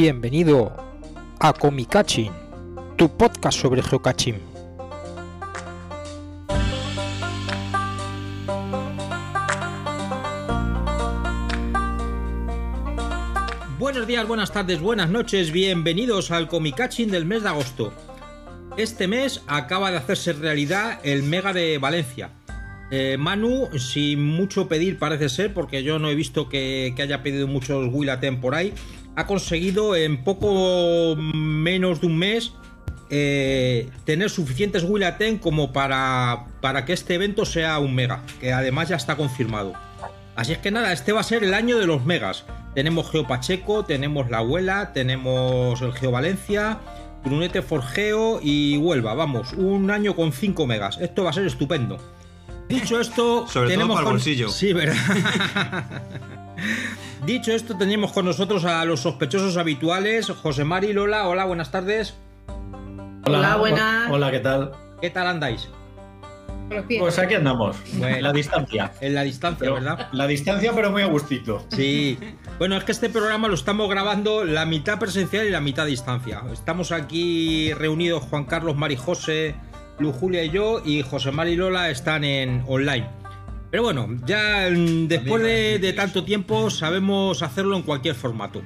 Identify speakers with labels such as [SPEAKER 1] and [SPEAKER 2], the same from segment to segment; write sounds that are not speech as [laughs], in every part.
[SPEAKER 1] Bienvenido a Comicaching, tu podcast sobre geocaching. Buenos días, buenas tardes, buenas noches, bienvenidos al Comicaching del mes de agosto. Este mes acaba de hacerse realidad el Mega de Valencia. Eh, Manu, sin mucho pedir parece ser, porque yo no he visto que, que haya pedido muchos Willaten por ahí, ha conseguido en poco menos de un mes eh, tener suficientes Willaten como para, para que este evento sea un mega, que además ya está confirmado. Así es que nada, este va a ser el año de los megas. Tenemos Geo Pacheco, tenemos La Abuela, tenemos el Geo Valencia, Brunete Forgeo y Huelva. Vamos, un año con 5 megas. Esto va a ser estupendo. Dicho esto,
[SPEAKER 2] Sobre todo
[SPEAKER 1] tenemos
[SPEAKER 2] para el
[SPEAKER 1] con-
[SPEAKER 2] bolsillo.
[SPEAKER 1] Sí, ¿verdad? [laughs] Dicho esto, tenemos con nosotros a los sospechosos habituales, José Mari Lola. Hola, buenas tardes.
[SPEAKER 3] Hola,
[SPEAKER 4] Hola, buenas.
[SPEAKER 3] Hola, ¿qué tal?
[SPEAKER 1] ¿Qué tal andáis?
[SPEAKER 3] Pues aquí andamos,
[SPEAKER 1] Bueno.
[SPEAKER 3] la distancia.
[SPEAKER 1] En la distancia,
[SPEAKER 3] Pero-
[SPEAKER 1] ¿verdad?
[SPEAKER 3] La distancia, pero muy a gustito.
[SPEAKER 1] Sí. Bueno, es que este programa lo estamos grabando la mitad presencial y la mitad distancia. Estamos aquí reunidos Juan Carlos, Mari José, Lu Julia y yo, y José Mari y Lola están en online. Pero bueno, ya después de, de tanto tiempo sabemos hacerlo en cualquier formato.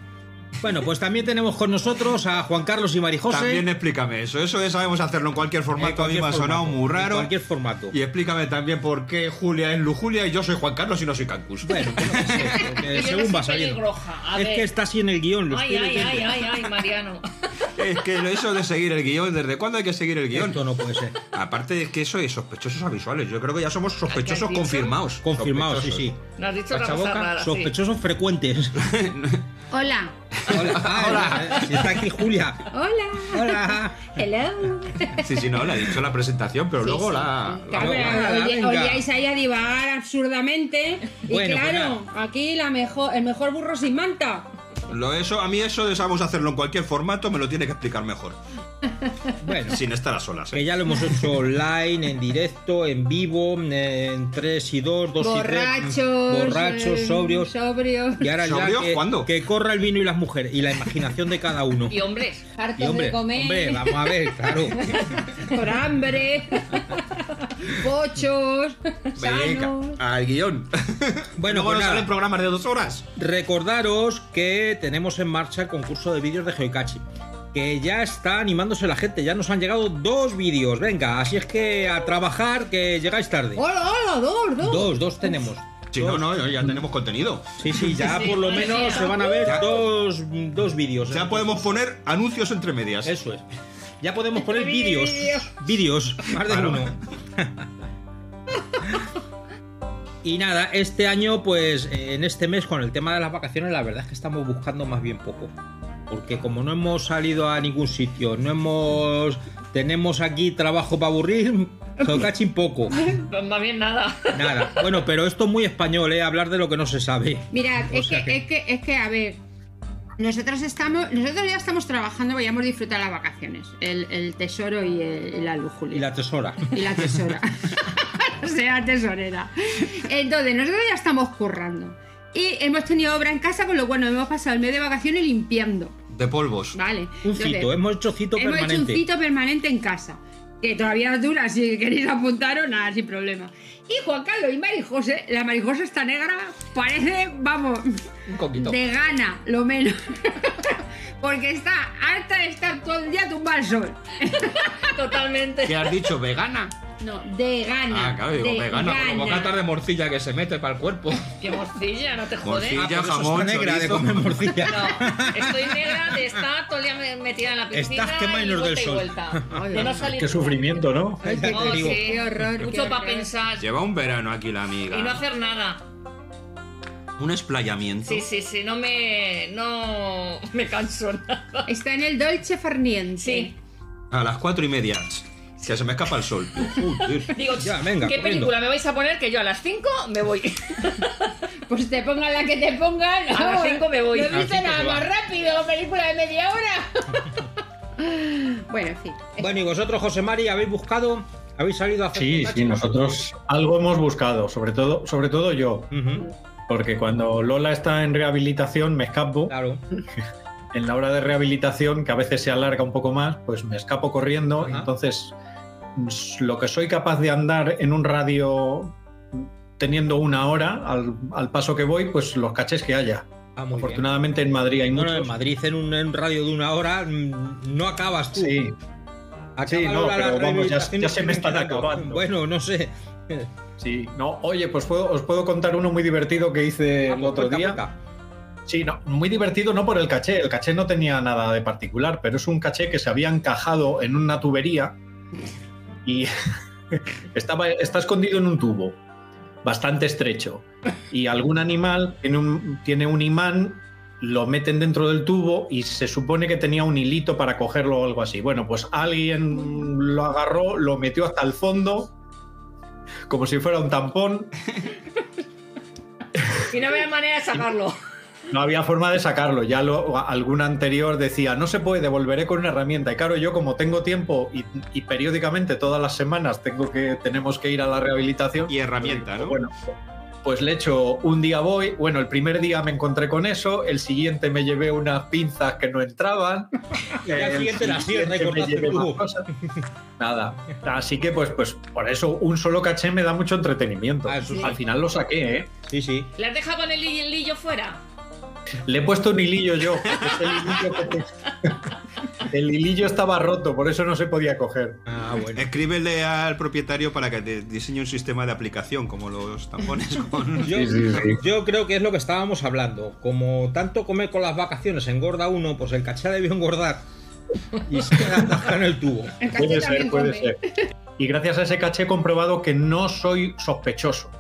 [SPEAKER 1] Bueno, pues también tenemos con nosotros a Juan Carlos y Mari José.
[SPEAKER 2] También explícame eso. Eso de sabemos hacerlo en cualquier
[SPEAKER 1] En
[SPEAKER 2] formato. a mí
[SPEAKER 1] cualquier
[SPEAKER 2] me ha sonado
[SPEAKER 1] formato,
[SPEAKER 2] muy
[SPEAKER 1] en
[SPEAKER 2] raro.
[SPEAKER 1] cualquier formato.
[SPEAKER 2] Y explícame también por qué Julia es Lujulia y yo soy Juan Carlos y no soy Cancus.
[SPEAKER 1] Bueno, pues [laughs] según
[SPEAKER 4] soy
[SPEAKER 1] va saliendo. Es que está así en el guion. Lo
[SPEAKER 4] Ay, ay, ay, ay, ay, Mariano. [laughs]
[SPEAKER 2] Es que eso de seguir el guion, ¿desde cuándo hay que seguir el guion?
[SPEAKER 1] Esto no puede ser.
[SPEAKER 2] Aparte de que eso es sospechosos visuales. Yo creo que ya somos sospechosos confirmados.
[SPEAKER 1] Confirmado, sí, sí.
[SPEAKER 2] Sospechosos.
[SPEAKER 4] No has dicho
[SPEAKER 1] Pachaboca,
[SPEAKER 4] rara. sí.
[SPEAKER 1] sospechosos frecuentes. [laughs]
[SPEAKER 5] Hola.
[SPEAKER 1] Hola, ah,
[SPEAKER 2] Hola.
[SPEAKER 1] Si está aquí Julia.
[SPEAKER 5] Hola.
[SPEAKER 1] Hola.
[SPEAKER 5] Hello.
[SPEAKER 2] Sí, sí, no, le ha dicho la presentación, pero
[SPEAKER 5] Sí,
[SPEAKER 2] luego
[SPEAKER 5] sí.
[SPEAKER 2] la.
[SPEAKER 5] Claro, oíais ahí a divagar absurdamente. Y
[SPEAKER 1] Bueno, pues
[SPEAKER 5] claro, aquí la mejor, el mejor burro sin manta.
[SPEAKER 2] Lo, eso, a mí eso de sabemos hacerlo en cualquier formato me lo tiene que explicar mejor. [laughs]
[SPEAKER 1] Bueno,
[SPEAKER 2] Sin estar a solas. ¿eh?
[SPEAKER 1] que ya lo hemos hecho online, en directo, en vivo, en 3 y 2, 2 y 3.
[SPEAKER 5] Borrachos.
[SPEAKER 1] Borrachos,
[SPEAKER 5] eh,
[SPEAKER 1] sobrios.
[SPEAKER 5] Sobrios.
[SPEAKER 1] Y ahora ya
[SPEAKER 2] ¿Sobrios?
[SPEAKER 1] que,
[SPEAKER 2] ¿Cuándo?
[SPEAKER 1] que corra el vino y las mujeres y la imaginación de cada uno.
[SPEAKER 4] Y hombres.
[SPEAKER 5] Hartos
[SPEAKER 1] Y hombre,
[SPEAKER 5] de comer.
[SPEAKER 1] hombre, vamos a ver, claro. [laughs]
[SPEAKER 5] Por hambre. Pochos.
[SPEAKER 2] Venga, al guion.
[SPEAKER 1] Bueno,
[SPEAKER 2] Luego
[SPEAKER 1] pues
[SPEAKER 2] nos
[SPEAKER 1] nada.
[SPEAKER 2] salen programas de dos horas.
[SPEAKER 1] Recordaros que tenemos en marcha el concurso de vídeos de Geocachi. Que ya está animándose la gente, ya nos han llegado dos vídeos. Venga, así es que a trabajar que llegáis tarde.
[SPEAKER 5] Hola, hola, dos, dos.
[SPEAKER 1] Dos, dos tenemos.
[SPEAKER 2] Si
[SPEAKER 1] Dos.
[SPEAKER 2] no, no, ya tenemos contenido.
[SPEAKER 1] Sí, sí, ya
[SPEAKER 4] Sí,
[SPEAKER 1] por lo
[SPEAKER 4] sí,
[SPEAKER 1] menos
[SPEAKER 4] sí.
[SPEAKER 1] se van a ver
[SPEAKER 2] Ya.
[SPEAKER 1] dos, dos vídeos.
[SPEAKER 2] Ya podemos poner anuncios entre medias.
[SPEAKER 1] Eso es. Ya podemos poner vídeos.
[SPEAKER 5] Vídeos.
[SPEAKER 1] Vídeos, más de
[SPEAKER 2] Claro.
[SPEAKER 1] uno. [laughs] Y nada, este año, pues eh, en este mes, con el tema de las vacaciones, la verdad es que estamos buscando más bien poco. Porque como no hemos salido a ningún sitio, no hemos. Tenemos aquí trabajo para aburrir, [laughs] geocaching poco.
[SPEAKER 4] Pues más bien nada.
[SPEAKER 1] Nada. Bueno, pero esto es muy español, ¿eh? Hablar de lo que no se sabe.
[SPEAKER 5] Mirad,
[SPEAKER 1] O
[SPEAKER 5] es que,
[SPEAKER 1] que-
[SPEAKER 5] es que, es que, a ver, nosotros estamos, nosotros ya estamos trabajando, vayamos a disfrutar las vacaciones, el, el tesoro y, el- y la lujulia.
[SPEAKER 1] Y la tesora.
[SPEAKER 5] Y la tesora. [laughs] [laughs] sea, tesorera. Entonces, nosotros ya estamos currando. Y hemos tenido obra en casa, con lo cual nos hemos pasado el mes de vacaciones limpiando.
[SPEAKER 2] De polvos.
[SPEAKER 5] Vale.
[SPEAKER 1] Un
[SPEAKER 5] Entonces,
[SPEAKER 1] cito, hemos hecho cito
[SPEAKER 5] hemos hecho un
[SPEAKER 1] permanente.
[SPEAKER 5] cito permanente en casa. Que todavía dura, si queréis apuntaros, nada, sin problema. Y Juan Carlos y Marijose, la Marijosa está negra, parece, vamos,
[SPEAKER 1] Un coquito.
[SPEAKER 5] de gana, lo menos. [laughs] Porque está harta de estar todo el día tumbada al sol.
[SPEAKER 4] Totalmente.
[SPEAKER 2] ¿Qué has dicho? ¿Vegana?
[SPEAKER 5] No, de gana.
[SPEAKER 2] Ah, claro, digo,
[SPEAKER 5] de
[SPEAKER 2] vegana. Como
[SPEAKER 5] gana.
[SPEAKER 2] catar de morcilla que se mete para el cuerpo.
[SPEAKER 4] Qué morcilla, no te jodes.
[SPEAKER 2] Morcilla.
[SPEAKER 1] Ah,
[SPEAKER 2] jamón,
[SPEAKER 1] negra de comer [laughs] morcilla.
[SPEAKER 4] No, estoy negra de estar todo el día me- metida en la piscina
[SPEAKER 1] Estás que
[SPEAKER 4] y vuelta
[SPEAKER 1] del sol.
[SPEAKER 4] vuelta. [laughs]
[SPEAKER 5] Ay,
[SPEAKER 4] De no
[SPEAKER 5] ay,
[SPEAKER 4] salir
[SPEAKER 3] Qué sufrimiento, ¿no?
[SPEAKER 1] Ya te
[SPEAKER 4] Oh,
[SPEAKER 1] digo.
[SPEAKER 4] sí.
[SPEAKER 5] Qué horror, qué
[SPEAKER 4] Mucho para pensar
[SPEAKER 2] Lleva un verano aquí la amiga.
[SPEAKER 4] y no hacer nada.
[SPEAKER 2] Un explayamiento.
[SPEAKER 4] Sí, sí, sí, no me. No me canso nada.
[SPEAKER 5] Está en el Dolce Farniente.
[SPEAKER 4] Sí.
[SPEAKER 2] A las cuatro y media. Que se me escapa el sol. Joder.
[SPEAKER 4] Digo,
[SPEAKER 1] Ya, venga,
[SPEAKER 4] ¿qué
[SPEAKER 1] corriendo.
[SPEAKER 4] película me vais a poner? Que yo a las 5 me voy. [laughs]
[SPEAKER 5] Pues te pongan la que te pongan.
[SPEAKER 4] A las
[SPEAKER 5] vamos,
[SPEAKER 4] cinco me voy.
[SPEAKER 5] No viste nada más rápido, película de media hora. [laughs] bueno, en fin.
[SPEAKER 1] Bueno, y vosotros, José Mari, habéis buscado, habéis salido a hacer
[SPEAKER 3] Sí, sí, nosotros algo hemos buscado, sobre todo, sobre todo yo, porque cuando Lola está en rehabilitación me escapo
[SPEAKER 1] Claro. [laughs]
[SPEAKER 3] en la hora de rehabilitación, que a veces se alarga un poco más, pues me escapo corriendo.
[SPEAKER 1] Ajá.
[SPEAKER 3] Entonces, lo que soy capaz de andar en un radio teniendo una hora al, al paso que voy, pues los cachés que haya.
[SPEAKER 1] Ah, bien.
[SPEAKER 3] Afortunadamente en Madrid hay muchos.
[SPEAKER 1] en Madrid en un, en radio de una hora mm, no acabas tú.
[SPEAKER 3] Sí,
[SPEAKER 1] Acaba
[SPEAKER 3] Sí, no, pero vamos, ya- se me están acabando. [laughs]
[SPEAKER 1] Bueno, no sé.
[SPEAKER 3] sí. No, oye, pues puedo- os puedo contar uno muy divertido que hice
[SPEAKER 1] Ah,
[SPEAKER 3] el
[SPEAKER 1] pues
[SPEAKER 3] otro día. Sí, no, muy divertido no por el caché, el caché no tenía nada de particular, pero es un caché que se había encajado en una tubería y [laughs] estaba, está escondido en un tubo bastante estrecho y algún animal tiene un, tiene un imán, lo meten dentro del tubo y se supone que tenía un hilito para cogerlo o algo así. Bueno, pues alguien lo agarró, lo metió hasta el fondo como si fuera un tampón [laughs]
[SPEAKER 4] Y no había manera de sacarlo.
[SPEAKER 3] No había forma de sacarlo. Ya lo, algún anterior decía, no se puede, volveré con una herramienta. Y claro, yo como tengo tiempo y, y periódicamente todas las semanas tengo que, tenemos que ir a la rehabilitación.
[SPEAKER 2] Y herramienta, ¿no?
[SPEAKER 3] Bueno, pues le echo un día voy. Bueno, el primer día me encontré con eso. El siguiente me llevé unas pinzas que no entraban. [laughs] El
[SPEAKER 1] siguiente
[SPEAKER 3] siguiente
[SPEAKER 1] el tubo.
[SPEAKER 3] cosas. Nada. Así que pues, pues por eso un solo caché me da mucho entretenimiento.
[SPEAKER 1] Ah, sí.
[SPEAKER 3] Al final lo saqué, ¿eh?
[SPEAKER 1] Sí, sí.
[SPEAKER 4] ¿Le has dejado con el hilillo fuera?
[SPEAKER 3] Le he puesto un hilillo yo. Es el, hilillo que te- [laughs] el hilillo estaba roto, por eso no se podía coger.
[SPEAKER 1] Ah, bueno.
[SPEAKER 2] Escríbele al propietario para que te diseñe un sistema de aplicación como los tampones [laughs] con...
[SPEAKER 1] Yo, yo creo que es lo que estábamos hablando. Como tanto comer con las vacaciones engorda uno, pues el caché debió engordar y se queda en el tubo.
[SPEAKER 5] El
[SPEAKER 3] Puede ser, puede
[SPEAKER 5] come.
[SPEAKER 3] ser. Y gracias a ese caché he comprobado que no soy sospechoso.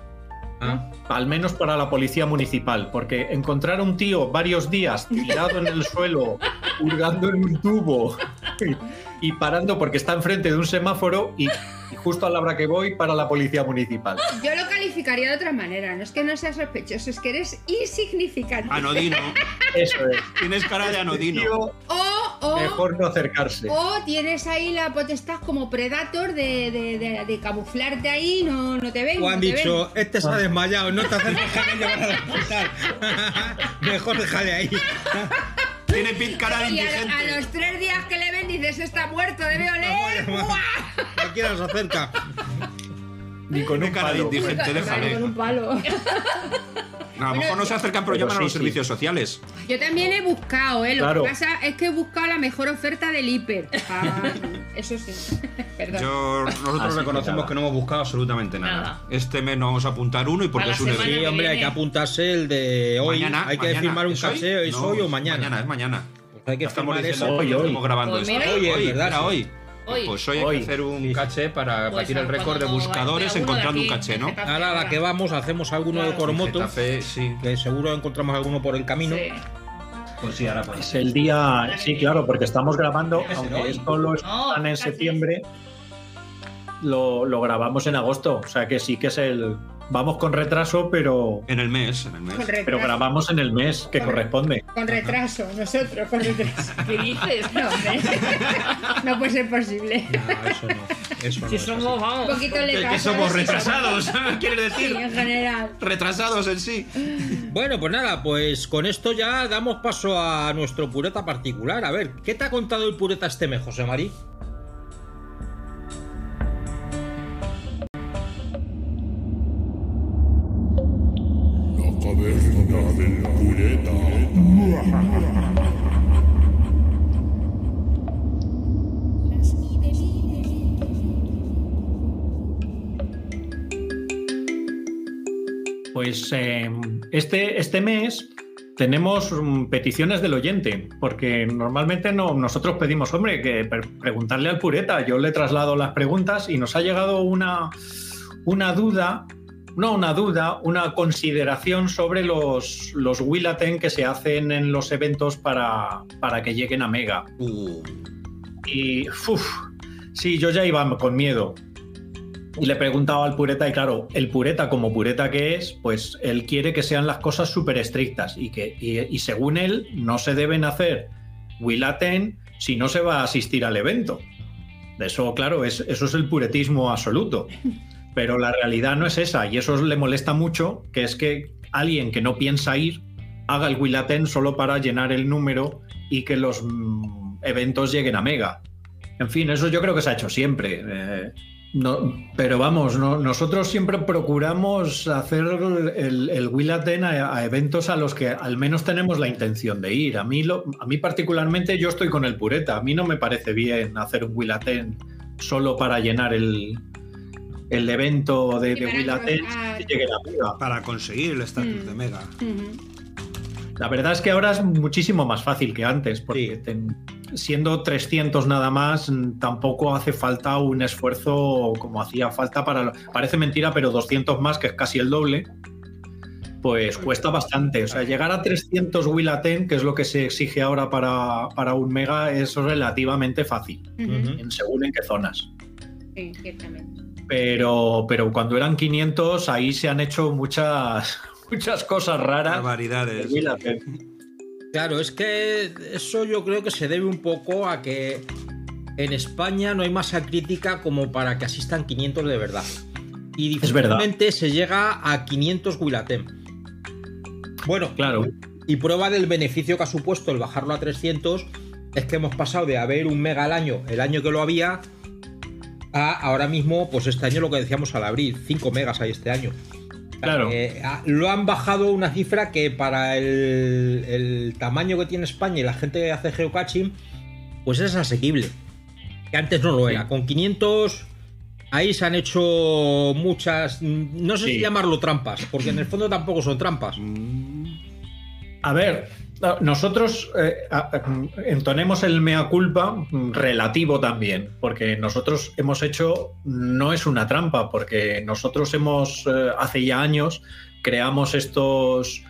[SPEAKER 1] Ah,
[SPEAKER 3] Al menos para la policía municipal, porque encontrar a un tío varios días tirado en el [laughs] suelo, hurgando en un tubo y, parando porque está enfrente de un semáforo y, y justo a la hora que voy para la policía municipal.
[SPEAKER 5] Yo lo calificaría de otra manera. No es que no seas sospechoso, es que eres insignificante.
[SPEAKER 2] Anodino. [laughs]
[SPEAKER 3] Eso es.
[SPEAKER 2] Tienes cara de anodino.
[SPEAKER 3] Tío,
[SPEAKER 5] O, o,
[SPEAKER 3] mejor no acercarse.
[SPEAKER 5] o tienes ahí la potestad como Predator de, de, de- de camuflarte ahí, no, no te ven.
[SPEAKER 1] o han
[SPEAKER 5] no
[SPEAKER 1] dicho, este se ha desmayado, no te acerques a él, llevar al hospital. [laughs] Mejor déjale ahí. [laughs]
[SPEAKER 2] Tiene cara de.
[SPEAKER 5] Y a, a
[SPEAKER 2] indigente.
[SPEAKER 5] los tres días que le ven dices, está muerto, debe oler. ¡Buah!
[SPEAKER 1] Cualquiera se acerca.
[SPEAKER 3] Ni con un
[SPEAKER 2] cara de
[SPEAKER 3] palo.
[SPEAKER 2] indigente,
[SPEAKER 5] Vale,
[SPEAKER 2] déjale.
[SPEAKER 5] con un palo. [laughs]
[SPEAKER 2] A lo mejor no se acercan, pero
[SPEAKER 3] Pero
[SPEAKER 2] llaman a
[SPEAKER 3] sí,
[SPEAKER 2] los
[SPEAKER 3] sí.
[SPEAKER 2] servicios sociales.
[SPEAKER 5] Yo también he buscado, ¿eh? Lo
[SPEAKER 3] Claro.
[SPEAKER 5] que pasa es que he buscado la mejor oferta del hiper. [laughs] Ah, eso sí. [laughs] Perdón.
[SPEAKER 2] Yo, nosotros
[SPEAKER 3] Así que
[SPEAKER 2] reconocemos
[SPEAKER 3] nada.
[SPEAKER 2] que no hemos buscado absolutamente nada.
[SPEAKER 4] Nada.
[SPEAKER 2] Este mes no vamos a apuntar uno y porque es un evento.
[SPEAKER 1] Sí, hombre, hay que apuntarse el de hoy.
[SPEAKER 2] Mañana,
[SPEAKER 1] hay que
[SPEAKER 2] mañana.
[SPEAKER 1] firmar un
[SPEAKER 2] ¿Es hoy?
[SPEAKER 1] caché, ¿es
[SPEAKER 2] No,
[SPEAKER 1] hoy o mañana?
[SPEAKER 2] Mañana, es mañana.
[SPEAKER 1] Pues hay que
[SPEAKER 2] Ya estamos
[SPEAKER 1] firmar eso.
[SPEAKER 3] Hoy,
[SPEAKER 2] que
[SPEAKER 3] hoy.
[SPEAKER 2] estamos grabando
[SPEAKER 4] Pues
[SPEAKER 2] esto.
[SPEAKER 4] mira.
[SPEAKER 1] Hoy, es
[SPEAKER 2] hoy,
[SPEAKER 1] verdad,
[SPEAKER 2] era
[SPEAKER 1] sí.
[SPEAKER 2] hoy.
[SPEAKER 4] Hoy.
[SPEAKER 2] Pues hoy hay
[SPEAKER 3] Hoy.
[SPEAKER 2] que hacer un
[SPEAKER 1] Sí,
[SPEAKER 2] caché para
[SPEAKER 4] Pues
[SPEAKER 2] batir el récord de buscadores
[SPEAKER 4] de
[SPEAKER 2] encontrando un caché, ¿no?
[SPEAKER 4] Getafe
[SPEAKER 1] Ahora a la que vamos hacemos alguno de
[SPEAKER 4] Claro.
[SPEAKER 1] Coromoto,
[SPEAKER 2] Getafe, sí.
[SPEAKER 1] que seguro encontramos alguno por el camino.
[SPEAKER 4] Sí.
[SPEAKER 2] Pues sí, ahora pues.
[SPEAKER 3] Es el día, sí, claro, porque estamos grabando, aunque
[SPEAKER 2] hoy.
[SPEAKER 3] esto lo
[SPEAKER 4] No,
[SPEAKER 3] están en septiembre, lo, lo grabamos en agosto. O sea que sí que es el. Vamos con retraso, pero,
[SPEAKER 2] En el mes, en el mes.
[SPEAKER 3] Pero grabamos en el mes que corresponde.
[SPEAKER 5] Con retraso, nosotros, con retraso. [laughs]
[SPEAKER 4] ¿Qué dices?
[SPEAKER 5] No, hombre. [laughs] No puede ser posible.
[SPEAKER 1] No, eso no. Eso no
[SPEAKER 4] Si
[SPEAKER 1] es
[SPEAKER 4] somos,
[SPEAKER 5] Un
[SPEAKER 4] vamos.
[SPEAKER 5] poquito
[SPEAKER 2] Que,
[SPEAKER 5] le
[SPEAKER 2] que somos retrasados, [laughs] ¿quieres
[SPEAKER 5] Sí,
[SPEAKER 2] decir?
[SPEAKER 5] en general.
[SPEAKER 2] Retrasados en sí.
[SPEAKER 1] Bueno, pues nada, pues con esto ya damos paso a nuestro pureta particular. A ver, ¿qué te ha contado el pureta este mes, José Marí?
[SPEAKER 3] Pues eh, este, este mes tenemos mm, peticiones del oyente, porque normalmente no, nosotros pedimos, hombre, que pre- preguntarle al pureta. Yo le traslado las preguntas y nos ha llegado una, una duda, no una duda, una consideración sobre los, los Willaten que se hacen en los eventos para, para que lleguen a Mega.
[SPEAKER 2] Uh,
[SPEAKER 3] Y, uff, sí, yo ya iba con miedo. Y le preguntaba al pureta, y claro, el pureta, como pureta que es, pues él quiere que sean las cosas súper estrictas y que, y, y según él, no se deben hacer Willaten si no se va a asistir al evento. Eso, claro, es, eso es el puretismo absoluto. [laughs] Pero la realidad no es esa, y eso le molesta mucho, que es que alguien que no piensa ir haga el Willaten solo para llenar el número y que los mm, eventos lleguen a Mega. En fin, eso yo creo que se ha hecho siempre. eh, no, pero vamos, no- nosotros siempre procuramos hacer el, el Willaten a, a eventos a los que al menos tenemos la intención de ir. A mí, lo, a mí particularmente yo estoy con el pureta. A mí no me parece bien hacer un Willaten solo para llenar el, el evento de, de
[SPEAKER 5] para
[SPEAKER 3] Willaten
[SPEAKER 5] ah,
[SPEAKER 3] y llegue la Mega.
[SPEAKER 2] Para conseguir el estatus
[SPEAKER 5] Mm.
[SPEAKER 2] de Mega.
[SPEAKER 3] La verdad es que ahora es muchísimo más fácil que antes, porque
[SPEAKER 1] Sí.
[SPEAKER 3] ten- siendo 300 nada más, tampoco hace falta un esfuerzo como hacía falta para... Parece mentira, pero 200 más, que es casi el doble, pues cuesta bastante. O sea, llegar a 300 Willaten, que es lo que se exige ahora para, para un mega, es relativamente fácil, en según en qué zonas.
[SPEAKER 5] Sí, ciertamente.
[SPEAKER 3] Pero, pero cuando eran 500, ahí se han hecho muchas, [laughs] muchas cosas raras. Willaten.
[SPEAKER 1] Claro, es que eso yo creo que se debe un poco a que en España no hay masa crítica como para que asistan 500 de verdad. Y
[SPEAKER 3] Es verdad.
[SPEAKER 1] difícilmente se llega a 500 Willatem. Bueno,
[SPEAKER 3] Claro.
[SPEAKER 1] y prueba del beneficio que ha supuesto el bajarlo a 300 es que hemos pasado de haber un mega al año, el año que lo había, a ahora mismo, pues este año lo que decíamos al abrir, 5 megas hay este año.
[SPEAKER 3] Claro.
[SPEAKER 1] Eh, ah, lo han bajado una cifra que para el, el tamaño que tiene España y la gente que hace geocaching, pues es asequible. Que antes no lo era. Con 500 ahí se han hecho muchas, no sé
[SPEAKER 3] Sí.
[SPEAKER 1] si llamarlo trampas, porque en el fondo tampoco son trampas.
[SPEAKER 3] A ver, nosotros eh, entonemos el mea culpa relativo también, porque nosotros hemos hecho, no es una trampa, porque nosotros hemos, eh, hace ya años, creamos estos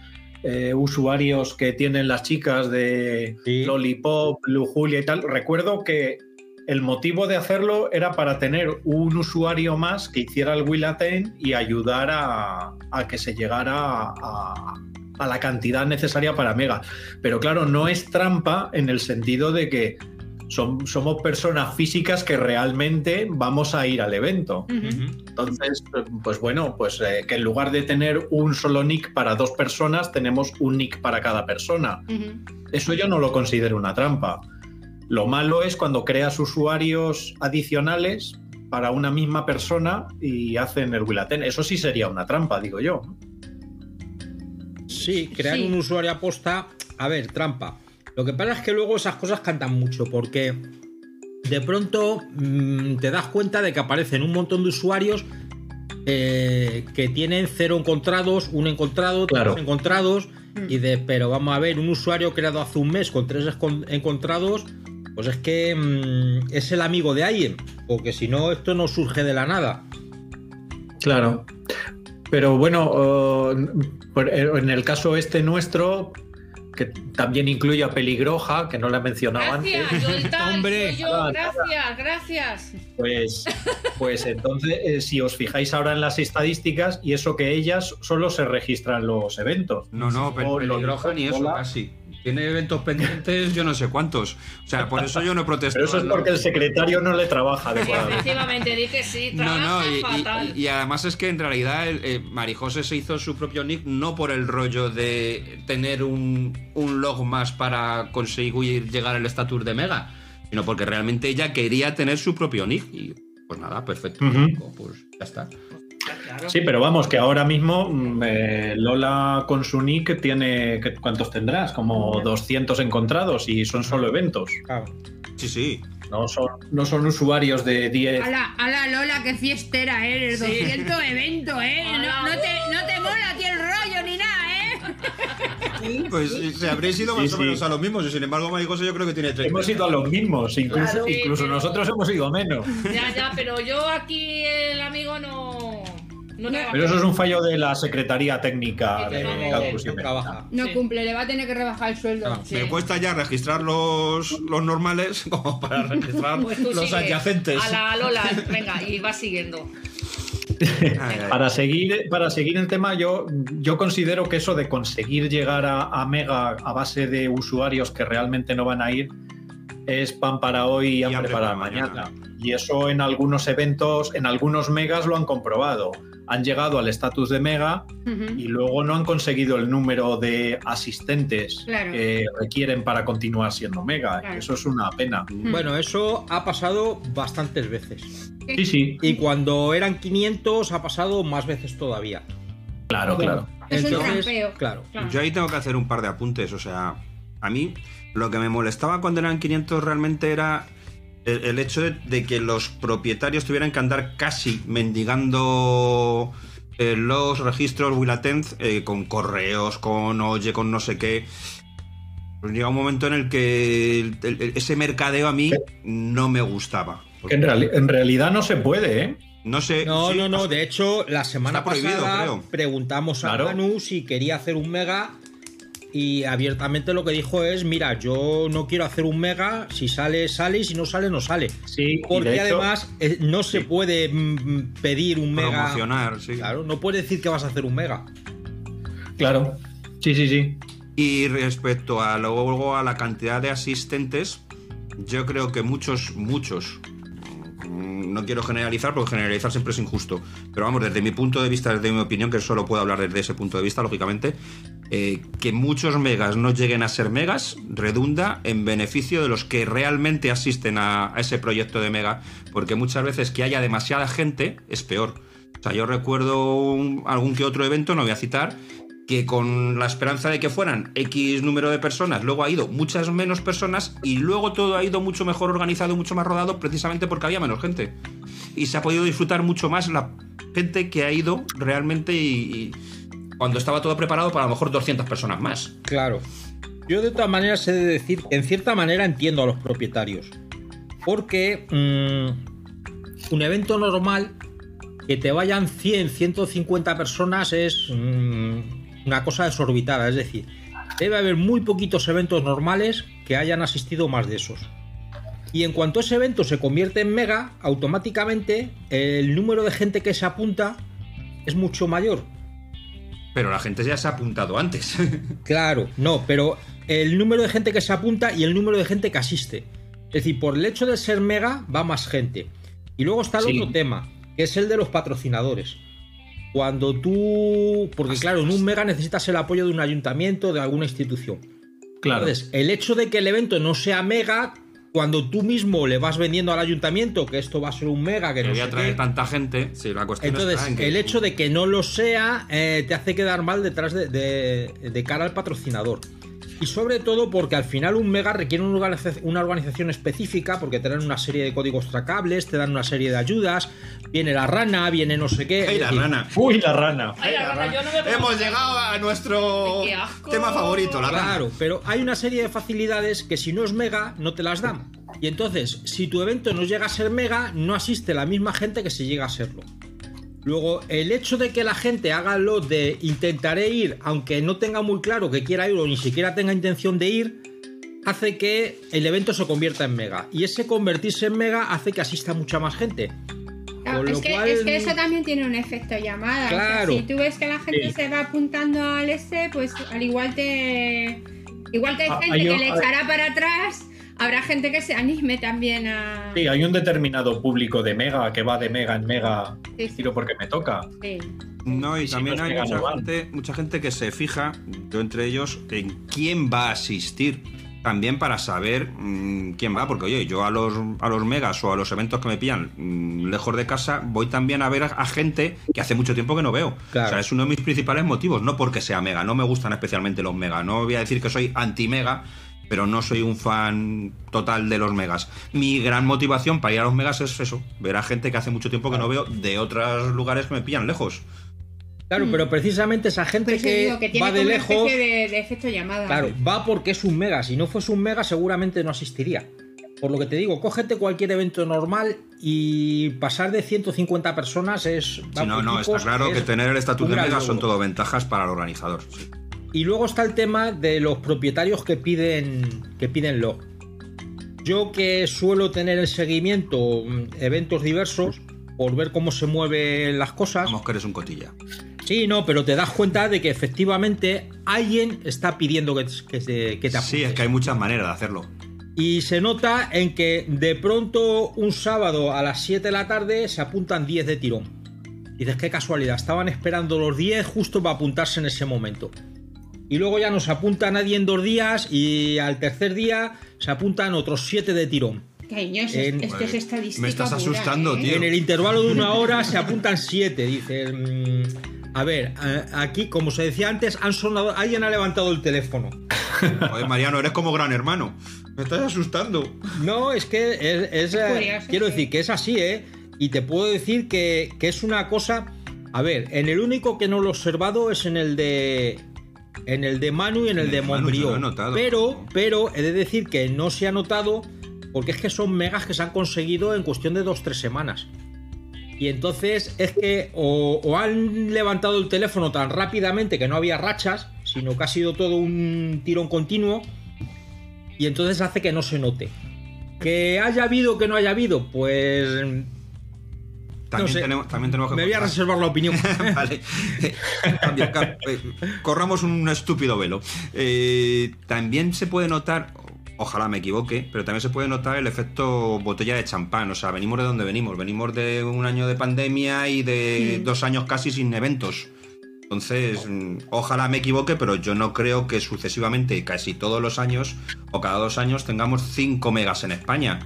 [SPEAKER 3] eh, usuarios que tienen las chicas de
[SPEAKER 1] Sí.
[SPEAKER 3] Lollipop, Lujulia y tal. Recuerdo que el motivo de hacerlo era para tener un usuario más que hiciera el Willaten y ayudar a, a que se llegara a, a la cantidad necesaria para Mega. Pero claro, no es trampa en el sentido de que son- somos personas físicas que realmente vamos a ir al evento. Entonces, pues bueno, pues eh, que en lugar de tener un solo nick para dos personas, tenemos un nick para cada persona. Eso yo no lo considero una trampa. Lo malo es cuando creas usuarios adicionales para una misma persona y hacen el Willaten. Eso sí sería una trampa, digo yo.
[SPEAKER 1] Sí, crear
[SPEAKER 5] Sí.
[SPEAKER 1] un usuario aposta, a ver, trampa. Lo que pasa es que luego esas cosas cantan mucho, porque de pronto mm, te das cuenta de que aparecen un montón de usuarios eh, que tienen cero encontrados, un encontrado,
[SPEAKER 3] Claro.
[SPEAKER 1] tres encontrados, y de, pero vamos a ver, un usuario creado hace un mes con tres encontrados, pues es que mm, es el amigo de alguien, porque si no, esto no surge de la nada.
[SPEAKER 3] Claro. Pero bueno, eh, en el caso este nuestro, que también incluye a Peligroja, que no la he mencionado antes,
[SPEAKER 4] Gracias, Yolta,
[SPEAKER 1] Hombre.
[SPEAKER 4] soy yo, gracias, gracias.
[SPEAKER 3] pues, pues entonces, eh, si os fijáis ahora en las estadísticas, y eso que ellas solo se registran los eventos.
[SPEAKER 2] No, no, pero peligroja ni eso
[SPEAKER 3] Hola.
[SPEAKER 2] casi. Tiene eventos pendientes, yo no sé cuántos. O sea, por eso yo no he
[SPEAKER 3] Pero eso es porque el secretario no le trabaja adecuadamente.
[SPEAKER 4] Efectivamente, di que sí,
[SPEAKER 2] No,
[SPEAKER 4] trabaja
[SPEAKER 2] no, y, y-
[SPEAKER 4] fatal.
[SPEAKER 2] y además es que en realidad eh, Marijose se hizo su propio nick no por el rollo de tener un, un log más para conseguir llegar al estatus de Mega, sino porque realmente ella quería tener su propio nick. Y pues nada, perfecto. Pues ya está.
[SPEAKER 3] Sí, pero vamos, que ahora mismo mm, eh, Lola con su nick tiene. ¿qué- ¿Cuántos tendrás? Como 200 encontrados y son solo eventos.
[SPEAKER 1] Claro.
[SPEAKER 2] Sí, sí.
[SPEAKER 3] No son, no son usuarios de 10.
[SPEAKER 5] Ala, ala, Lola, qué fiestera eres.
[SPEAKER 4] Sí.
[SPEAKER 5] 200 eventos, ¿eh? No, te, no te mola aquí el rollo ni nada, ¿eh? [laughs]
[SPEAKER 2] Pues se habréis ido más
[SPEAKER 3] Sí,
[SPEAKER 2] o menos a los mismos. Y sin embargo, Marijose yo creo que tiene 30.
[SPEAKER 3] Hemos ido a los mismos, incluso,
[SPEAKER 4] Claro.
[SPEAKER 3] incluso nosotros hemos ido a menos.
[SPEAKER 4] Ya, ya, pero yo aquí el amigo no.
[SPEAKER 3] Pero eso es un fallo de la Secretaría Técnica de
[SPEAKER 4] no,
[SPEAKER 1] No, no trabaja.
[SPEAKER 5] Cumple, le va a tener que rebajar el sueldo.
[SPEAKER 1] Ah.
[SPEAKER 4] Sí.
[SPEAKER 2] Me cuesta ya registrar los, los normales [laughs] como para registrar
[SPEAKER 4] Pues
[SPEAKER 2] los adyacentes.
[SPEAKER 4] A la Lola, venga, y va siguiendo.
[SPEAKER 3] Para seguir, para seguir el tema, yo, yo considero que eso de conseguir llegar a, a Mega a base de usuarios que realmente no van a ir es pan para hoy y hambre, para, mañana. Y eso en algunos eventos, en algunos megas lo han comprobado. Han llegado al estatus de mega y luego no han conseguido el número de asistentes
[SPEAKER 5] Claro.
[SPEAKER 3] que requieren para continuar siendo mega.
[SPEAKER 5] Claro.
[SPEAKER 3] Eso es una pena.
[SPEAKER 1] Bueno, eso ha pasado bastantes veces.
[SPEAKER 3] Sí, sí,
[SPEAKER 1] Y cuando eran 500 ha pasado más veces todavía.
[SPEAKER 3] claro, claro.
[SPEAKER 5] Es un trampeo.
[SPEAKER 1] claro.
[SPEAKER 5] Claro.
[SPEAKER 2] Yo ahí tengo que hacer un par de apuntes. O sea, a mí lo que me molestaba cuando eran 500 realmente era el, el hecho de, de que los propietarios tuvieran que andar casi mendigando eh, los registros Will Attend eh, con correos, con oye, con no sé qué. Pues llega un momento en el que el- el- ese mercadeo a mí no me gustaba.
[SPEAKER 3] Que en, reali- en realidad no se puede, ¿eh?
[SPEAKER 2] No sé.
[SPEAKER 1] No,
[SPEAKER 2] sí,
[SPEAKER 1] no, no. De hecho, la semana pasada
[SPEAKER 2] creo.
[SPEAKER 1] preguntamos a
[SPEAKER 3] Claro.
[SPEAKER 1] Manu si quería hacer un mega y abiertamente lo que dijo es, mira, yo no quiero hacer un mega, si sale, sale y si no sale, no sale.
[SPEAKER 3] Sí,
[SPEAKER 1] Porque
[SPEAKER 3] hecho-
[SPEAKER 1] además eh, no se
[SPEAKER 3] Sí.
[SPEAKER 1] puede mm, pedir un mega.
[SPEAKER 2] promocionar, sí.
[SPEAKER 1] Claro, no puedes decir que vas a hacer un mega.
[SPEAKER 3] Claro. Sí, sí, sí.
[SPEAKER 2] Y respecto a luego a la cantidad de asistentes, yo creo que muchos, muchos, no quiero generalizar porque generalizar siempre es injusto, pero vamos, desde mi punto de vista, desde mi opinión, que solo puedo hablar desde ese punto de vista, lógicamente, eh, que muchos megas no lleguen a ser megas redunda en beneficio de los que realmente asisten a, ese proyecto de mega, porque muchas veces que haya demasiada gente es peor. O sea, yo recuerdo algún que otro evento, no voy a citar, que con la esperanza de que fueran X número de personas, luego ha ido muchas menos personas y luego todo ha ido mucho mejor organizado, mucho más rodado, precisamente porque había menos gente. Y se ha podido disfrutar mucho más la gente que ha ido realmente y, cuando estaba todo preparado para lo mejor 200 personas más.
[SPEAKER 1] Claro. Yo de todas maneras he de decir en cierta manera entiendo a los propietarios. Porque mm, un evento normal, que te vayan 100, 150 personas es mm, una cosa desorbitada. Es decir, debe haber muy poquitos eventos normales que hayan asistido más de esos. Y en cuanto ese evento se convierte en mega, automáticamente el número de gente que se apunta es mucho mayor.
[SPEAKER 2] Pero la gente ya se ha apuntado antes. [laughs]
[SPEAKER 1] Claro, no, pero el número de gente que se apunta y el número de gente que asiste. Es decir, por el hecho de ser mega va más gente. Y luego está el
[SPEAKER 3] Sí.
[SPEAKER 1] otro tema, que es el de los patrocinadores. Cuando tú... Porque claro, en un mega necesitas el apoyo de un ayuntamiento, de alguna institución.
[SPEAKER 3] Claro.
[SPEAKER 1] Entonces, el hecho de que el evento no sea mega, cuando tú mismo le vas vendiendo al ayuntamiento que esto va a ser un mega, que no
[SPEAKER 2] voy a traer
[SPEAKER 1] qué,
[SPEAKER 2] tanta gente. Sí, la cuestión
[SPEAKER 1] entonces,
[SPEAKER 2] está en que-
[SPEAKER 1] el hecho de que no lo sea eh, te hace quedar mal detrás de, de- de cara al patrocinador. Y sobre todo porque al final un mega requiere una organiza- una organización específica, porque te dan una serie de códigos tracables, te dan una serie de ayudas, viene la rana, viene no sé qué.
[SPEAKER 2] ¡Ay, la
[SPEAKER 1] decir,
[SPEAKER 2] rana!
[SPEAKER 3] Uy, la rana.
[SPEAKER 4] Ay, la rana, yo no me puedo-
[SPEAKER 2] Hemos llegado a nuestro tema favorito, la rana.
[SPEAKER 1] Claro, pero hay una serie de facilidades que si no es mega, no te las dan. Y entonces, si tu evento no llega a ser mega, no asiste la misma gente que si llega a serlo. Luego, el hecho de que la gente haga lo de intentaré ir, aunque no tenga muy claro que quiera ir o ni siquiera tenga intención de ir, hace que el evento se convierta en mega. Y ese convertirse en mega hace que asista mucha más gente.
[SPEAKER 5] Claro,
[SPEAKER 1] Con
[SPEAKER 5] es, que,
[SPEAKER 1] cual-
[SPEAKER 5] es que eso también tiene un efecto llamada. O sea,
[SPEAKER 1] Claro.
[SPEAKER 5] si tú ves que la gente
[SPEAKER 3] Sí.
[SPEAKER 5] se va apuntando al este, pues al igual te. Igual que hay
[SPEAKER 3] Ah,
[SPEAKER 5] gente que le echará para atrás, habrá gente que se anime también a.
[SPEAKER 3] Sí, hay un determinado público de mega que va de mega en mega.
[SPEAKER 5] Sí, sí,
[SPEAKER 3] Tiro porque me toca.
[SPEAKER 5] sí.
[SPEAKER 2] No, y
[SPEAKER 3] Y si
[SPEAKER 2] también
[SPEAKER 3] no
[SPEAKER 2] hay mucha gente, mucha gente que se fija, yo entre ellos, en quién va a asistir. También para saber mm, quién va, porque oye, yo a los, a los megas o a los eventos que me pillan mm, lejos de casa, voy también a ver a, a gente que hace mucho tiempo que no veo.
[SPEAKER 1] Claro.
[SPEAKER 2] O sea, es uno de mis principales motivos, no porque sea mega, no me gustan especialmente los mega. No voy a decir que soy anti-mega, pero no soy un fan total de los megas. Mi gran motivación para ir a los megas es eso, ver a gente que hace mucho tiempo que no veo de otros lugares que me pillan lejos.
[SPEAKER 1] Claro,
[SPEAKER 5] Mm.
[SPEAKER 1] pero precisamente esa gente
[SPEAKER 5] eso
[SPEAKER 1] que,
[SPEAKER 5] digo que tiene
[SPEAKER 1] va de lejos.
[SPEAKER 5] de, de efecto llamada.
[SPEAKER 1] Claro, va porque es un mega. Si no fuese un mega, seguramente no asistiría. Por lo que te digo, cógete cualquier evento normal y pasar de 150 personas es.
[SPEAKER 2] Sí, no, no, está claro
[SPEAKER 1] es
[SPEAKER 2] que tener el estatus de mega son todo ventajas para el organizador. sí.
[SPEAKER 1] Y luego está el tema de los propietarios que piden, que piden log. Yo que suelo tener en seguimiento mm, eventos diversos, por ver cómo se mueven las cosas.
[SPEAKER 2] Vamos que eres un cotilla.
[SPEAKER 1] Sí, no, pero te das cuenta de que efectivamente alguien está pidiendo que, que te, que te
[SPEAKER 2] Sí, es que hay muchas maneras de hacerlo.
[SPEAKER 1] Y se nota en que de pronto un sábado a las 7 de la tarde se apuntan 10 de tirón. Dices, qué casualidad, estaban esperando los 10 justo para apuntarse en ese momento. Y luego ya no se apunta nadie en dos días y al tercer día se apuntan otros 7 de tirón.
[SPEAKER 5] Cariño, esto
[SPEAKER 1] En-
[SPEAKER 5] esto es estadística.
[SPEAKER 2] Me estás
[SPEAKER 5] pura,
[SPEAKER 2] asustando,
[SPEAKER 5] ¿eh?
[SPEAKER 2] tío.
[SPEAKER 1] En el intervalo de una hora se apuntan 7. Dices, mm, a ver, a- aquí, como se decía antes, han sonado, alguien ha levantado el teléfono.
[SPEAKER 2] Joder, Mariano, eres como gran hermano. Me estás asustando.
[SPEAKER 1] No, es que es, es, eh, quiero decir que es así, ¿eh? Y te puedo decir que, que es una cosa. A ver, en el único que no lo he observado es en el de. En el de Manu y en el de
[SPEAKER 2] de.
[SPEAKER 1] Pero, pero he de decir que no se ha notado porque es que son megas que se han conseguido en cuestión de 2-3 semanas. Y entonces es que o, o han levantado el teléfono tan rápidamente que no había rachas, sino que ha sido todo un tirón continuo. Y entonces hace que no se note. Que haya habido o que no haya habido, pues.
[SPEAKER 2] También,
[SPEAKER 1] sé.
[SPEAKER 2] tenemos, también tenemos que
[SPEAKER 1] Me voy a reservar la opinión. [laughs]
[SPEAKER 2] vale. [laughs] Eh, corramos un estúpido velo. Eh, también se puede notar, ojalá me equivoque, pero también se puede notar el efecto botella de champán. O sea, venimos de donde venimos. Venimos de un año de pandemia y de dos años casi sin eventos. Entonces, mm, ojalá me equivoque, pero yo no creo que sucesivamente, casi todos los años o cada dos años, tengamos 5 megas en España.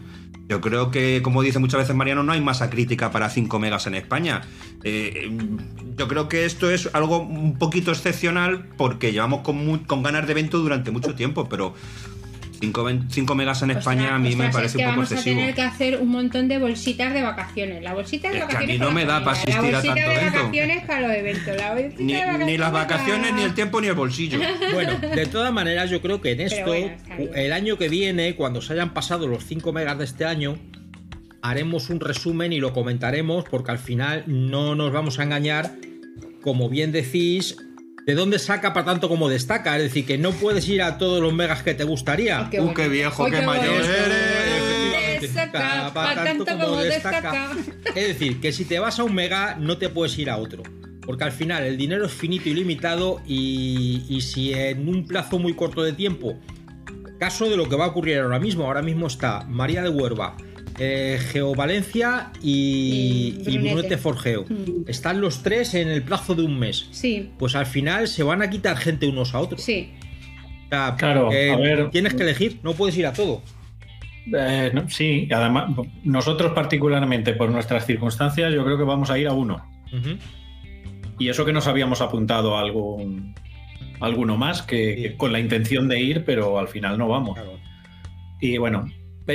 [SPEAKER 2] Yo creo que, como dice muchas veces Mariano, no hay masa crítica para 5 megas en España. Eh, yo creo que esto es algo un poquito excepcional porque llevamos con, mu- con ganas de evento durante mucho tiempo, pero 5, megas en España
[SPEAKER 5] Ostras,
[SPEAKER 2] a mí me parece
[SPEAKER 5] es que
[SPEAKER 2] un poco
[SPEAKER 5] vamos
[SPEAKER 2] excesivo.
[SPEAKER 5] a tener que hacer un montón de bolsitas de vacaciones. La bolsita de
[SPEAKER 2] Es que a
[SPEAKER 5] vacaciones.
[SPEAKER 2] mí no
[SPEAKER 5] para
[SPEAKER 2] me da para asistir a
[SPEAKER 5] La bolsita
[SPEAKER 2] tanto
[SPEAKER 5] de
[SPEAKER 2] evento.
[SPEAKER 5] vacaciones para los eventos. La
[SPEAKER 2] Ni,
[SPEAKER 5] de vacaciones
[SPEAKER 2] ni las vacaciones,
[SPEAKER 5] para-
[SPEAKER 2] ni el tiempo, ni el bolsillo. [laughs]
[SPEAKER 1] Bueno, de todas maneras, yo creo que en esto,
[SPEAKER 5] bueno,
[SPEAKER 1] el año que viene, cuando se hayan pasado los 5 megas de este año, haremos un resumen y lo comentaremos, porque al final no nos vamos a engañar, como bien decís, de dónde saca para tanto como destaca. Es decir, que no puedes ir a todos los megas que te gustaría.
[SPEAKER 5] Ay, qué
[SPEAKER 2] Uh, qué viejo, qué mayor
[SPEAKER 5] bonito.
[SPEAKER 2] eres.
[SPEAKER 5] Destaca, tanto como destaca.
[SPEAKER 1] Es decir, que si te vas a un mega, no te puedes ir a otro. Porque al final el dinero es finito y limitado y, y si en un plazo muy corto de tiempo, caso de lo que va a ocurrir ahora mismo, ahora mismo está María de Huerva, eh, Geovalencia y,
[SPEAKER 5] Y
[SPEAKER 1] y
[SPEAKER 5] Brunete.
[SPEAKER 1] Forgeo.
[SPEAKER 5] Mm.
[SPEAKER 1] Están los tres en el plazo de un mes.
[SPEAKER 5] Sí,
[SPEAKER 1] Pues al final se van a quitar gente unos a otros.
[SPEAKER 5] sí.
[SPEAKER 1] O sea,
[SPEAKER 3] Claro,
[SPEAKER 1] eh,
[SPEAKER 3] a ver.
[SPEAKER 1] Tienes que elegir, no puedes ir a todo.
[SPEAKER 3] Eh, no, sí, y además, nosotros particularmente por nuestras circunstancias, yo creo que vamos a ir a uno. Y eso que nos habíamos apuntado a algún, alguno más que,
[SPEAKER 1] Sí.
[SPEAKER 3] que con la intención de ir, pero al final no vamos.
[SPEAKER 1] Claro.
[SPEAKER 3] Y bueno,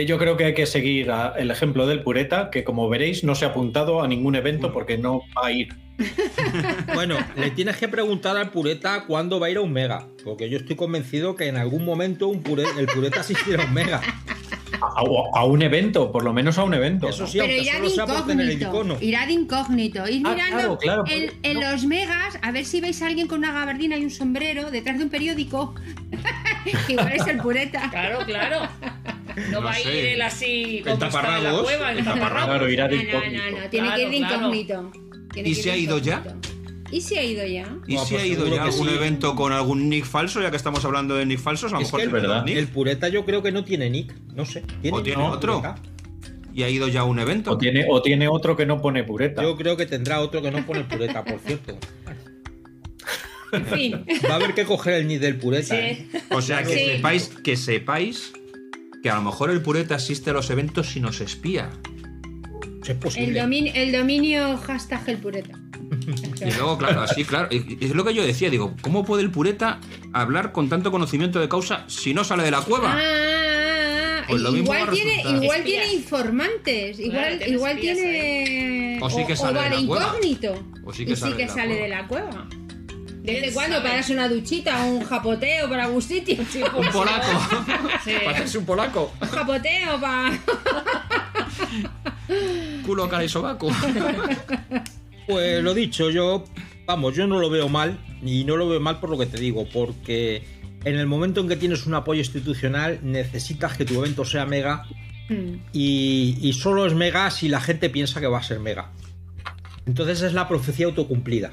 [SPEAKER 3] yo creo que hay que seguir a- el ejemplo del Pureta, que como veréis no se ha apuntado a ningún evento porque no va a ir. [laughs]
[SPEAKER 1] Bueno, le tienes que preguntar al pureta cuándo va a ir a un mega. Porque yo estoy convencido que en algún momento un pure- el pureta asistirá a un mega.
[SPEAKER 3] A, a- a un evento, por lo menos a un evento.
[SPEAKER 1] Eso
[SPEAKER 3] ¿no?
[SPEAKER 1] sí,
[SPEAKER 5] Pero irá
[SPEAKER 1] solo
[SPEAKER 5] de incógnito.
[SPEAKER 1] icono.
[SPEAKER 5] Irá de incógnito. Ir
[SPEAKER 3] Ah,
[SPEAKER 5] mirando
[SPEAKER 3] claro, claro,
[SPEAKER 5] en,
[SPEAKER 3] pues,
[SPEAKER 5] en
[SPEAKER 3] no.
[SPEAKER 5] los megas a ver si veis a alguien con una gabardina y un sombrero detrás de un periódico. [laughs] que igual es el pureta.
[SPEAKER 4] Claro, claro. No,
[SPEAKER 2] No
[SPEAKER 4] va a ir él así
[SPEAKER 1] En
[SPEAKER 4] como está en la
[SPEAKER 1] taparrabos.
[SPEAKER 4] cueva, En taparrabos.
[SPEAKER 3] Claro, irá de
[SPEAKER 5] No, no,
[SPEAKER 3] incógnito.
[SPEAKER 5] no, no, tiene que ir de incógnito. Tiene
[SPEAKER 2] ¿Y se ha ido ya?
[SPEAKER 5] incógnito. ¿Y se ha ido ya?
[SPEAKER 2] ¿Y
[SPEAKER 1] Buah,
[SPEAKER 2] si
[SPEAKER 1] pues
[SPEAKER 2] ha ido ya
[SPEAKER 1] que
[SPEAKER 2] algún
[SPEAKER 1] sí.
[SPEAKER 2] evento con algún nick falso, ya que estamos hablando de nick falsos? A lo
[SPEAKER 1] Es
[SPEAKER 2] mejor
[SPEAKER 1] que el,
[SPEAKER 2] ve
[SPEAKER 3] verdad.
[SPEAKER 2] nick.
[SPEAKER 1] el pureta yo creo que no tiene nick. No sé. ¿Tiene,
[SPEAKER 2] ¿O tiene
[SPEAKER 1] No,
[SPEAKER 2] otro?
[SPEAKER 1] pureta.
[SPEAKER 2] y ha ido ya a un evento.
[SPEAKER 3] O tiene, o tiene otro que no pone Pureta.
[SPEAKER 1] Yo creo que tendrá otro que no pone el pureta, por [laughs] cierto.
[SPEAKER 5] En fin.
[SPEAKER 1] Va a haber que coger el nick del pureta. ¿eh?
[SPEAKER 2] O sea, que
[SPEAKER 5] Sí.
[SPEAKER 2] sepáis que sepáis que a lo mejor el pureta asiste a los eventos y nos espía.
[SPEAKER 1] Es
[SPEAKER 5] El,
[SPEAKER 1] posible.
[SPEAKER 5] domin- el dominio hashtag el pureta.
[SPEAKER 2] Y luego, claro, así, claro. es lo que yo decía, digo, ¿cómo puede el pureta hablar con tanto conocimiento de causa si no sale de la cueva?
[SPEAKER 5] Ah,
[SPEAKER 2] Pues lo mismo va
[SPEAKER 5] igual tiene, igual tiene informantes, igual,
[SPEAKER 4] Claro,
[SPEAKER 5] igual
[SPEAKER 4] espías
[SPEAKER 5] tiene
[SPEAKER 2] O sí que sale de la cueva.
[SPEAKER 5] incógnito.
[SPEAKER 2] O sí que
[SPEAKER 5] y
[SPEAKER 2] sale
[SPEAKER 5] sí que
[SPEAKER 2] de la
[SPEAKER 5] sale
[SPEAKER 2] cueva.
[SPEAKER 5] de la cueva. De vez en
[SPEAKER 4] ¿Quién
[SPEAKER 5] cuando
[SPEAKER 4] sabe?
[SPEAKER 5] para darse una duchita, un japoteo para algún sitio.
[SPEAKER 2] Un polaco.
[SPEAKER 4] Sí.
[SPEAKER 2] Para hacerse un polaco.
[SPEAKER 5] Un japoteo para.
[SPEAKER 2] Culo, cara y sobaco. [laughs]
[SPEAKER 1] Pues lo dicho, yo, vamos, yo no lo veo mal, y no lo veo mal por lo que te digo, porque en el momento en que tienes un apoyo institucional, necesitas que tu evento sea mega, y, y solo es mega si la gente piensa que va a ser mega. Entonces es la profecía autocumplida.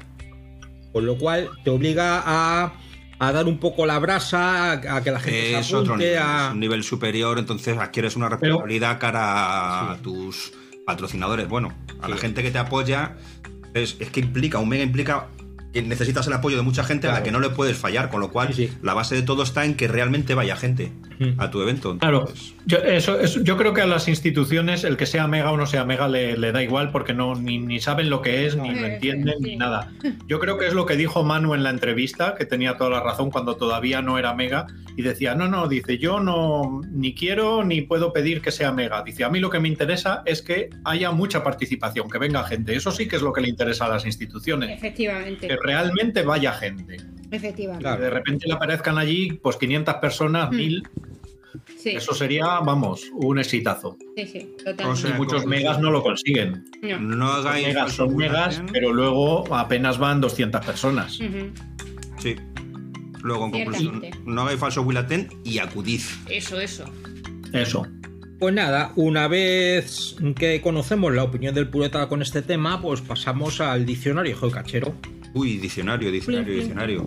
[SPEAKER 1] Con lo cual te obliga a a dar un poco la brasa, a, a que la gente
[SPEAKER 2] Es
[SPEAKER 1] se
[SPEAKER 2] otro
[SPEAKER 1] apunte,
[SPEAKER 2] nivel,
[SPEAKER 1] a-
[SPEAKER 2] es un nivel superior, entonces adquieres una responsabilidad cara a tus patrocinadores. Bueno, a la gente que te apoya, es, es que implica, un mega implica que necesitas el apoyo de mucha gente a la que no le puedes fallar, con lo cual
[SPEAKER 1] Sí, sí.
[SPEAKER 2] la base de todo está en que realmente vaya gente
[SPEAKER 1] Mm.
[SPEAKER 2] a tu evento.
[SPEAKER 3] Claro, yo, eso, eso- yo creo que a las instituciones el que sea mega o no sea mega le, le da igual porque no ni, ni saben lo que es, ni lo entienden,
[SPEAKER 5] sí.
[SPEAKER 3] ni nada. Yo creo que es lo que dijo Manu en la entrevista, que tenía toda la razón cuando todavía no era mega, y decía, no, no, dice, yo no ni quiero ni puedo pedir que sea mega. Dice, a mí lo que me interesa es que haya mucha participación, que venga gente. Eso sí que es lo que le interesa a las instituciones,
[SPEAKER 5] Efectivamente.
[SPEAKER 3] Realmente vaya gente.
[SPEAKER 5] Efectivamente.
[SPEAKER 1] Claro.
[SPEAKER 3] De repente le aparezcan allí pues 500 personas,
[SPEAKER 5] Mm.
[SPEAKER 3] 1000,
[SPEAKER 5] Sí,
[SPEAKER 3] eso sería, vamos, un exitazo.
[SPEAKER 5] sí, sí, totalmente.
[SPEAKER 2] O sea,
[SPEAKER 3] Y muchos megas no lo consiguen.
[SPEAKER 5] No.
[SPEAKER 2] no
[SPEAKER 3] Los megas son megas, pero luego apenas van 200 personas.
[SPEAKER 2] Sí. Luego, en conclusión, no hagáis falso Willaten y acudid.
[SPEAKER 4] Eso, eso.
[SPEAKER 3] Eso.
[SPEAKER 1] Pues nada, una vez que conocemos la opinión del pureta con este tema, pues pasamos al diccionario geocachero.
[SPEAKER 2] Uy, diccionario, diccionario, diccionario.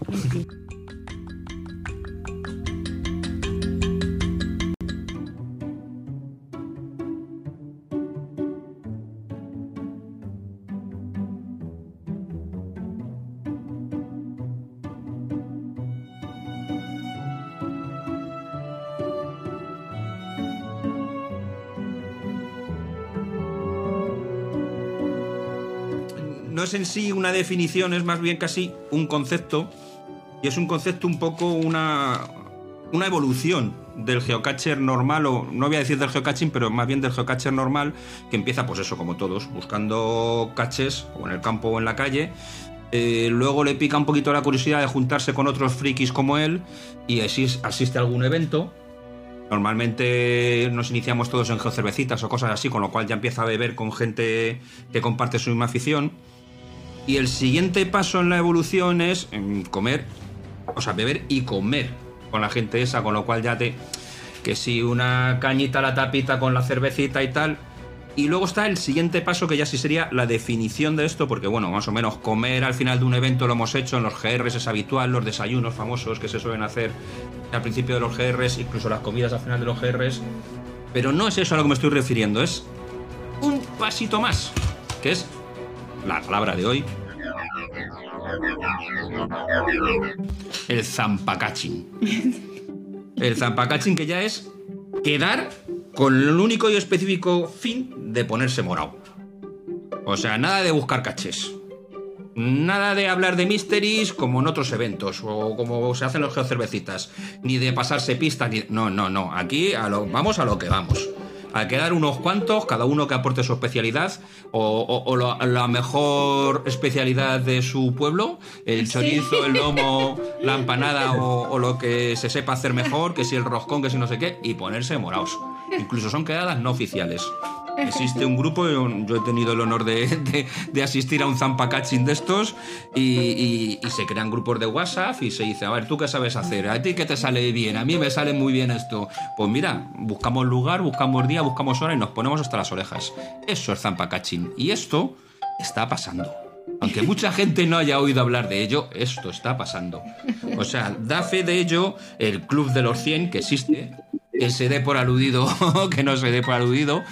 [SPEAKER 2] Es en sí una definición, es más bien casi un concepto. Y es un concepto un poco una, una evolución del geocacher normal, o no voy a decir del geocaching, pero más bien del geocacher normal, que empieza, pues eso, como todos, buscando caches, o en el campo o en la calle. Eh, luego le pica un poquito la curiosidad de juntarse con otros frikis como él, y asiste a algún evento. Normalmente nos iniciamos todos en geocervecitas o cosas así, con lo cual ya empieza a beber con gente que comparte su misma afición. Y el siguiente paso en la evolución es comer, o sea, beber y comer con la gente esa, con lo cual ya te. Que si una cañita a la tapita con la cervecita y tal. Y luego está el siguiente paso que ya sí sería la definición de esto, porque bueno, más o menos comer al final de un evento lo hemos hecho en los GRs, es habitual, los desayunos famosos que se suelen hacer al principio de los GRs, incluso las comidas al final de los GRs. Pero no es eso a lo que me estoy refiriendo, es un pasito más, que es la palabra de hoy. El zampacaching. El zampacaching que ya es quedar con el único y específico fin de ponerse morado. O sea, nada de buscar caches. Nada de hablar de mysteries como en otros eventos o como se hacen los geocervecitas. Ni de pasarse pistas, ni... No, no, no. Aquí vamos a lo que vamos. A quedar unos cuantos, cada uno que aporte su especialidad o, o- o la, la mejor especialidad de su pueblo, el chorizo, el lomo, [laughs] la empanada o, o lo que se sepa hacer mejor, que si el roscón, que si no sé qué, y ponerse moraos. Incluso son quedadas no oficiales. Existe un grupo, yo, he tenido el honor de, de- asistir a un zampacaching de estos y se crean grupos de WhatsApp y se dice, a ver, ¿tú qué sabes hacer? ¿A ti qué te sale bien? A mí me sale muy bien esto. Pues mira, buscamos lugar, buscamos día, buscamos hora y nos ponemos hasta las orejas. Eso es zampacaching. Y esto está pasando. Aunque mucha gente no haya oído hablar de ello, esto está pasando. O sea, da fe de ello el Club de los 100 que existe, que se dé por aludido, [laughs] que no se dé por aludido,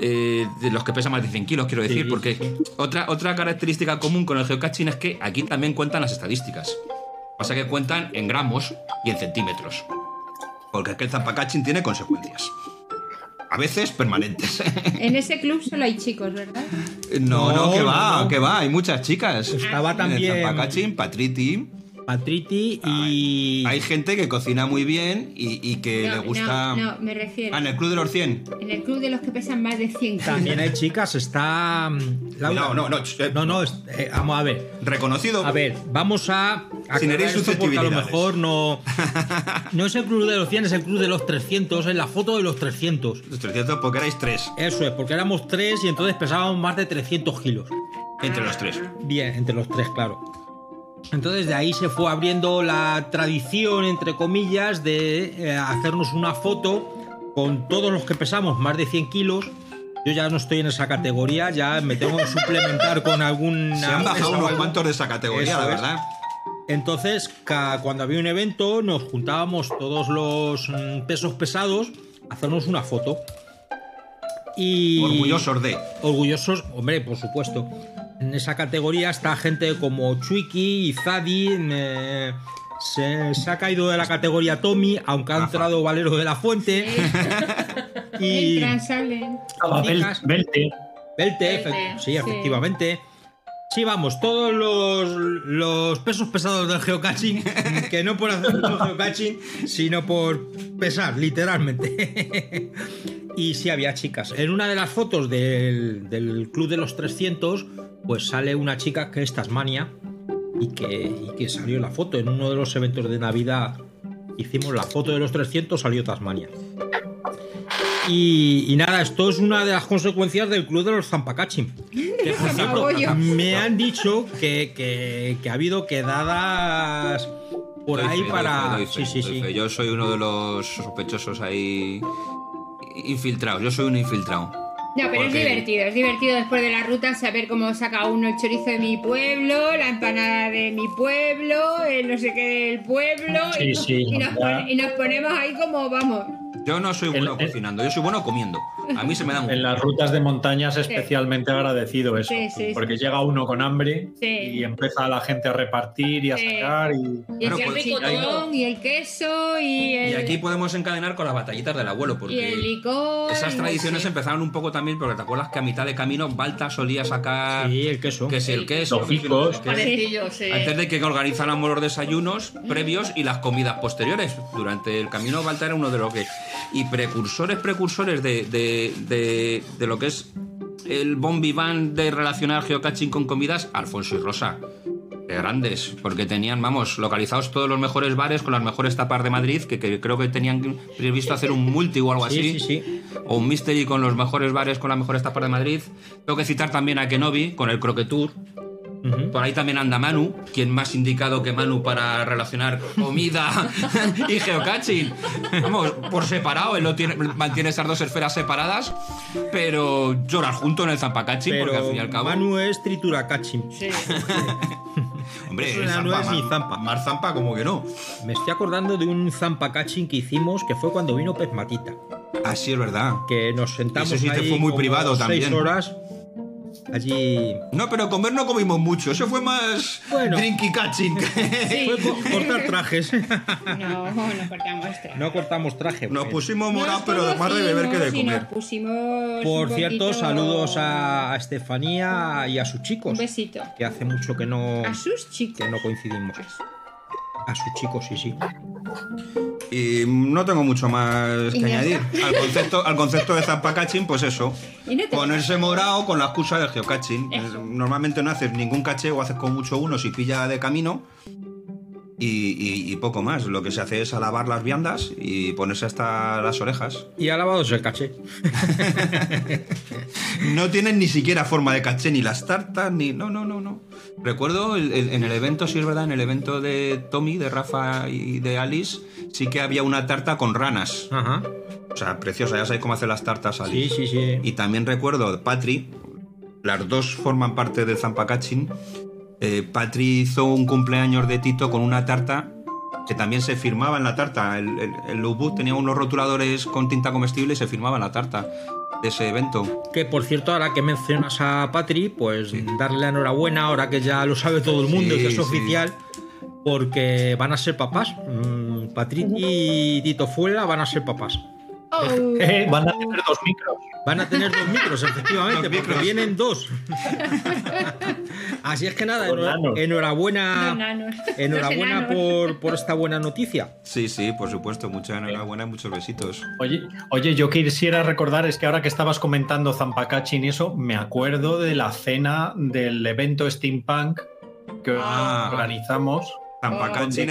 [SPEAKER 2] eh, de los que pesan más de 100 kilos, quiero decir,
[SPEAKER 1] Sí,
[SPEAKER 2] porque
[SPEAKER 1] sí.
[SPEAKER 2] otra, otra característica común con el geocaching es que aquí también cuentan las estadísticas. Pasa que cuentan en gramos y en centímetros. Porque es que el zampacaching tiene consecuencias. A veces permanentes. [laughs]
[SPEAKER 5] En ese club solo hay chicos, ¿verdad?
[SPEAKER 2] No, no,
[SPEAKER 1] No,
[SPEAKER 2] que va,
[SPEAKER 1] no.
[SPEAKER 2] que va, hay muchas chicas.
[SPEAKER 1] Estaba
[SPEAKER 2] En
[SPEAKER 1] también-
[SPEAKER 2] el Zampacaching, Patriti.
[SPEAKER 1] Patriti y.
[SPEAKER 2] Hay gente que cocina muy bien y, y que
[SPEAKER 5] no,
[SPEAKER 2] le gusta.
[SPEAKER 5] no, no, me refiero.
[SPEAKER 2] Ah, en el Club de los 100.
[SPEAKER 5] En el club de los que pesan más de 100 kilos.
[SPEAKER 1] También hay chicas, está. mm, Laura-
[SPEAKER 2] No, no, no. eh,
[SPEAKER 1] No, no, es- eh, vamos a ver.
[SPEAKER 2] Reconocido.
[SPEAKER 1] A ver, vamos a.
[SPEAKER 2] Sin herir
[SPEAKER 1] porque a lo mejor no. [laughs] No es el club de los 100, es el club de los 300, es la foto de los 300.
[SPEAKER 2] Los 300 porque erais tres.
[SPEAKER 1] Eso es, porque éramos tres y entonces pesábamos más de 300 kilos.
[SPEAKER 2] Entre los tres.
[SPEAKER 1] Bien, entre los tres, claro. Entonces de ahí se fue abriendo la tradición, entre comillas, de eh, hacernos una foto con todos los que pesamos más de 100 kilos. Yo ya no estoy en esa categoría, ya me tengo que suplementar con alguna... [laughs]
[SPEAKER 2] Se han bajado unos cuantos de esa categoría,
[SPEAKER 1] Eso
[SPEAKER 2] la
[SPEAKER 1] es.
[SPEAKER 2] verdad.
[SPEAKER 1] Entonces, cuando había un evento, nos juntábamos todos los mm, pesos pesados a hacernos una foto. Y
[SPEAKER 2] Orgullosos de.
[SPEAKER 1] orgullosos, hombre, por supuesto. En esa categoría está gente como Chuiki y Zadi. eh, se, se ha caído de la categoría Tommy, aunque ha entrado Valero de la Fuente. [laughs] y
[SPEAKER 5] Entran, salen.
[SPEAKER 3] Ah. Belte.
[SPEAKER 1] Belte, sí,
[SPEAKER 5] sí.
[SPEAKER 1] efectivamente. Sí, vamos, todos los, los pesos pesados del geocaching, [laughs] que no por hacer mucho geocaching, sino por pesar, literalmente. [laughs] y sí, había chicas. En una de las fotos del, del Club de los 300, pues sale una chica que es Tasmania y que, y que salió en la foto. En uno de los eventos de Navidad hicimos la foto de los 300, salió Tasmania. Y, y nada, esto es una de las consecuencias del club de los Zampacachim. Que por [laughs] cierto,
[SPEAKER 5] Apoyo.
[SPEAKER 1] me han dicho que, que- que ha habido quedadas por
[SPEAKER 2] Doy
[SPEAKER 1] ahí
[SPEAKER 2] fe, doy
[SPEAKER 1] para.
[SPEAKER 2] fe, doy fe,
[SPEAKER 1] sí, sí, sí.
[SPEAKER 2] fe. Yo soy uno de los sospechosos ahí infiltrados. Yo soy un infiltrado.
[SPEAKER 5] No, pero es divertido, es divertido después de la ruta saber cómo saca uno el chorizo de mi pueblo, la empanada de mi pueblo, el no sé qué del pueblo,
[SPEAKER 3] Sí,
[SPEAKER 5] y,
[SPEAKER 3] sí,
[SPEAKER 5] nos y nos ponemos ahí como vamos.
[SPEAKER 2] Yo no soy bueno
[SPEAKER 3] El- el-
[SPEAKER 2] cocinando, yo soy bueno comiendo. A mí se me dan.
[SPEAKER 3] En las rutas de montañas especialmente agradecido eso.
[SPEAKER 5] Sí, sí,
[SPEAKER 3] porque llega uno con hambre
[SPEAKER 5] Sí.
[SPEAKER 3] y empieza la gente a repartir y a
[SPEAKER 5] Sí.
[SPEAKER 3] sacar y...
[SPEAKER 5] Y el
[SPEAKER 2] Bueno, pues-
[SPEAKER 5] salpicón, y el queso, y el,
[SPEAKER 2] Y aquí podemos encadenar con las batallitas del abuelo,
[SPEAKER 5] y
[SPEAKER 2] porque
[SPEAKER 5] el licor.
[SPEAKER 2] esas tradiciones empezaron un poco también, porque te acuerdas que a mitad de camino Balta solía sacar
[SPEAKER 1] Sí, el queso.
[SPEAKER 2] que si el queso,
[SPEAKER 3] Los picos.
[SPEAKER 2] Antes de que organizáramos los desayunos previos y las comidas posteriores. Durante el camino Balta era uno de los que. Y precursores, precursores de, de, de- de lo que es el bon vivant de relacionar geocaching con comidas, Alfonso y Rosa. Qué grandes, porque tenían, vamos, localizados todos los mejores bares con las mejores tapas de Madrid, que, que creo que tenían previsto hacer un multi o algo
[SPEAKER 1] Sí,
[SPEAKER 2] así
[SPEAKER 1] sí, sí.
[SPEAKER 2] o un mystery con los mejores bares con las mejores tapas de Madrid. Tengo que citar también a Kenobi con el Croquetour. Por ahí también anda Manu, quien más indicado que Manu para relacionar comida [laughs] y geocaching. Vamos, por separado, él lo tiene, mantiene esas dos esferas separadas, pero llorar junto en el zampacaching, porque al fin y al cabo.
[SPEAKER 1] Manu es trituracachim.
[SPEAKER 4] Sí. [laughs]
[SPEAKER 2] hombre,
[SPEAKER 1] eso
[SPEAKER 2] el
[SPEAKER 1] ya no
[SPEAKER 2] zampa,
[SPEAKER 1] es ni zampa.
[SPEAKER 2] Más zampa, como que no.
[SPEAKER 1] Me estoy acordando de un zampacaching que hicimos que fue cuando vino Pez Matita.
[SPEAKER 2] Ah, sí, es verdad.
[SPEAKER 1] Que nos sentamos
[SPEAKER 2] Eso sí te
[SPEAKER 1] ahí
[SPEAKER 2] fue muy
[SPEAKER 1] como
[SPEAKER 2] privado
[SPEAKER 1] seis
[SPEAKER 2] también.
[SPEAKER 1] horas allí.
[SPEAKER 2] No, pero comer no comimos mucho. Eso fue más
[SPEAKER 1] Bueno.
[SPEAKER 2] drinky catching.
[SPEAKER 1] Fue co- cortar trajes.
[SPEAKER 5] No, [laughs] no cortamos traje.
[SPEAKER 1] no cortamos traje.
[SPEAKER 2] Nos
[SPEAKER 1] pues.
[SPEAKER 2] pusimos morados, pero más de beber que de comer.
[SPEAKER 5] Nos pusimos
[SPEAKER 1] Por
[SPEAKER 5] un
[SPEAKER 1] cierto,
[SPEAKER 5] poquito-
[SPEAKER 1] saludos a, Estefanía y a sus
[SPEAKER 5] Un
[SPEAKER 1] chicos.
[SPEAKER 5] besito.
[SPEAKER 1] Que hace mucho que no,
[SPEAKER 5] A sus chicos.
[SPEAKER 1] que no coincidimos. A sus chicos, sí, sí.
[SPEAKER 2] Y no tengo mucho más
[SPEAKER 5] ¿Y
[SPEAKER 2] que añadir. Al concepto, al concepto de zampacaching, pues eso.
[SPEAKER 5] No
[SPEAKER 2] Ponerse morado con la excusa del geocaching.
[SPEAKER 5] Eso.
[SPEAKER 2] Normalmente no haces ningún caché o haces con mucho uno si pilla de camino. Y, y- y poco más. Lo que se hace es alabar las viandas y ponerse hasta las orejas.
[SPEAKER 1] Y ha lavado el caché. [laughs]
[SPEAKER 2] No tienen ni siquiera forma de caché, ni las tartas, ni. No, no, no, no. Recuerdo el- el- en el evento, sí es verdad, en el evento de Tommy, de Rafa y de Alice, sí que había una tarta con ranas.
[SPEAKER 1] Ajá.
[SPEAKER 2] O sea, preciosa, ya sabéis cómo hacer las tartas
[SPEAKER 1] Sí,
[SPEAKER 2] Alice.
[SPEAKER 1] sí, sí.
[SPEAKER 2] Y también recuerdo Patri, las dos forman parte del Zampacaching. Eh, Patri hizo un cumpleaños de Tito con una tarta que también se firmaba en la tarta. El, el, el Lookbook tenía unos rotuladores con tinta comestible y se firmaba en la tarta de ese evento.
[SPEAKER 1] Que por cierto, ahora que mencionas a Patri, pues darle la enhorabuena, ahora que ya lo sabe todo el mundo y que es
[SPEAKER 2] Sí,
[SPEAKER 1] oficial, porque van a ser papás. Mm, Patri y Tito Fuela van a ser papás.
[SPEAKER 3] Eh, van a tener dos micros.
[SPEAKER 1] Van a tener dos micros, efectivamente, [laughs]
[SPEAKER 2] Dos
[SPEAKER 1] porque
[SPEAKER 2] micros.
[SPEAKER 1] vienen dos. [laughs] Así es que nada, enhorabuena, enhorabuena por, por esta buena noticia.
[SPEAKER 2] Sí, sí, por supuesto. Mucha enhorabuena y muchos besitos.
[SPEAKER 3] Oye, oye, yo quisiera recordar, es que ahora que estabas comentando Zampacaching y eso, me acuerdo de la cena del evento Steampunk que
[SPEAKER 2] Ah.
[SPEAKER 3] organizamos.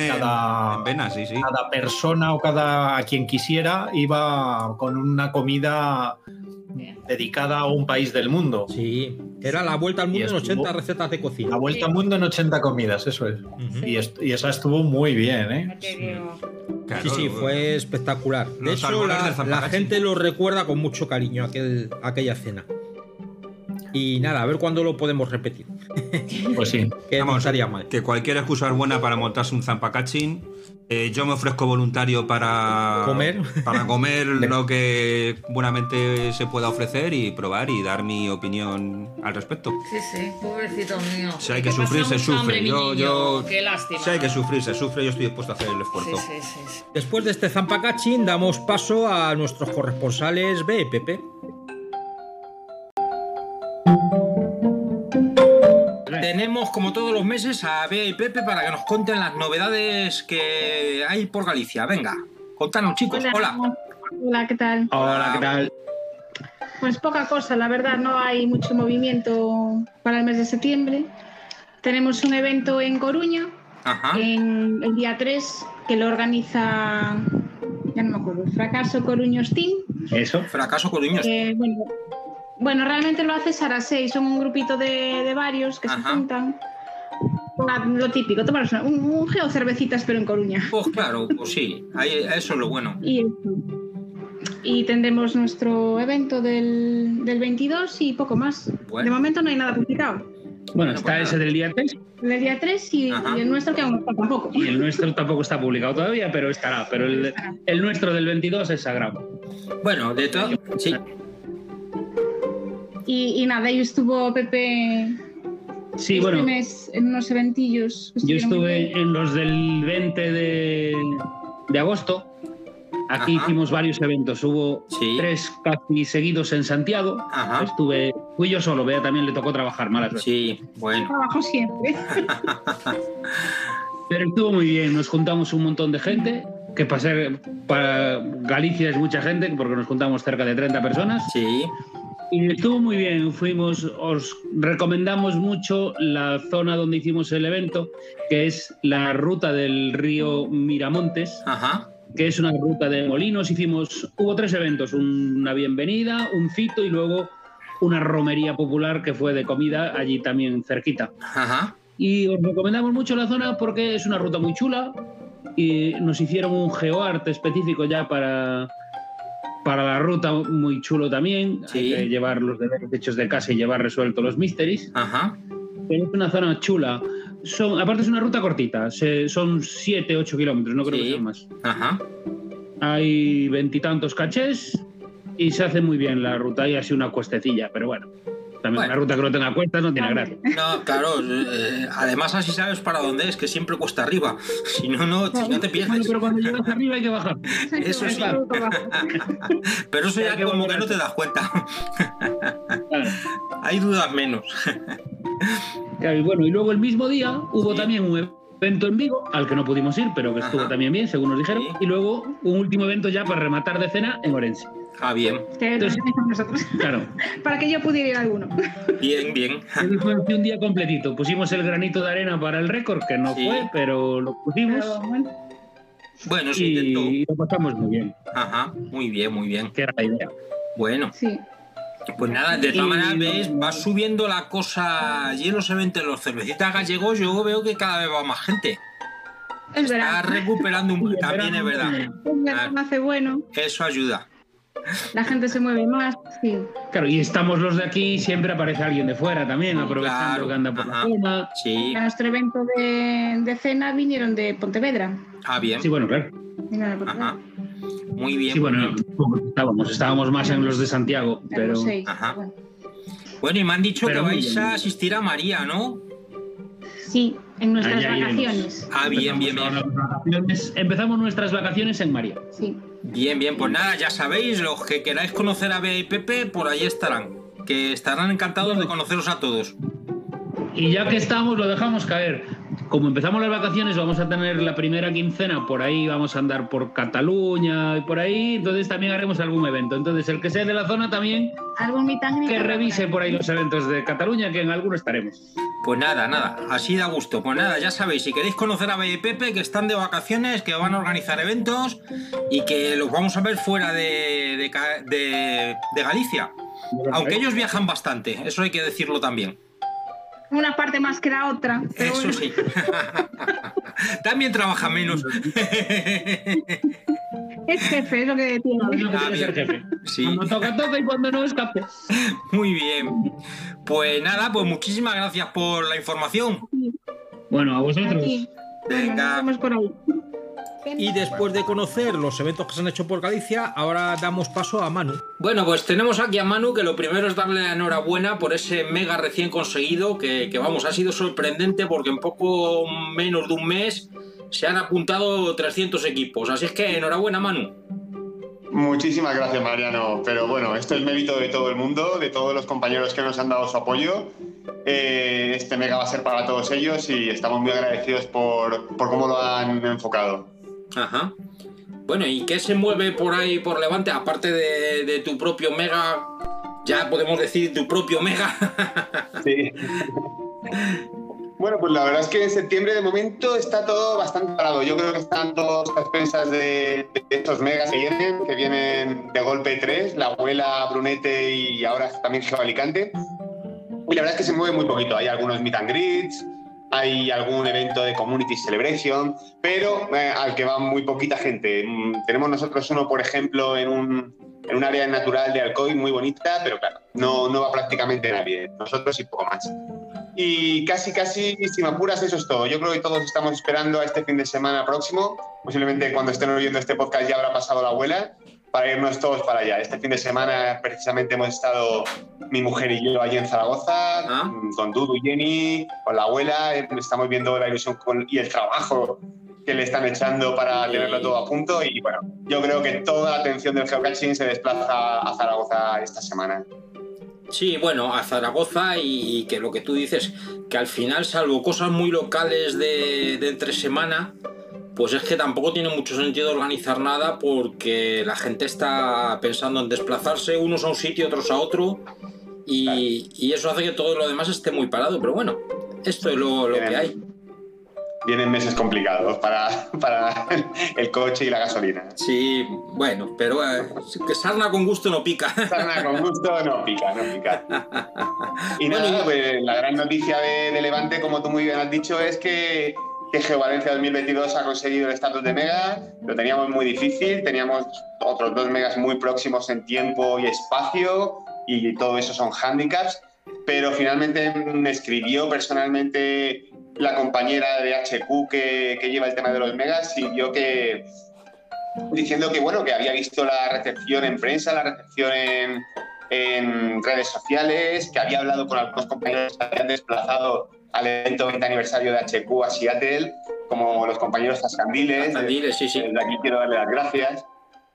[SPEAKER 3] Cada-
[SPEAKER 2] en Vena, sí, sí.
[SPEAKER 3] Cada persona o cada a quien quisiera iba con una comida dedicada a un país del mundo.
[SPEAKER 1] Sí, era la vuelta al mundo en
[SPEAKER 3] estuvo-
[SPEAKER 1] 80 recetas de cocina.
[SPEAKER 3] La vuelta al mundo en 80 comidas, eso es. Y, est- y esa estuvo muy bien, ¿eh?
[SPEAKER 2] Claro,
[SPEAKER 1] Sí, sí, fue espectacular. De hecho, la, gente lo recuerda con mucho cariño aquel, aquella cena. Y nada, a ver cuándo lo podemos repetir. [laughs]
[SPEAKER 3] Pues sí.
[SPEAKER 6] Que
[SPEAKER 2] Vamos,
[SPEAKER 6] mal.
[SPEAKER 2] Que cualquier excusa es buena para montarse un zampacachín. Eh, yo me ofrezco voluntario para
[SPEAKER 6] ¿Comer?
[SPEAKER 2] para [laughs] comer lo que buenamente se pueda ofrecer y probar y dar mi opinión al respecto.
[SPEAKER 4] Sí, sí, pobrecito mío.
[SPEAKER 2] Si hay que sufrir, se
[SPEAKER 4] hambre,
[SPEAKER 2] sufre.
[SPEAKER 4] mi
[SPEAKER 2] Yo,
[SPEAKER 4] niño.
[SPEAKER 2] yo,
[SPEAKER 4] Qué lástima.
[SPEAKER 2] si hay que sufrir, se sufre. Yo estoy dispuesto a hacer el
[SPEAKER 4] Sí,
[SPEAKER 2] esfuerzo.
[SPEAKER 4] sí, sí, sí.
[SPEAKER 6] Después de este zampacachín, damos paso a nuestros corresponsales B y Pepe. Tenemos, como todos los meses, a Bea y Pepe para que nos cuenten las novedades que hay por Galicia. Venga, contanos, chicos. Hola.
[SPEAKER 7] Hola, ¿qué tal?
[SPEAKER 3] Hola, ¿qué tal?
[SPEAKER 7] Pues poca cosa, la verdad, no hay mucho movimiento para el mes de septiembre. Tenemos un evento en Coruña,
[SPEAKER 6] Ajá.
[SPEAKER 7] en el día 3, que lo organiza, ya no me acuerdo, Fracaso Coruños Team.
[SPEAKER 3] Eso.
[SPEAKER 6] Fracaso Coruños.
[SPEAKER 7] que, bueno, bueno, realmente lo hace Sara 6, son un grupito de, de varios que
[SPEAKER 6] Ajá.
[SPEAKER 7] se juntan. Ah, Lo típico, tomarnos una- un, un geo cervecitas, pero en Coruña.
[SPEAKER 6] Pues claro, pues sí, ahí- eso es lo bueno.
[SPEAKER 7] Y, eso. y tendremos nuestro evento del, del 22 y poco más.
[SPEAKER 6] Bueno.
[SPEAKER 7] De momento no hay nada publicado.
[SPEAKER 8] Bueno, está
[SPEAKER 6] pues
[SPEAKER 8] ese del día 3
[SPEAKER 7] El día 3 y, el nuestro que aún no está tampoco.
[SPEAKER 8] y el nuestro tampoco está publicado todavía, pero estará. Pero el, el nuestro del 22 es sagrado.
[SPEAKER 6] Bueno, de todo. Sí,
[SPEAKER 7] Y, y nada, ahí estuvo Pepe
[SPEAKER 8] Sí,
[SPEAKER 7] este
[SPEAKER 8] bueno,
[SPEAKER 7] mes en unos eventillos.
[SPEAKER 8] yo estuve en los del 20 de, de agosto. Aquí
[SPEAKER 6] Ajá.
[SPEAKER 8] hicimos varios eventos. Hubo
[SPEAKER 6] Sí.
[SPEAKER 8] tres casi seguidos en Santiago.
[SPEAKER 6] Ajá.
[SPEAKER 8] Estuve, fui yo solo, Bea también le tocó trabajar malas
[SPEAKER 6] sí, bueno.
[SPEAKER 7] Trabajo siempre. [laughs]
[SPEAKER 8] Pero estuvo muy bien, nos juntamos un montón de gente, que para, ser- para Galicia es mucha gente, porque nos juntamos cerca de 30 personas.
[SPEAKER 6] Sí,
[SPEAKER 8] Y estuvo muy bien, fuimos, os recomendamos mucho la zona donde hicimos el evento, que es la ruta del río Miramontes,
[SPEAKER 6] ajá.
[SPEAKER 8] que es una ruta de molinos. Hicimos, hubo tres eventos, una bienvenida, un fito y luego una romería popular que fue de comida allí también cerquita.
[SPEAKER 6] Ajá.
[SPEAKER 8] Y os recomendamos mucho la zona porque es una ruta muy chula y nos hicieron un geoarte específico ya para, para la ruta muy chulo también.
[SPEAKER 6] Sí.
[SPEAKER 8] Hay que llevar los deberes hechos de casa y llevar resueltos los mysteries.
[SPEAKER 6] Ajá.
[SPEAKER 8] Pero es una zona chula. Son, aparte es una ruta cortita, se- son 7, 8 kilómetros, no creo
[SPEAKER 6] Sí.
[SPEAKER 8] que sean más.
[SPEAKER 6] Ajá.
[SPEAKER 8] Hay veintitantos cachés y se hace muy bien la ruta y así una cuestecilla, pero bueno. También
[SPEAKER 6] Bueno.
[SPEAKER 8] una ruta que no tenga cuestas no tiene gracia.
[SPEAKER 6] No, claro, eh, además así sabes para dónde es, que siempre cuesta arriba. Si no, no, si no te
[SPEAKER 8] Bueno,
[SPEAKER 6] pierdes.
[SPEAKER 8] pero cuando llegas arriba hay que bajar. [laughs]
[SPEAKER 6] Eso sí.
[SPEAKER 7] Claro. [laughs]
[SPEAKER 6] Pero eso ya
[SPEAKER 8] que
[SPEAKER 6] como que no te das cuenta.
[SPEAKER 8] Claro.
[SPEAKER 6] Hay dudas menos.
[SPEAKER 8] Claro, y bueno, y luego el mismo día hubo también un evento en Vigo, al que no pudimos ir, pero que estuvo
[SPEAKER 6] Ajá.
[SPEAKER 8] también bien, según nos dijeron.
[SPEAKER 6] Sí.
[SPEAKER 8] Y luego un último evento ya para rematar de cena en Orense.
[SPEAKER 6] Ah, bien,
[SPEAKER 7] Que lo
[SPEAKER 8] Entonces-
[SPEAKER 7] organizamos nosotros.
[SPEAKER 8] Claro, [laughs]
[SPEAKER 7] Para que yo pudiera ir a alguno. [laughs]
[SPEAKER 6] bien, bien.
[SPEAKER 8] Fue un día completito. Pusimos el granito de arena para el récord, que no
[SPEAKER 6] Sí.
[SPEAKER 8] fue, pero lo pusimos
[SPEAKER 7] Pero bueno,
[SPEAKER 6] Bueno, se intentó.
[SPEAKER 8] y lo pasamos muy bien,
[SPEAKER 6] Ajá, muy bien, muy bien.
[SPEAKER 8] que era la idea.
[SPEAKER 6] Bueno,
[SPEAKER 7] sí.
[SPEAKER 6] pues nada, de todas
[SPEAKER 8] Y-
[SPEAKER 6] maneras, ves, va subiendo la cosa allí en los eventos, los cervecitas gallegos, yo veo que cada vez va más gente.
[SPEAKER 7] Es
[SPEAKER 6] Está
[SPEAKER 7] verdad.
[SPEAKER 6] recuperando un [laughs]
[SPEAKER 8] Y en
[SPEAKER 6] también es verdad.
[SPEAKER 7] Verano hace bueno,
[SPEAKER 6] Eso ayuda.
[SPEAKER 7] La gente se mueve más. Sí.
[SPEAKER 8] Claro, y estamos los de aquí, siempre aparece alguien de fuera también, aprovechando
[SPEAKER 6] Claro,
[SPEAKER 8] que anda por
[SPEAKER 6] ajá.
[SPEAKER 8] la zona.
[SPEAKER 6] Sí.
[SPEAKER 7] A nuestro evento de, de cena vinieron de Pontevedra.
[SPEAKER 6] Ah, bien.
[SPEAKER 8] Sí, bueno, claro.
[SPEAKER 6] Ajá. Muy bien.
[SPEAKER 8] Sí, bueno,
[SPEAKER 6] bien.
[SPEAKER 8] estábamos, estábamos más en los de Santiago, pero...
[SPEAKER 7] Éramos seis.
[SPEAKER 6] Ajá.
[SPEAKER 7] Bueno,
[SPEAKER 6] Bueno, y me han dicho
[SPEAKER 8] Pero
[SPEAKER 6] que vais
[SPEAKER 8] bien.
[SPEAKER 6] a asistir a María, ¿no?
[SPEAKER 7] Sí, en nuestras
[SPEAKER 8] Allá iremos.
[SPEAKER 7] vacaciones.
[SPEAKER 6] Ah, bien, bien, bien.
[SPEAKER 8] Empezamos nuestras vacaciones en María.
[SPEAKER 7] Sí.
[SPEAKER 6] Bien, bien, pues nada, ya sabéis, los que queráis conocer a Bea y Pepe, por ahí estarán. Que estarán encantados de conoceros a todos.
[SPEAKER 8] Y ya que estamos, lo dejamos caer. Como empezamos las vacaciones, vamos a tener la primera quincena por ahí, vamos a andar por Cataluña y por ahí, entonces también haremos algún evento. Entonces, el que sea de la zona también,
[SPEAKER 7] Algún
[SPEAKER 8] que revise por ahí los eventos de Cataluña, que en alguno estaremos.
[SPEAKER 6] Pues nada, nada, así da gusto. Pues nada, ya sabéis, si queréis conocer a Bea y Pepe, que están de vacaciones, que van a organizar eventos y que los vamos a ver fuera de, de de- de Galicia. Aunque ellos viajan bastante, eso hay que decirlo también.
[SPEAKER 7] Una parte más que la otra. Pero
[SPEAKER 6] Eso
[SPEAKER 7] bueno.
[SPEAKER 6] sí. [laughs] También trabaja menos.
[SPEAKER 7] Es jefe, es lo que tiene.
[SPEAKER 6] Ah,
[SPEAKER 8] jefe.
[SPEAKER 6] Sí.
[SPEAKER 8] Cuando toca, toca y cuando no, escape.
[SPEAKER 6] Muy bien. Pues nada, pues muchísimas gracias por la información.
[SPEAKER 8] Bueno, a vosotros.
[SPEAKER 7] Aquí. Venga,
[SPEAKER 6] Venga.
[SPEAKER 7] nos vemos por ahí.
[SPEAKER 6] Y después de conocer los eventos que se han hecho por Galicia, ahora damos paso a Manu. Bueno, pues tenemos aquí a Manu, que lo primero es darle la enhorabuena por ese mega recién conseguido, que, que, vamos, ha sido sorprendente porque en poco menos de un mes se han apuntado 300 equipos. Así es que enhorabuena, Manu.
[SPEAKER 9] Muchísimas gracias, Mariano. Pero bueno, esto es mérito de todo el mundo, de todos los compañeros que nos han dado su apoyo. Eh, este mega va a ser para todos ellos y estamos muy agradecidos por, por cómo lo han enfocado.
[SPEAKER 6] Ajá. Bueno, ¿y qué se mueve por ahí por Levante? Aparte de, de tu propio mega, ya podemos decir tu propio mega. [laughs]
[SPEAKER 9] Sí. Bueno, pues la verdad es que en septiembre de momento está todo bastante parado. Yo creo que están todas las pensas de, de estos megas que vienen, que vienen de golpe tres, la abuela Brunete y ahora también Geoalicante. Y la verdad es que se mueve muy poquito. Hay algunos meet and greets, hay algún evento de Community Celebration, pero eh, al que va muy poquita gente. Mm, Tenemos nosotros uno, por ejemplo, en un, en un área natural de Alcoy muy bonita, pero claro, no, no va prácticamente nadie. Nosotros y poco más. Y casi, casi, si me apuras, eso es todo. Yo creo que todos estamos esperando a este fin de semana próximo. Posiblemente cuando estén oyendo este podcast ya habrá pasado la abuela para irnos todos para allá. Este fin de semana precisamente hemos estado mi mujer y yo allí en Zaragoza,
[SPEAKER 6] Ah.
[SPEAKER 9] con Dudu y Jenny, con la abuela. Estamos viendo la ilusión con- y el trabajo que le están echando para tenerlo todo a punto. Y bueno, yo creo que toda la atención del geocaching se desplaza a Zaragoza esta semana.
[SPEAKER 6] Sí, bueno, a Zaragoza y, y que lo que tú dices, que al final, salvo cosas muy locales de, de entre semana, pues es que tampoco tiene mucho sentido organizar nada porque la gente está pensando en desplazarse unos a un sitio, otros a otro, y, y eso hace que todo lo demás esté muy parado. Pero bueno, esto es lo, lo que hay.
[SPEAKER 9] Vienen meses complicados para, para el coche y la gasolina.
[SPEAKER 6] Sí, bueno, pero eh, que sarna con gusto no pica.
[SPEAKER 9] Sarna con gusto no pica, no pica. [laughs] Y
[SPEAKER 6] Bueno,
[SPEAKER 9] nada,
[SPEAKER 6] y-
[SPEAKER 9] pues la gran noticia de, de Levante, como tú muy bien has dicho, es que, que Geovalencia 2022 ha conseguido el estatus de mega. Lo teníamos muy difícil, teníamos otros dos megas muy próximos en tiempo y espacio, y todo eso son handicaps. Pero finalmente me escribió personalmente la compañera de HQ que, que lleva el tema de los megas y vio que, diciendo que bueno que había visto la recepción en prensa, la recepción en, en redes sociales, que había hablado con algunos compañeros que habían desplazado al evento 20 aniversario de HQ a Seattle, como los compañeros Tascandiles.
[SPEAKER 6] Tascandiles, sí, sí.
[SPEAKER 9] Desde aquí quiero darle las gracias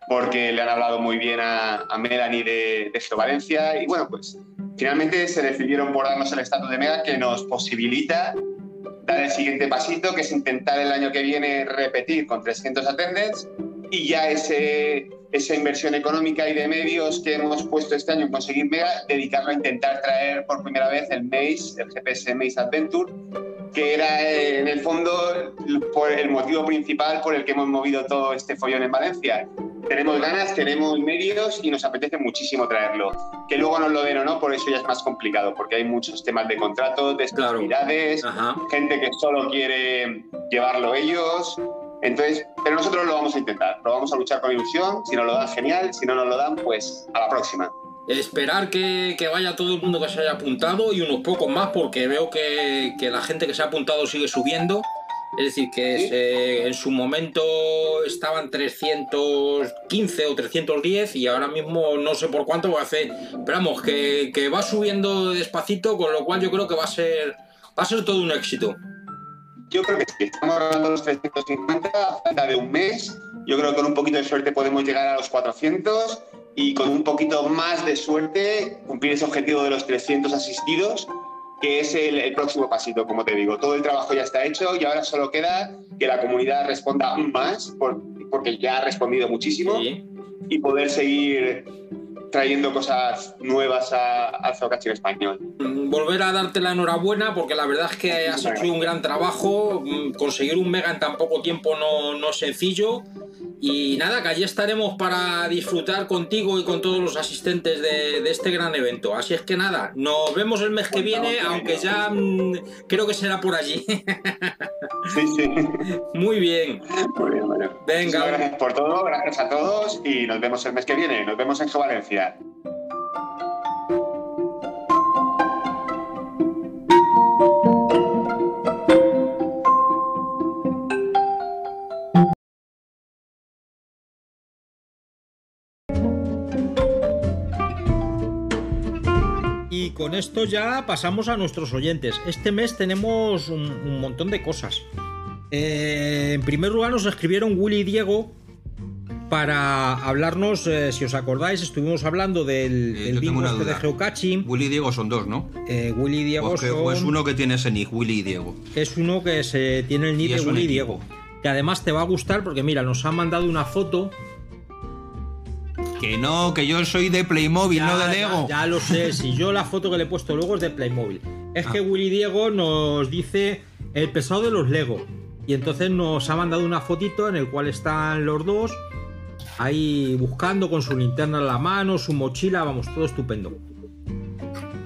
[SPEAKER 9] porque le han hablado muy bien a, a Melanie de, de Geovalencia y bueno, pues finalmente se decidieron por darnos el estatus de Mega que nos posibilita dar el siguiente pasito, que es intentar el año que viene repetir con 300 attendants y ya ese, esa inversión económica y de medios que hemos puesto este año en conseguir Mega, dedicarlo a intentar traer por primera vez el MAZE, el GPS Maze Adventure, que era eh, en el fondo el motivo principal por el que hemos movido todo este follón en Valencia. Tenemos ganas, tenemos medios y nos apetece muchísimo traerlo. Que luego nos lo den o no, por eso ya es más complicado, porque hay muchos temas de contratos, de
[SPEAKER 6] Ajá.
[SPEAKER 9] gente que solo quiere llevarlo ellos. Entonces, pero nosotros lo vamos a intentar, lo vamos a luchar con ilusión. Si nos lo dan, genial. Si no nos lo dan, pues a la próxima.
[SPEAKER 6] Esperar que, que vaya todo el mundo que se haya apuntado y unos pocos más porque veo que, que la gente que se ha apuntado sigue subiendo. Es decir, que
[SPEAKER 9] Sí.
[SPEAKER 6] se- en su momento estaban 315 o 310 y ahora mismo no sé por cuánto va a hacer. Pero vamos, que, que va subiendo despacito, con lo cual yo creo que va a ser, va a ser todo un éxito.
[SPEAKER 9] Yo creo que sí, estamos hablando de los 350 a falta de un mes. Yo creo que con un poquito de suerte podemos llegar a los 400 y con un poquito más de suerte cumplir ese objetivo de los 300 asistidos, que es el, el próximo pasito, como te digo. Todo el trabajo ya está hecho y ahora solo queda que la comunidad responda más, por- porque ya ha respondido muchísimo,
[SPEAKER 6] Sí.
[SPEAKER 9] y poder seguir trayendo cosas nuevas a- al geocaching español.
[SPEAKER 6] Mm, Volver a darte la enhorabuena porque la verdad es que has hecho un gran trabajo. Mm, Conseguir un mega en tan poco tiempo no, no es sencillo.
[SPEAKER 1] Y nada, que allí estaremos para disfrutar contigo y con todos los asistentes de, de este gran evento. Así es que nada, nos vemos el mes que viene, aunque ya mm, creo que será por allí. [laughs]
[SPEAKER 9] Sí, sí.
[SPEAKER 1] Muy bien.
[SPEAKER 9] Muy bien, bueno.
[SPEAKER 1] Venga.
[SPEAKER 9] Muchísimas Gracias por todo, gracias a todos y nos vemos el mes que viene. Nos vemos en Valencia.
[SPEAKER 1] Y con esto ya pasamos a nuestros oyentes. Este mes tenemos un, montón de cosas. Eh, en primer lugar nos escribieron Willy y Diego para hablarnos, eh, si os acordáis, estuvimos hablando del,
[SPEAKER 2] Eh,
[SPEAKER 1] del bingo este de
[SPEAKER 2] duda.
[SPEAKER 1] geocaching.
[SPEAKER 2] Willy y Diego son dos, ¿no?
[SPEAKER 1] Eh, Willy y Diego son-
[SPEAKER 2] pues uno que tiene ese nick, Willy y Diego.
[SPEAKER 1] es uno que se tiene el nick de
[SPEAKER 2] es
[SPEAKER 1] Willy y. Diego. Que además te va a gustar porque mira, nos han mandado una foto.
[SPEAKER 2] Que no, que yo soy de Playmobil, no de Lego.
[SPEAKER 1] Ya, ya lo sé, [laughs] si yo la foto que le he puesto luego es de Playmobil. Es
[SPEAKER 2] Ah.
[SPEAKER 1] que Willy Diego nos dice el pesado de los Lego. Y entonces nos ha mandado una fotito en el cual están los dos ahí buscando con su linterna en la mano, su mochila, vamos, todo estupendo.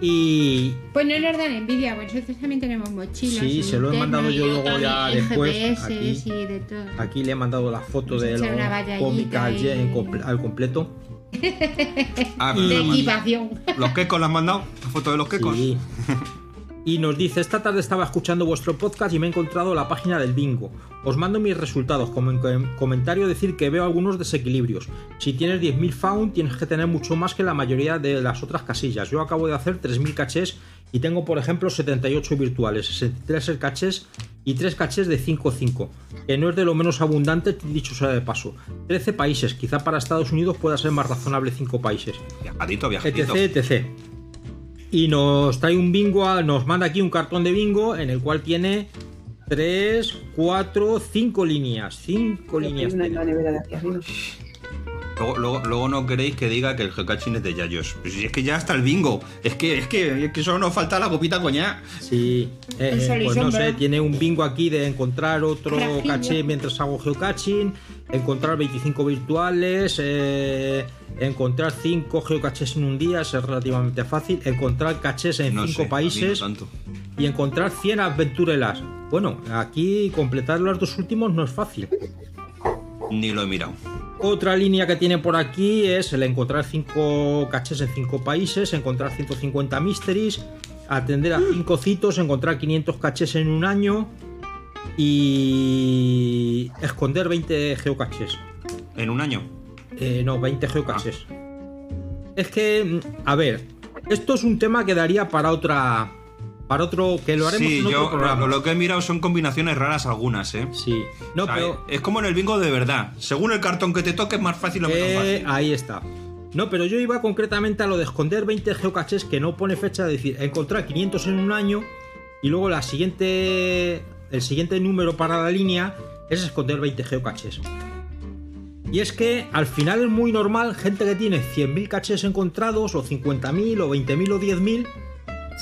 [SPEAKER 1] Y
[SPEAKER 5] Pues no nos dan envidia, pues nosotros también tenemos mochilas.
[SPEAKER 1] Sí, se lo he mandado yo luego ya después,
[SPEAKER 5] GPS
[SPEAKER 1] aquí.
[SPEAKER 5] de todo.
[SPEAKER 1] aquí le he mandado la foto de la cómica al,
[SPEAKER 5] y-
[SPEAKER 1] completo. [laughs]
[SPEAKER 2] Ah,
[SPEAKER 5] De equipación.
[SPEAKER 2] los quecos le han mandado. La foto de los quecos.
[SPEAKER 1] Sí. [laughs] Y nos dice, esta tarde estaba escuchando vuestro podcast y me he encontrado la página del bingo. Os mando mis resultados. Como en com- comentario decir que veo algunos desequilibrios. Si tienes 10.000 found tienes que tener mucho más que la mayoría de las otras casillas. Yo acabo de hacer 3.000 cachés y tengo por ejemplo 78 virtuales, 63 cachés y 3 cachés de 5-5, que no es de lo menos abundante dicho sea de paso. 13 países, quizá para Estados Unidos pueda ser más razonable 5 países
[SPEAKER 2] Viajadito, viajadito.
[SPEAKER 1] etc, etc. Y nos trae un bingo, a- nos manda aquí un cartón de bingo en el cual tiene 3, 4, 5 líneas. 5 líneas.
[SPEAKER 10] Una- de aquí arriba.
[SPEAKER 2] Luego, luego, luego no queréis que diga que el geocaching es de Yayos. Pues si es que ya está el bingo. Es que, es que, es que solo nos falta la copita coñac.
[SPEAKER 1] Sí, eh,
[SPEAKER 5] y
[SPEAKER 1] pues no sé, tiene un bingo aquí de encontrar otro caché mientras hago geocaching, encontrar 25 virtuales, eh, encontrar 5 geocaches en un día, es relativamente fácil, encontrar cachés en
[SPEAKER 2] No
[SPEAKER 1] 5
[SPEAKER 2] sé, a mí no
[SPEAKER 1] países.
[SPEAKER 2] tanto.
[SPEAKER 1] y encontrar 100 aventurelas. Bueno, aquí completar los dos últimos no es fácil.
[SPEAKER 2] Ni lo he mirado.
[SPEAKER 1] Otra línea que tiene por aquí es el encontrar 5 cachés en 5 países, encontrar 150 mysteries, atender a 5 citos, encontrar 500 cachés en un año y esconder 20 geocaches.
[SPEAKER 2] En un año.
[SPEAKER 1] Eh, no, 20 geocaches. Es que, mm, a ver, esto es un tema que daría para otra. Para otro. que lo haremos
[SPEAKER 2] Sí,
[SPEAKER 1] en otro
[SPEAKER 2] yo
[SPEAKER 1] programa.
[SPEAKER 2] lo, que he mirado son combinaciones raras algunas, ¿eh?
[SPEAKER 1] Sí. No,
[SPEAKER 2] O sea,
[SPEAKER 1] pero.
[SPEAKER 2] Es como en el bingo de verdad. Según el cartón que te toque, es más fácil o menos
[SPEAKER 1] Eh,
[SPEAKER 2] fácil.
[SPEAKER 1] ahí está. No, pero yo iba concretamente a lo de esconder 20 geocaches que no pone fecha, es decir, encontrar 500 en un año y luego la siguiente, el siguiente número para la línea es esconder 20 geocaches. Y es que al final es muy normal gente que tiene 100.000 caches encontrados o 50.000 o 20.000 o 10.000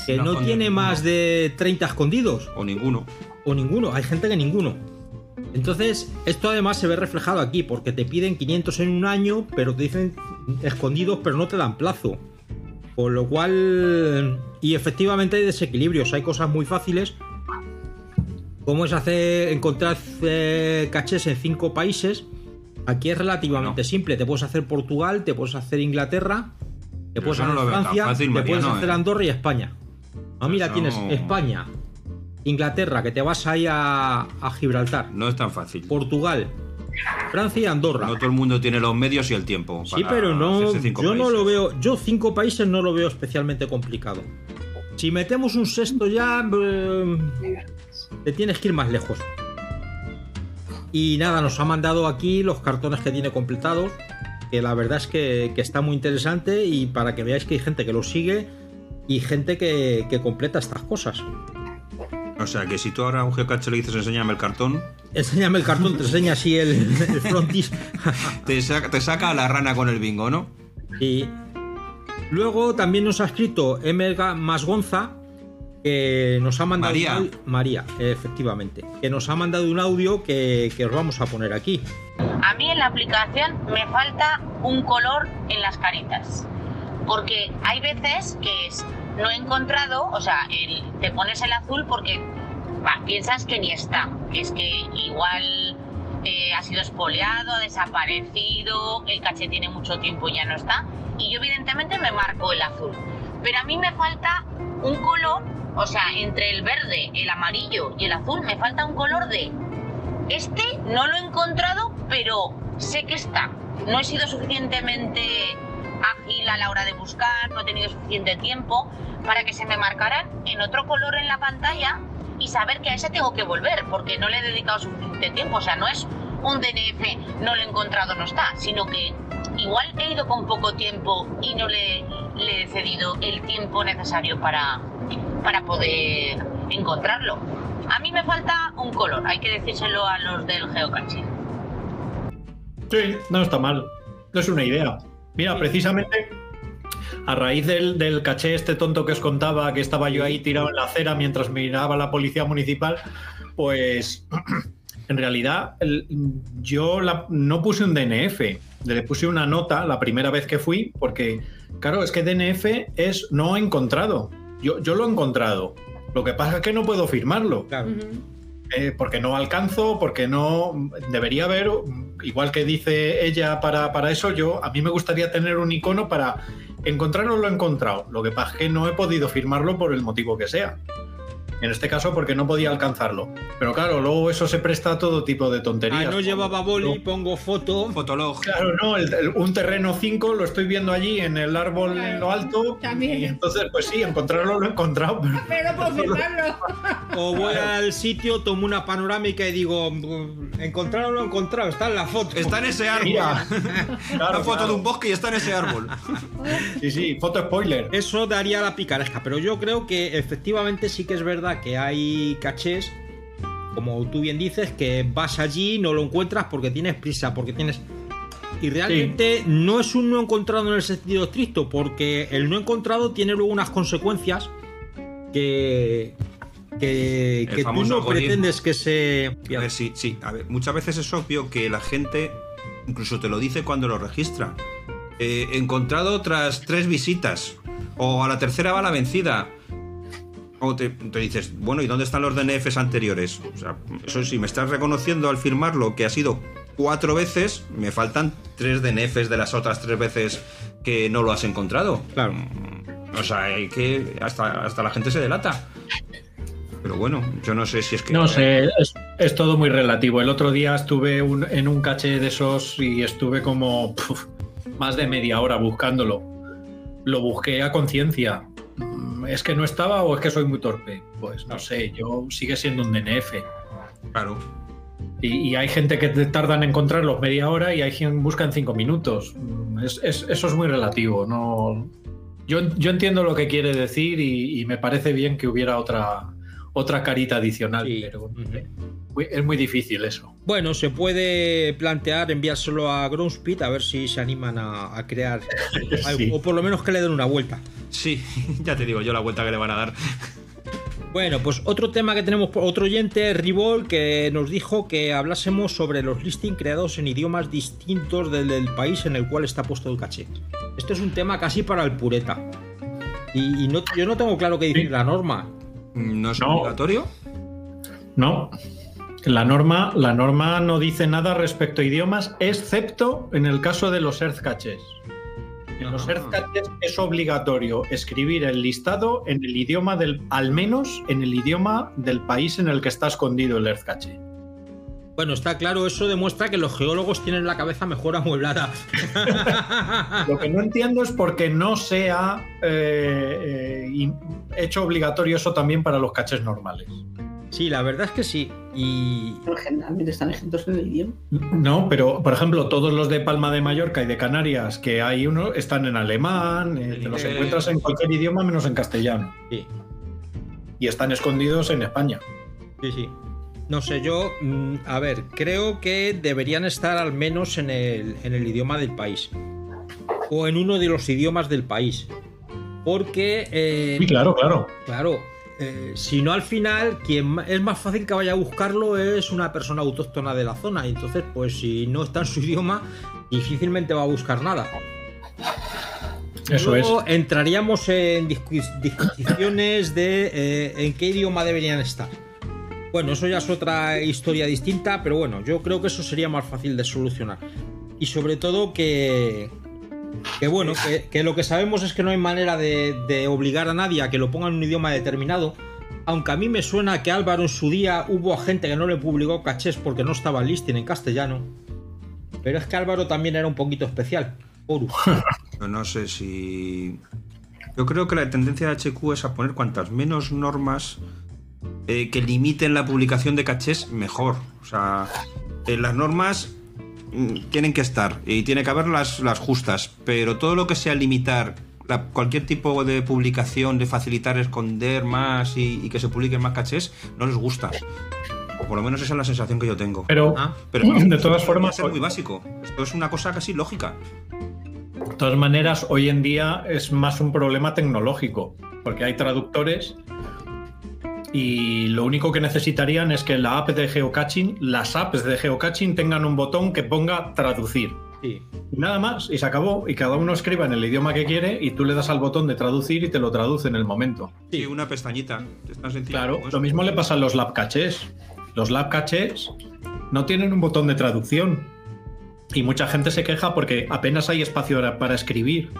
[SPEAKER 1] que
[SPEAKER 2] No
[SPEAKER 1] tiene
[SPEAKER 2] ninguno.
[SPEAKER 1] más de 30 escondidos
[SPEAKER 2] O ninguno.
[SPEAKER 1] o ninguno, hay gente que ninguno. Entonces, esto además se ve reflejado aquí, porque te piden 500 en un año, pero te dicen escondidos, pero no te dan plazo. Con lo cual, y efectivamente hay desequilibrios, hay cosas muy fáciles, como es hacer encontrar eh, cachés en cinco países. Aquí es relativamente
[SPEAKER 2] No.
[SPEAKER 1] simple, te puedes hacer Portugal, te puedes hacer Inglaterra, te
[SPEAKER 2] Pero
[SPEAKER 1] puedes
[SPEAKER 2] no
[SPEAKER 1] hacer Francia,
[SPEAKER 2] fácil,
[SPEAKER 1] puedes hacer
[SPEAKER 2] eh.
[SPEAKER 1] Andorra y España. Ah, mira,
[SPEAKER 2] Eso
[SPEAKER 1] tienes
[SPEAKER 2] no-
[SPEAKER 1] España, Inglaterra, que te vas ahí a, a Gibraltar,
[SPEAKER 2] No es tan fácil.
[SPEAKER 1] Portugal, Francia y Andorra.
[SPEAKER 2] No todo el mundo tiene los medios y el tiempo.
[SPEAKER 1] sí, pero no, yo no lo veo, yo cinco países no lo veo especialmente complicado. Si metemos un sexto ya, eh, te tienes que ir más lejos. Y nada, nos ha mandado aquí los cartones que tiene completados, que la verdad es que, que está muy interesante y para que veáis que hay gente que lo sigue y gente que, que completa estas cosas.
[SPEAKER 2] O sea, que si tú ahora a un geocache le dices enséñame el cartón,
[SPEAKER 1] Enséñame el cartón, te enseña así el, el frontis. [laughs]
[SPEAKER 2] te saca, te saca a la rana con el bingo, ¿no?
[SPEAKER 1] Y luego también nos ha escrito M. Masgonza, que nos ha mandado.
[SPEAKER 2] María.
[SPEAKER 1] un María, efectivamente. Que nos ha mandado un audio que, que os vamos a poner aquí.
[SPEAKER 11] Mí
[SPEAKER 10] en la aplicación me falta un color en las caritas. Porque hay veces que es, no he encontrado, o sea, el- te pones el azul porque piensas que ni está. Es que igual eh, ha sido espoleado, ha desaparecido, el caché tiene mucho tiempo y ya no está. Y yo evidentemente me marco el azul. Pero a mí me falta un color, o sea, entre el verde, el amarillo y el azul, me falta un color de este no lo he encontrado, pero sé que está. No he sido suficientemente ágil a la hora de buscar, no he tenido suficiente tiempo para que se me marcaran en otro color en la pantalla y saber que a ese tengo que volver, porque no le he dedicado suficiente tiempo. O sea, no es un DNF, no lo he encontrado, no está, sino que igual he ido con poco tiempo y no le, he cedido el tiempo necesario para, para poder encontrarlo. A mí me falta un color, hay que decírselo a los del geocaching.
[SPEAKER 3] Sí, no está mal. Es una idea. Mira, precisamente a raíz del, del caché este tonto que os contaba, que estaba yo ahí tirado en la acera mientras miraba la policía municipal, pues [clears throat] en realidad el- yo la- no puse un DNF, le puse una nota la primera vez que fui, porque claro, es que DNF es no encontrado. Yo, yo lo he encontrado. Lo que pasa es que no puedo firmarlo. Eh, porque no alcanzo, porque no debería haber, igual que dice ella para, para eso, yo a mí me gustaría tener un icono para encontrarlo, lo he encontrado. Lo que pasa es que no he podido firmarlo por el motivo que sea. En este caso, porque no podía alcanzarlo. Pero claro, luego eso se presta a todo tipo de tonterías.
[SPEAKER 1] Ah, no llevaba boli, pongo foto.
[SPEAKER 2] Fotolog.
[SPEAKER 3] Claro, no, el- el- un terreno 5 lo estoy viendo allí en el árbol en lo alto. Y entonces, pues sí, encontrarlo lo he encontrado. pero-
[SPEAKER 5] Pero por firmarlo.
[SPEAKER 1] O voy al sitio, tomo una panorámica y digo, "Mm, encontrarlo o no encontrado, está en la foto.
[SPEAKER 2] Está en ese árbol.
[SPEAKER 3] Mira, [laughs]
[SPEAKER 2] Una foto de un bosque y está en ese árbol.
[SPEAKER 3] Sí, sí, foto spoiler.
[SPEAKER 1] Eso daría la picaresca, pero yo creo que efectivamente sí que es verdad que hay cachés, como tú bien dices, que vas allí, no lo encuentras porque tienes prisa, porque tienes... Y realmente no es un no encontrado en el sentido estricto, porque el no encontrado tiene luego unas consecuencias que, que, tú no pretendes que se...
[SPEAKER 2] A ver, sí, sí. A ver, muchas veces es obvio que la gente incluso te lo dice cuando lo registra. Eh, encontrado tras tres visitas. O a la tercera va la vencida. O te, te dices, bueno, ¿y dónde están los DNFs anteriores? O sea, eso sí, me estás reconociendo al firmarlo que ha sido cuatro veces, me faltan tres DNFs de las otras tres veces que no lo has encontrado.
[SPEAKER 1] Claro.
[SPEAKER 2] O sea, hay que. Hasta, hasta la gente se delata. Pero bueno, yo no sé si es que.
[SPEAKER 3] No sé, es, es todo muy relativo. El otro día estuve un- en un caché de esos y estuve como puf, más de media hora buscándolo. Lo busqué a conciencia. ¿Es que no estaba o es que soy muy torpe? Pues no sé, yo sigue siendo un DNF.
[SPEAKER 2] Claro.
[SPEAKER 3] Y, y hay gente que te tarda en encontrarlos media hora y hay quien busca en cinco minutos. Mm, es- es- eso es muy relativo. No, yo, yo entiendo lo que quiere decir y, y me parece bien que hubiera otra, otra carita adicional, pero muy- es muy difícil eso.
[SPEAKER 1] Bueno, se puede plantear enviárselo a Groundspeed a ver si se animan a, a crear [laughs] algo,
[SPEAKER 2] Sí.
[SPEAKER 1] o por lo menos que le den una vuelta.
[SPEAKER 2] Sí, [laughs] ya te digo yo la vuelta que le van a dar.
[SPEAKER 1] Bueno, pues otro tema que tenemos por otro oyente, Ribol, que nos dijo que hablásemos sobre los listings creados en idiomas distintos del, del país en el cual está puesto el caché. Esto es un tema casi para el pureta. Y, y no, yo no tengo claro qué dice la norma.
[SPEAKER 2] ¿No es
[SPEAKER 3] No.
[SPEAKER 2] obligatorio?
[SPEAKER 3] No. La norma, la norma no dice nada respecto a idiomas, excepto en el caso de los Earth Caches. En los Earth Caches es obligatorio escribir el listado en el idioma del, al menos en el idioma del país en el que está escondido el Earth Cache.
[SPEAKER 1] Bueno, está claro, eso demuestra que los geólogos tienen la cabeza mejor amueblada. [laughs]
[SPEAKER 3] Lo que no entiendo es por qué no se ha eh, eh, hecho obligatorio eso también para los caches normales.
[SPEAKER 1] Sí, la verdad es que sí. Y.
[SPEAKER 11] generalmente están escritos en el idioma.
[SPEAKER 3] No, pero por ejemplo, todos los de Palma de Mallorca y de Canarias, que hay uno, están en alemán, eh, te los encuentras en cualquier idioma menos en castellano.
[SPEAKER 1] Sí.
[SPEAKER 3] Y están escondidos en España.
[SPEAKER 1] Sí, sí. No sé, yo, mm, a ver, creo que deberían estar al menos en el, en el idioma del país. O en uno de los idiomas del país. Porque... eh,
[SPEAKER 3] Sí, claro, claro.
[SPEAKER 1] Claro. eh, si no al final, quien es más fácil que vaya a buscarlo es una persona autóctona de la zona. Y entonces, pues si no está en su idioma, difícilmente va a buscar nada.
[SPEAKER 3] Eso
[SPEAKER 1] Luego entraríamos en discu- discusiones de eh, en qué idioma deberían estar. Bueno, eso ya es otra historia distinta, pero bueno, yo creo que eso sería más fácil de solucionar. Y sobre todo que, que bueno, que, lo que sabemos es que no hay manera de, obligar a nadie a que lo ponga en un idioma determinado. Aunque a mí me suena que Álvaro en su día hubo gente que no le publicó cachés porque no estaba listing en castellano. Pero es que Álvaro también era un poquito especial. [laughs]
[SPEAKER 2] Yo no sé si. Yo creo que la tendencia de HQ es a poner cuantas menos normas eh, que limiten la publicación de cachés, mejor. O sea, eh, las normas mm, tienen que estar y tiene que haber las, las justas, pero todo lo que sea limitar la- cualquier tipo de publicación, de facilitar esconder más y, y que se publiquen más cachés, no les gusta. O por lo menos esa es la sensación que yo tengo.
[SPEAKER 3] Pero,
[SPEAKER 1] Ah,
[SPEAKER 2] Pero
[SPEAKER 3] de todas formas,
[SPEAKER 2] es muy básico. Esto es una cosa casi lógica.
[SPEAKER 3] De todas maneras, hoy en día es más un problema tecnológico, porque hay traductores y lo único que necesitarían es que la app de geocaching, las apps de geocaching tengan un botón que ponga traducir.
[SPEAKER 1] Sí.
[SPEAKER 3] Y Nada más, y se acabó, y cada uno escriba en el idioma que quiere y tú le das al botón de traducir y te lo traduce en el momento.
[SPEAKER 2] Sí, una pestañita. Sencillo
[SPEAKER 3] Claro, lo mismo le pasa a los lab caches. Los lab caches no tienen un botón de traducción. Y mucha gente se queja porque apenas hay espacio para- para escribir.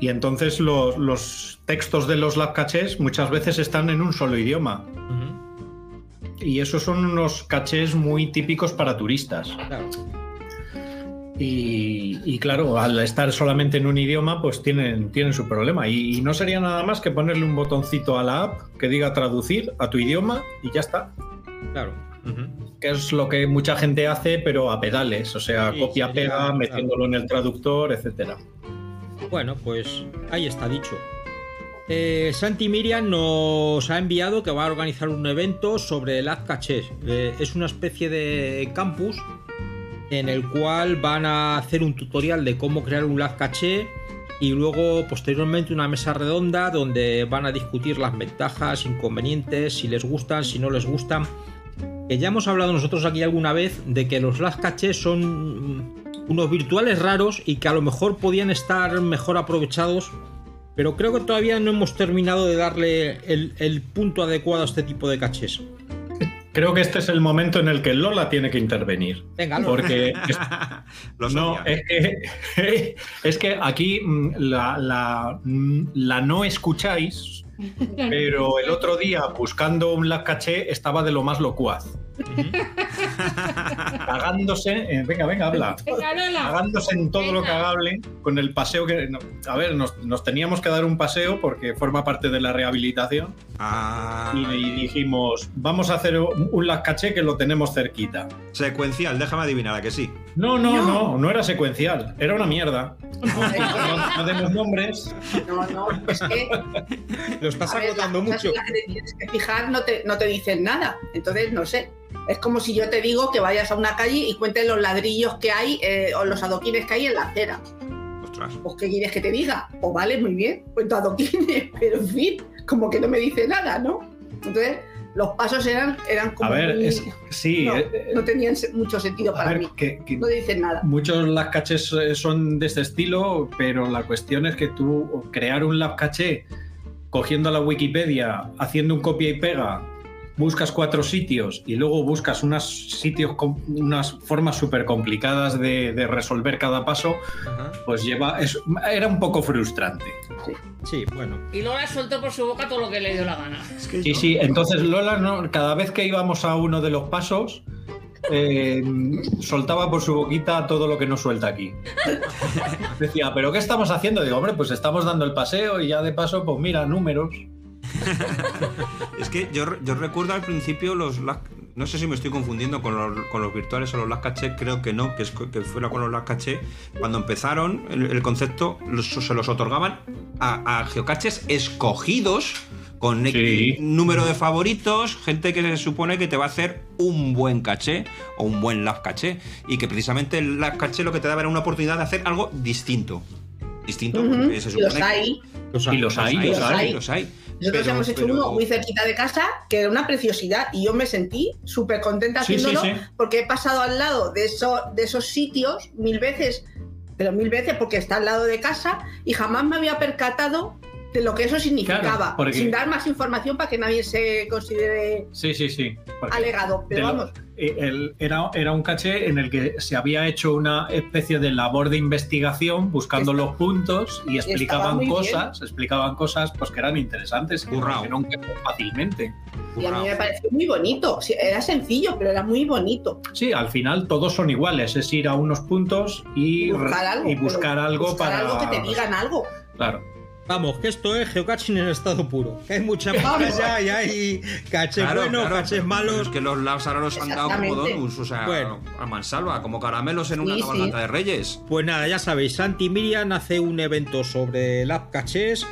[SPEAKER 3] Y entonces los, los textos de los lab caches muchas veces están en un solo idioma. Y esos son unos cachés muy típicos para turistas.
[SPEAKER 1] claro.
[SPEAKER 3] Y, y claro, al estar solamente en un idioma, pues tienen, tienen su problema. Y, y no sería nada más que ponerle un botoncito a la app que diga traducir a tu idioma y ya está.
[SPEAKER 1] Claro.
[SPEAKER 3] Que es lo que mucha gente hace, pero a pedales, o sea,
[SPEAKER 1] Sí,
[SPEAKER 3] copia,
[SPEAKER 1] sería-
[SPEAKER 3] pega,
[SPEAKER 1] claro.
[SPEAKER 3] metiéndolo en el traductor, etcétera.
[SPEAKER 1] Bueno, pues ahí está dicho. Eh, Santi Miriam nos ha enviado que va a organizar un evento sobre el Azcachés. Eh, es una especie de campus en el cual van a hacer un tutorial de cómo crear un Laz caché y luego posteriormente una mesa redonda donde van a discutir las ventajas, inconvenientes, si les gustan, si no les gustan. Que ya hemos hablado nosotros aquí alguna vez de que los cachés son unos virtuales raros y que a lo mejor podían estar mejor aprovechados. Pero creo que todavía no hemos terminado de darle el, el punto adecuado a este tipo de cachés.
[SPEAKER 3] Creo que este es el momento en el que Lola tiene que intervenir.
[SPEAKER 1] Venga, Lola.
[SPEAKER 3] Porque [laughs] es-
[SPEAKER 2] Lo
[SPEAKER 3] no, es que, [laughs] es que aquí mm, la, la, mm, la no escucháis, pero el otro día buscando un lag caché estaba de lo más locuaz. [laughs] Cagándose, eh, venga, venga, habla. Cagándose en todo lo cagable con el paseo que... no, a ver, nos, nos teníamos que dar un paseo porque forma parte de la rehabilitación
[SPEAKER 2] Ah,
[SPEAKER 3] y, y dijimos, vamos a hacer un, un lag caché que lo tenemos cerquita.
[SPEAKER 2] secuencial, déjame adivinar a que sí.
[SPEAKER 3] No, no,
[SPEAKER 11] No.
[SPEAKER 3] no, no era secuencial, era una mierda. [laughs] No, no demos nombres.
[SPEAKER 11] No, no, es que. [laughs]
[SPEAKER 1] Lo estás
[SPEAKER 11] ver,
[SPEAKER 1] agotando
[SPEAKER 11] las
[SPEAKER 1] mucho.
[SPEAKER 11] las que te tienes que fijar no te, no te dicen nada. Entonces, no sé. Es como si yo te digo que vayas a una calle y cuentes los ladrillos que hay eh, o los adoquines que hay en la acera.
[SPEAKER 2] Ostras.
[SPEAKER 11] Pues, ¿qué quieres que te diga? Pues vale, muy bien, cuento adoquines, [laughs] pero en fin, como que no me dice nada, ¿no? Entonces, los pasos eran, eran como.
[SPEAKER 3] A ver,
[SPEAKER 11] muy-
[SPEAKER 3] es, sí,
[SPEAKER 11] no,
[SPEAKER 3] eh,
[SPEAKER 11] no tenían mucho sentido para
[SPEAKER 3] ver,
[SPEAKER 11] mí.
[SPEAKER 3] que- que
[SPEAKER 11] No dicen nada.
[SPEAKER 3] muchos lab caches eh, son de este estilo, pero la cuestión es que tú crear un lab caché cogiendo la Wikipedia, haciendo un copia y pega, buscas cuatro sitios y luego buscas unos sitios con unas formas súper complicadas de, de resolver cada paso,
[SPEAKER 1] Ajá.
[SPEAKER 3] pues lleva. es- era un poco frustrante.
[SPEAKER 1] Sí, bueno.
[SPEAKER 4] Y Lola soltó por su boca todo lo que le dio la gana.
[SPEAKER 3] Sí, sí, entonces Lola, no, cada vez que íbamos a uno de los pasos, eh, soltaba por su boquita todo lo que no suelta aquí. Decía, ¿pero qué estamos haciendo? Digo, hombre, pues estamos dando el paseo y ya de paso, pues mira, números. [laughs]
[SPEAKER 2] Es que yo, recuerdo al principio los no sé si me estoy confundiendo con los, con los virtuales o los lag caché, creo que no, que, es, que fuera con los lag caché. Cuando empezaron el, el concepto los- se los otorgaban a, a geocaches escogidos con
[SPEAKER 3] Sí.
[SPEAKER 2] número de favoritos, gente que se supone que te va a hacer un buen caché o un buen lab caché y que precisamente el lab caché lo que te daba era una oportunidad de hacer algo distinto. Distinto, se
[SPEAKER 11] y los
[SPEAKER 2] supone que-
[SPEAKER 11] hay.
[SPEAKER 1] Los
[SPEAKER 3] Y los hay,
[SPEAKER 2] los
[SPEAKER 3] los
[SPEAKER 2] hay,
[SPEAKER 3] hay.
[SPEAKER 2] los hay.
[SPEAKER 11] Nosotros
[SPEAKER 2] Pero-
[SPEAKER 11] hemos hecho
[SPEAKER 2] pero-
[SPEAKER 11] uno muy cerquita de casa, que era una preciosidad, y yo me sentí súper contenta
[SPEAKER 3] Sí, sí,
[SPEAKER 11] haciéndolo,
[SPEAKER 3] sí.
[SPEAKER 11] porque he pasado al lado de, eso, de esos sitios mil veces, pero mil veces porque está al lado de casa, y jamás me había percatado de lo que eso significaba,
[SPEAKER 3] Claro, porque-
[SPEAKER 11] sin dar más información para que nadie se considere
[SPEAKER 3] Sí, sí, sí. porque
[SPEAKER 11] alegado. Pero
[SPEAKER 3] lo-
[SPEAKER 11] vamos,
[SPEAKER 3] eh, el- era, era un caché en el que se había hecho una especie de labor de investigación buscando
[SPEAKER 11] Está-
[SPEAKER 3] los puntos y explicaban cosas, explicaban cosas pues que eran interesantes y que no fácilmente.
[SPEAKER 11] y a mí me pareció muy bonito. Era sencillo, pero era muy bonito.
[SPEAKER 3] Sí, al final todos son iguales, es ir a unos puntos y,
[SPEAKER 11] Buscar algo.
[SPEAKER 3] y buscar
[SPEAKER 11] pero
[SPEAKER 3] algo
[SPEAKER 11] buscar
[SPEAKER 3] para
[SPEAKER 11] algo que te digan algo.
[SPEAKER 3] Claro.
[SPEAKER 1] Vamos, que esto es geocaching en estado puro. Que hay mucha [laughs] pantalla y hay caches
[SPEAKER 2] Claro,
[SPEAKER 1] buenos,
[SPEAKER 2] claro,
[SPEAKER 1] caches
[SPEAKER 2] pero- pero
[SPEAKER 1] malos.
[SPEAKER 2] Es que los labs ahora los han dado como donuts, o sea,
[SPEAKER 1] Bueno.
[SPEAKER 2] a mansalva, como caramelos en una cabalgata
[SPEAKER 11] sí.
[SPEAKER 2] de reyes.
[SPEAKER 1] Pues nada, ya sabéis, Santi Miriam hace un evento sobre Lab Caches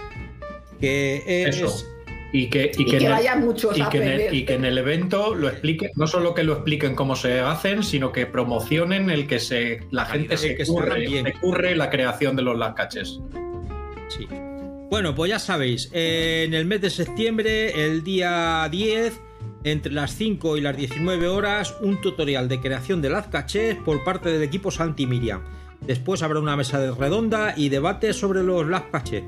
[SPEAKER 1] que es...
[SPEAKER 3] Eso. Y que, y
[SPEAKER 11] Y
[SPEAKER 3] que el-
[SPEAKER 11] muchos
[SPEAKER 3] y
[SPEAKER 11] a
[SPEAKER 3] que, en el,
[SPEAKER 11] aprender.
[SPEAKER 3] y que en el evento lo expliquen, no solo que lo expliquen cómo se hacen, sino que promocionen el que se la gente se
[SPEAKER 1] que
[SPEAKER 3] curre, se curre la creación de los lacaches.
[SPEAKER 1] Sí. Bueno, pues ya sabéis, eh, en el mes de septiembre, el día 10, entre las 5 y las 19 horas, un tutorial de creación de Laz Cachés por parte del equipo Santi Miriam. Después habrá una mesa de redonda y debate sobre los Laz Cachés.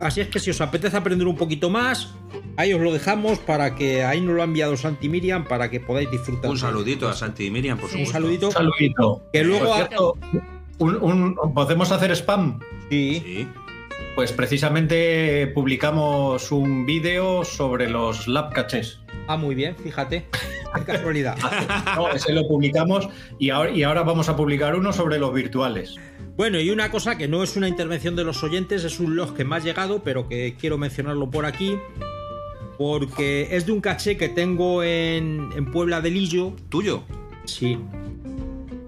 [SPEAKER 1] Así es que si os apetece aprender un poquito más, ahí os lo dejamos para que ahí nos lo ha enviado Santi Miriam para que podáis disfrutar.
[SPEAKER 2] Un saludito a Santi Miriam, por
[SPEAKER 1] Un
[SPEAKER 2] supuesto.
[SPEAKER 1] saludito.
[SPEAKER 3] Un saludito.
[SPEAKER 1] Que luego
[SPEAKER 3] Por
[SPEAKER 1] ha-
[SPEAKER 3] cierto, un- un- ¿podemos hacer spam?
[SPEAKER 1] Sí.
[SPEAKER 2] Sí.
[SPEAKER 3] Pues precisamente publicamos un vídeo sobre los lab caches.
[SPEAKER 1] Ah, muy bien, fíjate. Qué casualidad. [laughs]
[SPEAKER 3] No, ese lo publicamos y ahora, y ahora vamos a publicar uno sobre los virtuales.
[SPEAKER 1] Bueno, y una cosa que no es una intervención de los oyentes, es un log que me ha llegado, pero que quiero mencionarlo por aquí, porque es de un caché que tengo en, en Puebla de Lillo,
[SPEAKER 2] ¿Tuyo?
[SPEAKER 1] sí,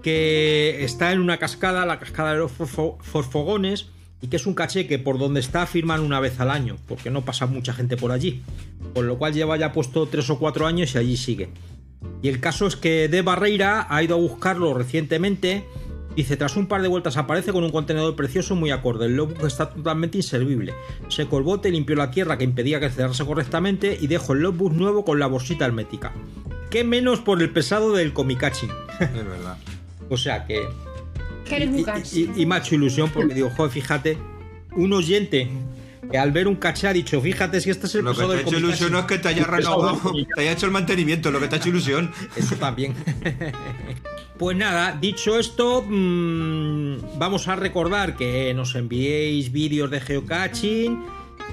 [SPEAKER 1] que está en una cascada, la cascada de los Forfo- Forfogones, y que es un caché que por donde está firman una vez al año, porque no pasa mucha gente por allí, con lo cual lleva ya puesto tres o cuatro años y allí sigue. Y el caso es que De Barreira ha ido a buscarlo recientemente. Dice, tras un par de vueltas aparece con un contenedor precioso muy acorde. El logbook está totalmente inservible. Secó el bote, limpió la tierra que impedía que cerrase correctamente y dejó el logbook nuevo con la bolsita hermética. ¿Qué menos por el pesado del Komikachi?
[SPEAKER 2] Es verdad. [laughs]
[SPEAKER 1] O sea que...
[SPEAKER 5] Que eres
[SPEAKER 1] Y,
[SPEAKER 5] un
[SPEAKER 1] y- y me ha hecho ilusión porque digo, joder, fíjate, un oyente que al ver un caché ha dicho, fíjate si este es el
[SPEAKER 2] Lo que te ha
[SPEAKER 1] del
[SPEAKER 2] hecho
[SPEAKER 1] Komikachi".
[SPEAKER 2] ilusión no es que te haya [laughs] renovado, te haya hecho el mantenimiento, lo que te ha hecho ilusión. [laughs]
[SPEAKER 1] Eso también. [laughs] Pues nada, dicho esto, mm, vamos a recordar que nos enviéis vídeos de geocaching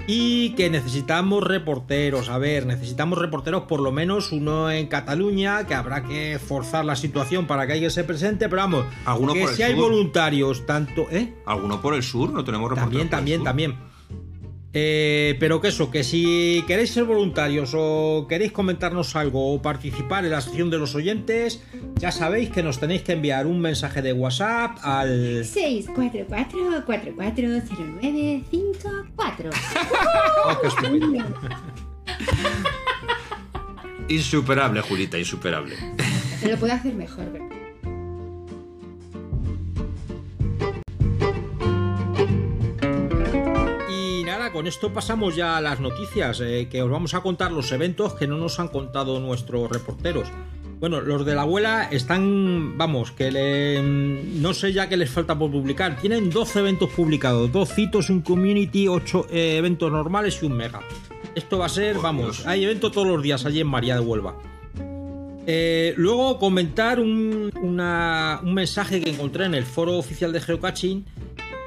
[SPEAKER 1] y que necesitamos reporteros. A ver, necesitamos reporteros por lo menos uno en Cataluña, que habrá que forzar la situación para que alguien se presente, pero vamos,
[SPEAKER 2] Alguno
[SPEAKER 1] que
[SPEAKER 2] por el
[SPEAKER 1] si hay
[SPEAKER 2] sur.
[SPEAKER 1] voluntarios, tanto... ¿Eh?
[SPEAKER 2] Alguno por el sur, no tenemos reporteros
[SPEAKER 1] También,
[SPEAKER 2] por el
[SPEAKER 1] también,
[SPEAKER 2] sur.
[SPEAKER 1] también. Eh, pero que eso, que si queréis ser voluntarios o queréis comentarnos algo o participar en la sección de los oyentes, ya sabéis que nos tenéis que enviar un mensaje de WhatsApp al...
[SPEAKER 5] 644-440954. [laughs]
[SPEAKER 1] Oh, qué estupendo.
[SPEAKER 2] Insuperable, Julita, insuperable.
[SPEAKER 5] Se lo puedo hacer mejor, ¿verdad?
[SPEAKER 1] Nada, con esto pasamos ya a las noticias, eh, que os vamos a contar los eventos que no nos han contado nuestros reporteros. Bueno, los de la abuela están, vamos, que le- no sé ya qué les falta por publicar. Tienen 12 eventos publicados, dos citos, un community, 8 eventos normales y un mega. Esto va a ser, vamos,
[SPEAKER 2] Dios.
[SPEAKER 1] hay evento todos los días allí en María de Huelva. Eh, luego comentar un, una- un mensaje que encontré en el foro oficial de Geocaching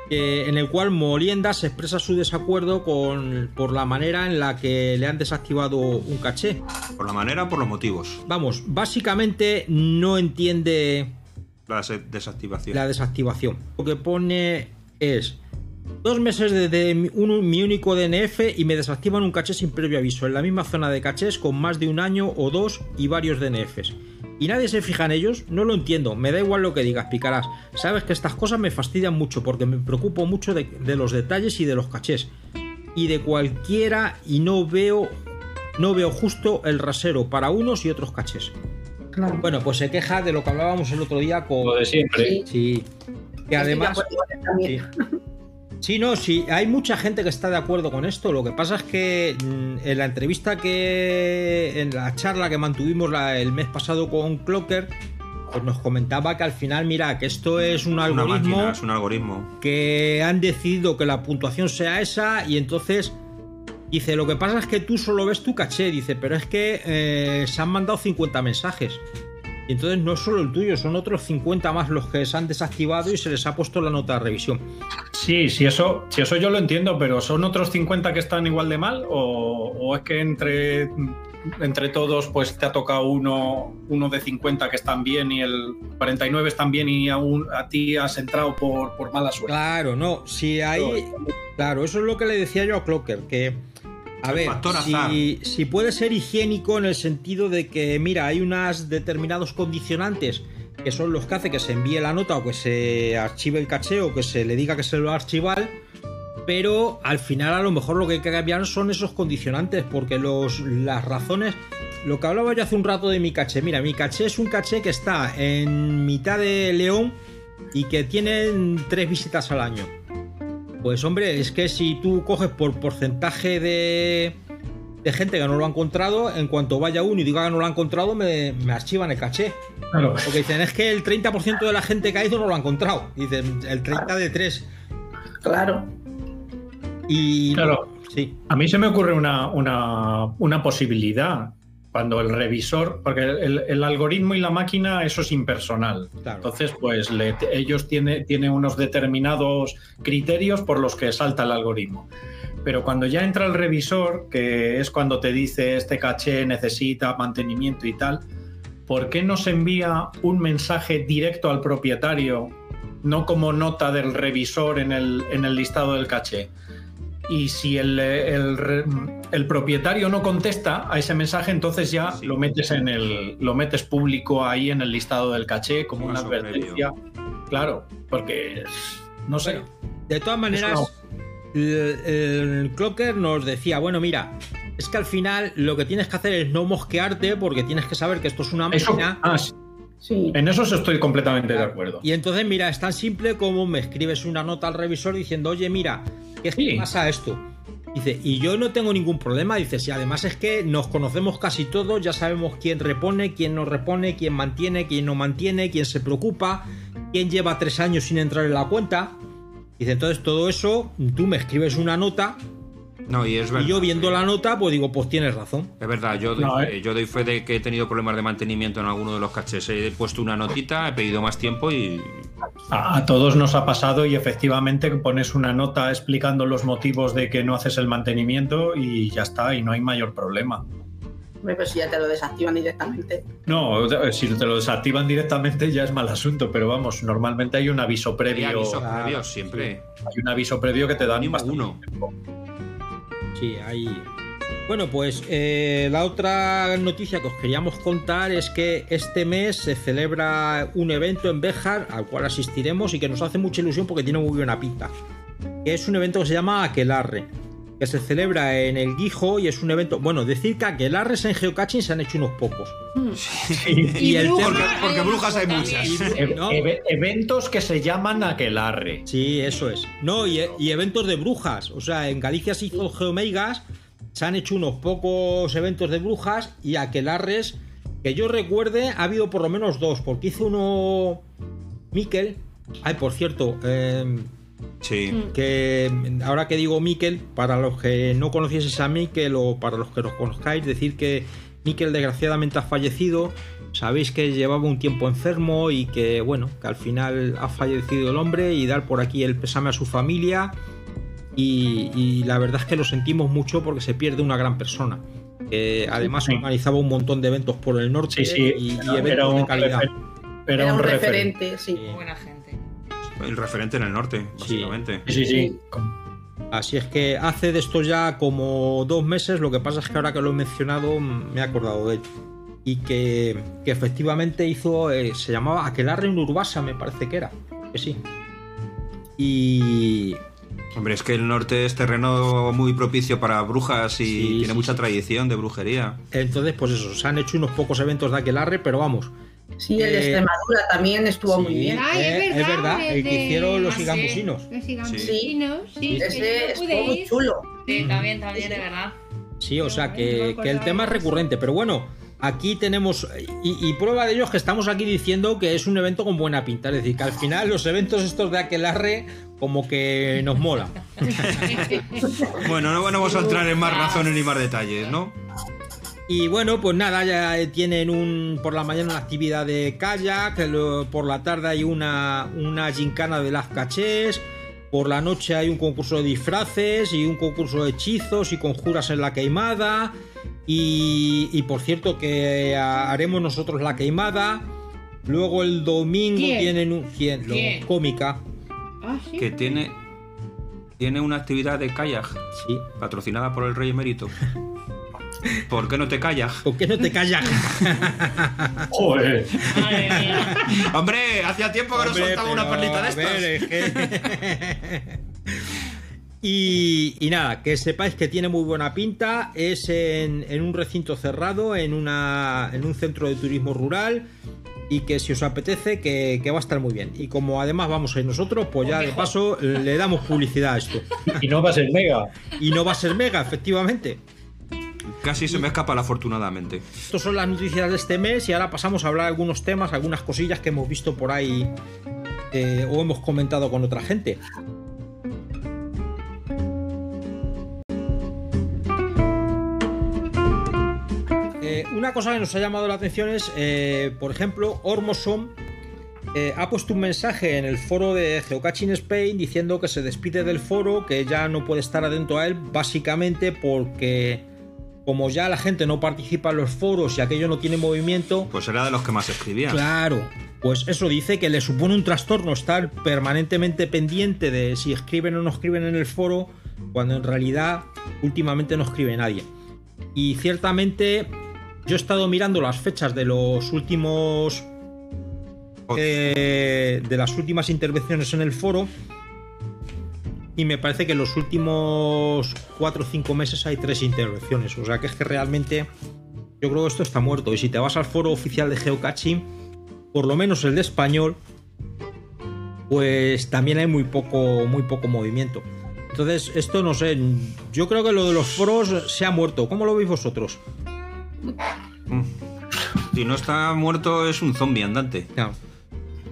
[SPEAKER 1] en el cual Moliendas expresa su desacuerdo con, por la manera en la que le han desactivado un caché.
[SPEAKER 2] Por la manera, por los motivos.
[SPEAKER 1] Vamos, básicamente no entiende
[SPEAKER 2] La des- desactivación.
[SPEAKER 1] la desactivación. Lo que pone es dos meses desde mi único DNF y me desactivan un caché sin previo aviso en la misma zona de cachés con más de un año o dos y varios DNFs. Y nadie se fija en ellos, no lo entiendo, me da igual lo que digas, picarás. Sabes que estas cosas me fastidian mucho porque me preocupo mucho de, de los detalles y de los cachés. Y de cualquiera y no veo no veo justo el rasero para unos y otros cachés.
[SPEAKER 11] Claro.
[SPEAKER 1] Bueno, pues se queja de lo que hablábamos el otro día con
[SPEAKER 3] Lo de siempre.
[SPEAKER 1] Sí. Que además.
[SPEAKER 11] Estoy
[SPEAKER 1] Sí, no, sí, hay mucha gente que está de acuerdo con esto. Lo que pasa es que mm, en la entrevista que. en la charla que mantuvimos la- el mes pasado con Clocker, pues nos comentaba que al final, mira, que esto es un
[SPEAKER 2] Una
[SPEAKER 1] algoritmo
[SPEAKER 2] máquina, es un algoritmo.
[SPEAKER 1] que han decidido que la puntuación sea esa y entonces. Dice, lo que pasa es que tú solo ves tu caché, dice, pero es que eh, se han mandado 50 mensajes. Y entonces no es solo el tuyo, son otros 50 más los que se han desactivado y se les ha puesto la nota de revisión.
[SPEAKER 3] Sí, si eso, si eso yo lo entiendo, pero ¿son otros 50 que están igual de mal? ¿O, o es que entre, entre todos pues te ha tocado uno, uno de 50 que están bien y el 49 están bien y aún a ti has entrado por, por mala suerte?
[SPEAKER 1] Claro, no, si hay. Claro, eso es lo que le decía yo a Clocker, que. A ver, si, si puede ser higiénico en el sentido de que, mira, hay unos determinados condicionantes que son los que hace que se envíe la nota o que se archive el caché o que se le diga que se lo va a archivar, pero al final a lo mejor lo que hay que cambiar son esos condicionantes, porque los, las razones... Lo que hablaba yo hace un rato de mi caché, mira, mi caché es un caché que está en mitad de León y que tiene tres visitas al año. Pues hombre, es que si tú coges por porcentaje de, de gente que no lo ha encontrado, en cuanto vaya uno y diga que no lo ha encontrado, me, me archivan el caché.
[SPEAKER 3] Claro.
[SPEAKER 1] Porque dicen, es que el 30% de la gente que ha ido no lo ha encontrado. Dicen, el 30 de 3.
[SPEAKER 11] Claro.
[SPEAKER 1] Y.
[SPEAKER 3] Claro.
[SPEAKER 1] Sí.
[SPEAKER 3] A mí se me ocurre una, una, una posibilidad. Cuando el revisor, porque el, el algoritmo y la máquina, eso es impersonal.
[SPEAKER 1] Claro.
[SPEAKER 3] Entonces, pues le- ellos tienen tiene unos determinados criterios por los que salta el algoritmo. Pero cuando ya entra el revisor, que es cuando te dice este caché necesita mantenimiento y tal, ¿por qué no se envía un mensaje directo al propietario, no como nota del revisor en el, en el listado del caché? Y si el, el propietario no contesta a ese mensaje, entonces ya lo metes en el lo metes público ahí en el listado del caché como una advertencia. Claro, porque no sé.
[SPEAKER 1] De todas maneras, el, el Clocker nos decía, bueno, mira, es que al final lo que tienes que hacer es no mosquearte porque tienes que saber que esto es una
[SPEAKER 3] Eso,
[SPEAKER 1] máquina.
[SPEAKER 3] ah, sí. En eso sí estoy completamente de acuerdo.
[SPEAKER 1] Y entonces, mira, es tan simple como me escribes una nota al revisor diciendo, oye, mira, ¿qué es que pasa esto? Dice, y yo no tengo ningún problema, dice, si además es que nos conocemos casi todos, ya sabemos quién repone, quién no repone, quién mantiene, quién no mantiene, quién se preocupa, quién lleva tres años sin entrar en la cuenta. Dice, entonces todo eso, tú me escribes una nota
[SPEAKER 2] No, y es verdad.
[SPEAKER 1] y yo viendo la nota, pues digo, pues tienes razón.
[SPEAKER 2] Es verdad, yo doy,
[SPEAKER 1] No,
[SPEAKER 2] fe,
[SPEAKER 1] ¿eh?
[SPEAKER 2] yo doy fe de que he tenido problemas de mantenimiento en alguno de los cachés. He puesto una notita, he pedido más tiempo y.
[SPEAKER 3] A, a todos nos ha pasado y efectivamente pones una nota explicando los motivos de que no haces el mantenimiento y ya está, y no hay mayor problema.
[SPEAKER 11] Pero si ya te lo desactivan directamente.
[SPEAKER 3] No, si te lo desactivan directamente ya es mal asunto, pero vamos, normalmente hay un aviso
[SPEAKER 2] Hay
[SPEAKER 3] previo.
[SPEAKER 2] avisos previos siempre.
[SPEAKER 3] Hay un aviso previo que te dan bastante
[SPEAKER 2] uno.
[SPEAKER 3] tiempo.
[SPEAKER 1] Bueno, pues eh, la otra noticia que os queríamos contar es que este mes se celebra un evento en Béjar al cual asistiremos y que nos hace mucha ilusión porque tiene muy buena pinta. Es un evento que se llama Aquelarre, que se celebra en el Guijo y es un evento. Bueno, decir que Aquelarres en geocaching se han hecho unos pocos.
[SPEAKER 3] Y
[SPEAKER 1] el
[SPEAKER 3] brujas,
[SPEAKER 1] tema-
[SPEAKER 3] porque
[SPEAKER 2] brujas hay muchas.
[SPEAKER 3] E- eve- eventos que se llaman aquelarre.
[SPEAKER 1] Sí, eso es. No, y, y eventos de brujas. O sea, en Galicia se hizo Geomeigas, se han hecho unos pocos eventos de brujas y aquelarres, que yo recuerde, ha habido por lo menos dos, porque hizo uno Miquel. Ay, por cierto, eh,
[SPEAKER 2] Sí.
[SPEAKER 1] que ahora que digo Miquel, para los que no conocieseis a Miquel o para los que los conozcáis, decir que Miquel desgraciadamente ha fallecido. Sabéis que llevaba un tiempo enfermo y que, bueno, que al final ha fallecido el hombre y dar por aquí el pésame a su familia. Y, y la verdad es que lo sentimos mucho porque se pierde una gran persona. Que además
[SPEAKER 3] Sí.
[SPEAKER 1] organizaba un montón de eventos por el norte
[SPEAKER 3] Sí, sí,
[SPEAKER 1] y, y
[SPEAKER 3] era-
[SPEAKER 1] eventos
[SPEAKER 3] era
[SPEAKER 1] de
[SPEAKER 3] un
[SPEAKER 1] calidad.
[SPEAKER 3] refer- Era, un referente.
[SPEAKER 11] referente, sí.
[SPEAKER 4] Buena gente.
[SPEAKER 2] El referente en el norte, básicamente.
[SPEAKER 3] Sí, sí.
[SPEAKER 1] Así es que hace de esto ya como dos meses, lo que pasa es que ahora que lo he mencionado mm, me he acordado de él. Y que, que efectivamente hizo, eh, se llamaba Aquelarre en Urbasa, me parece que era. Que sí. Y...
[SPEAKER 2] Hombre, es que el norte es terreno muy propicio para brujas y tiene
[SPEAKER 1] sí,
[SPEAKER 2] mucha
[SPEAKER 1] sí.
[SPEAKER 2] tradición de brujería.
[SPEAKER 1] Entonces, pues eso, se han hecho unos pocos eventos de Aquelarre, pero vamos,
[SPEAKER 11] Sí, el de
[SPEAKER 1] Eh,
[SPEAKER 11] Extremadura también estuvo muy bien.
[SPEAKER 5] Ay,
[SPEAKER 1] Eh,
[SPEAKER 5] es
[SPEAKER 1] es
[SPEAKER 5] verdad.
[SPEAKER 1] el que hicieron los
[SPEAKER 4] sí.
[SPEAKER 1] higambusinos.
[SPEAKER 5] Los higambusinos, sí.
[SPEAKER 1] Sí.
[SPEAKER 11] Ese
[SPEAKER 5] pude
[SPEAKER 11] muy chulo.
[SPEAKER 4] Sí, también, también, de verdad.
[SPEAKER 1] Sí, o sea que, el tema es recurrente, pero bueno, aquí tenemos, y, y prueba de ello es que estamos aquí diciendo que es un evento con buena pinta, es decir, que al final los eventos estos de Aquelarre como que nos mola. [laughs]
[SPEAKER 2] Bueno, no, no vamos a entrar en más razones ni más detalles, ¿no?
[SPEAKER 1] Y bueno, pues nada, ya tienen un por la mañana una actividad de kayak, lo- por la tarde hay una, una gincana de las cachés, por la noche hay un concurso de disfraces y un concurso de hechizos y conjuras en la queimada. Y, y por cierto que ha- haremos nosotros la queimada. Luego el domingo
[SPEAKER 5] ¿Quién?
[SPEAKER 1] tienen un... ¿Quién? Lo-
[SPEAKER 4] ¿Quién?
[SPEAKER 1] cómica.
[SPEAKER 5] Ah, sí.
[SPEAKER 2] Que tiene. Tiene una actividad de kayak
[SPEAKER 1] Sí.
[SPEAKER 2] patrocinada por el Rey Emérito. [laughs] ¿Por qué no te callas?
[SPEAKER 1] ¿Por qué no te callas? [laughs]
[SPEAKER 3] Joder.
[SPEAKER 4] Madre mía.
[SPEAKER 2] Hombre, hacía tiempo que no
[SPEAKER 1] Hombre,
[SPEAKER 2] soltaba una perlita de estas.
[SPEAKER 1] ver, es que- [laughs] y, y nada, que sepáis que tiene muy buena pinta. Es en, en un recinto cerrado, en, una, en un centro de turismo rural. Y que si os apetece, que, que va a estar muy bien. Y como además vamos a ir nosotros, pues ya de paso le damos publicidad a esto.
[SPEAKER 3] Y no va a ser mega.
[SPEAKER 1] Y no va a ser mega, efectivamente.
[SPEAKER 2] Casi se me escapa la afortunadamente.
[SPEAKER 1] Estas son las noticias de este mes y ahora pasamos a hablar de algunos temas, algunas cosillas que hemos visto por ahí eh, o hemos comentado con otra gente. Eh, una cosa que nos ha llamado la atención es, eh, por ejemplo, Ormosom ha puesto un mensaje en el foro de Geocaching Spain diciendo que se despide del foro, que ya no puede estar atento a él, básicamente porque como ya la gente no participa en los foros y aquello no tiene movimiento,
[SPEAKER 2] Pues era de los que más escribía.
[SPEAKER 1] Claro, pues eso dice que le supone un trastorno estar permanentemente pendiente de si escriben o no escriben en el foro, cuando en realidad últimamente no escribe nadie. Y ciertamente yo he estado mirando las fechas de los últimos... eh, de las últimas intervenciones en el foro y me parece que en los últimos 4 o 5 meses hay tres intervenciones. O sea que es que realmente yo creo que esto está muerto. Y si te vas al foro oficial de Geocaching, por lo menos el de español, pues también hay muy poco, muy poco movimiento. Entonces, esto no sé. Yo creo que lo de los foros se ha muerto. ¿Cómo lo veis vosotros?
[SPEAKER 2] Si no está muerto, es un zombie andante.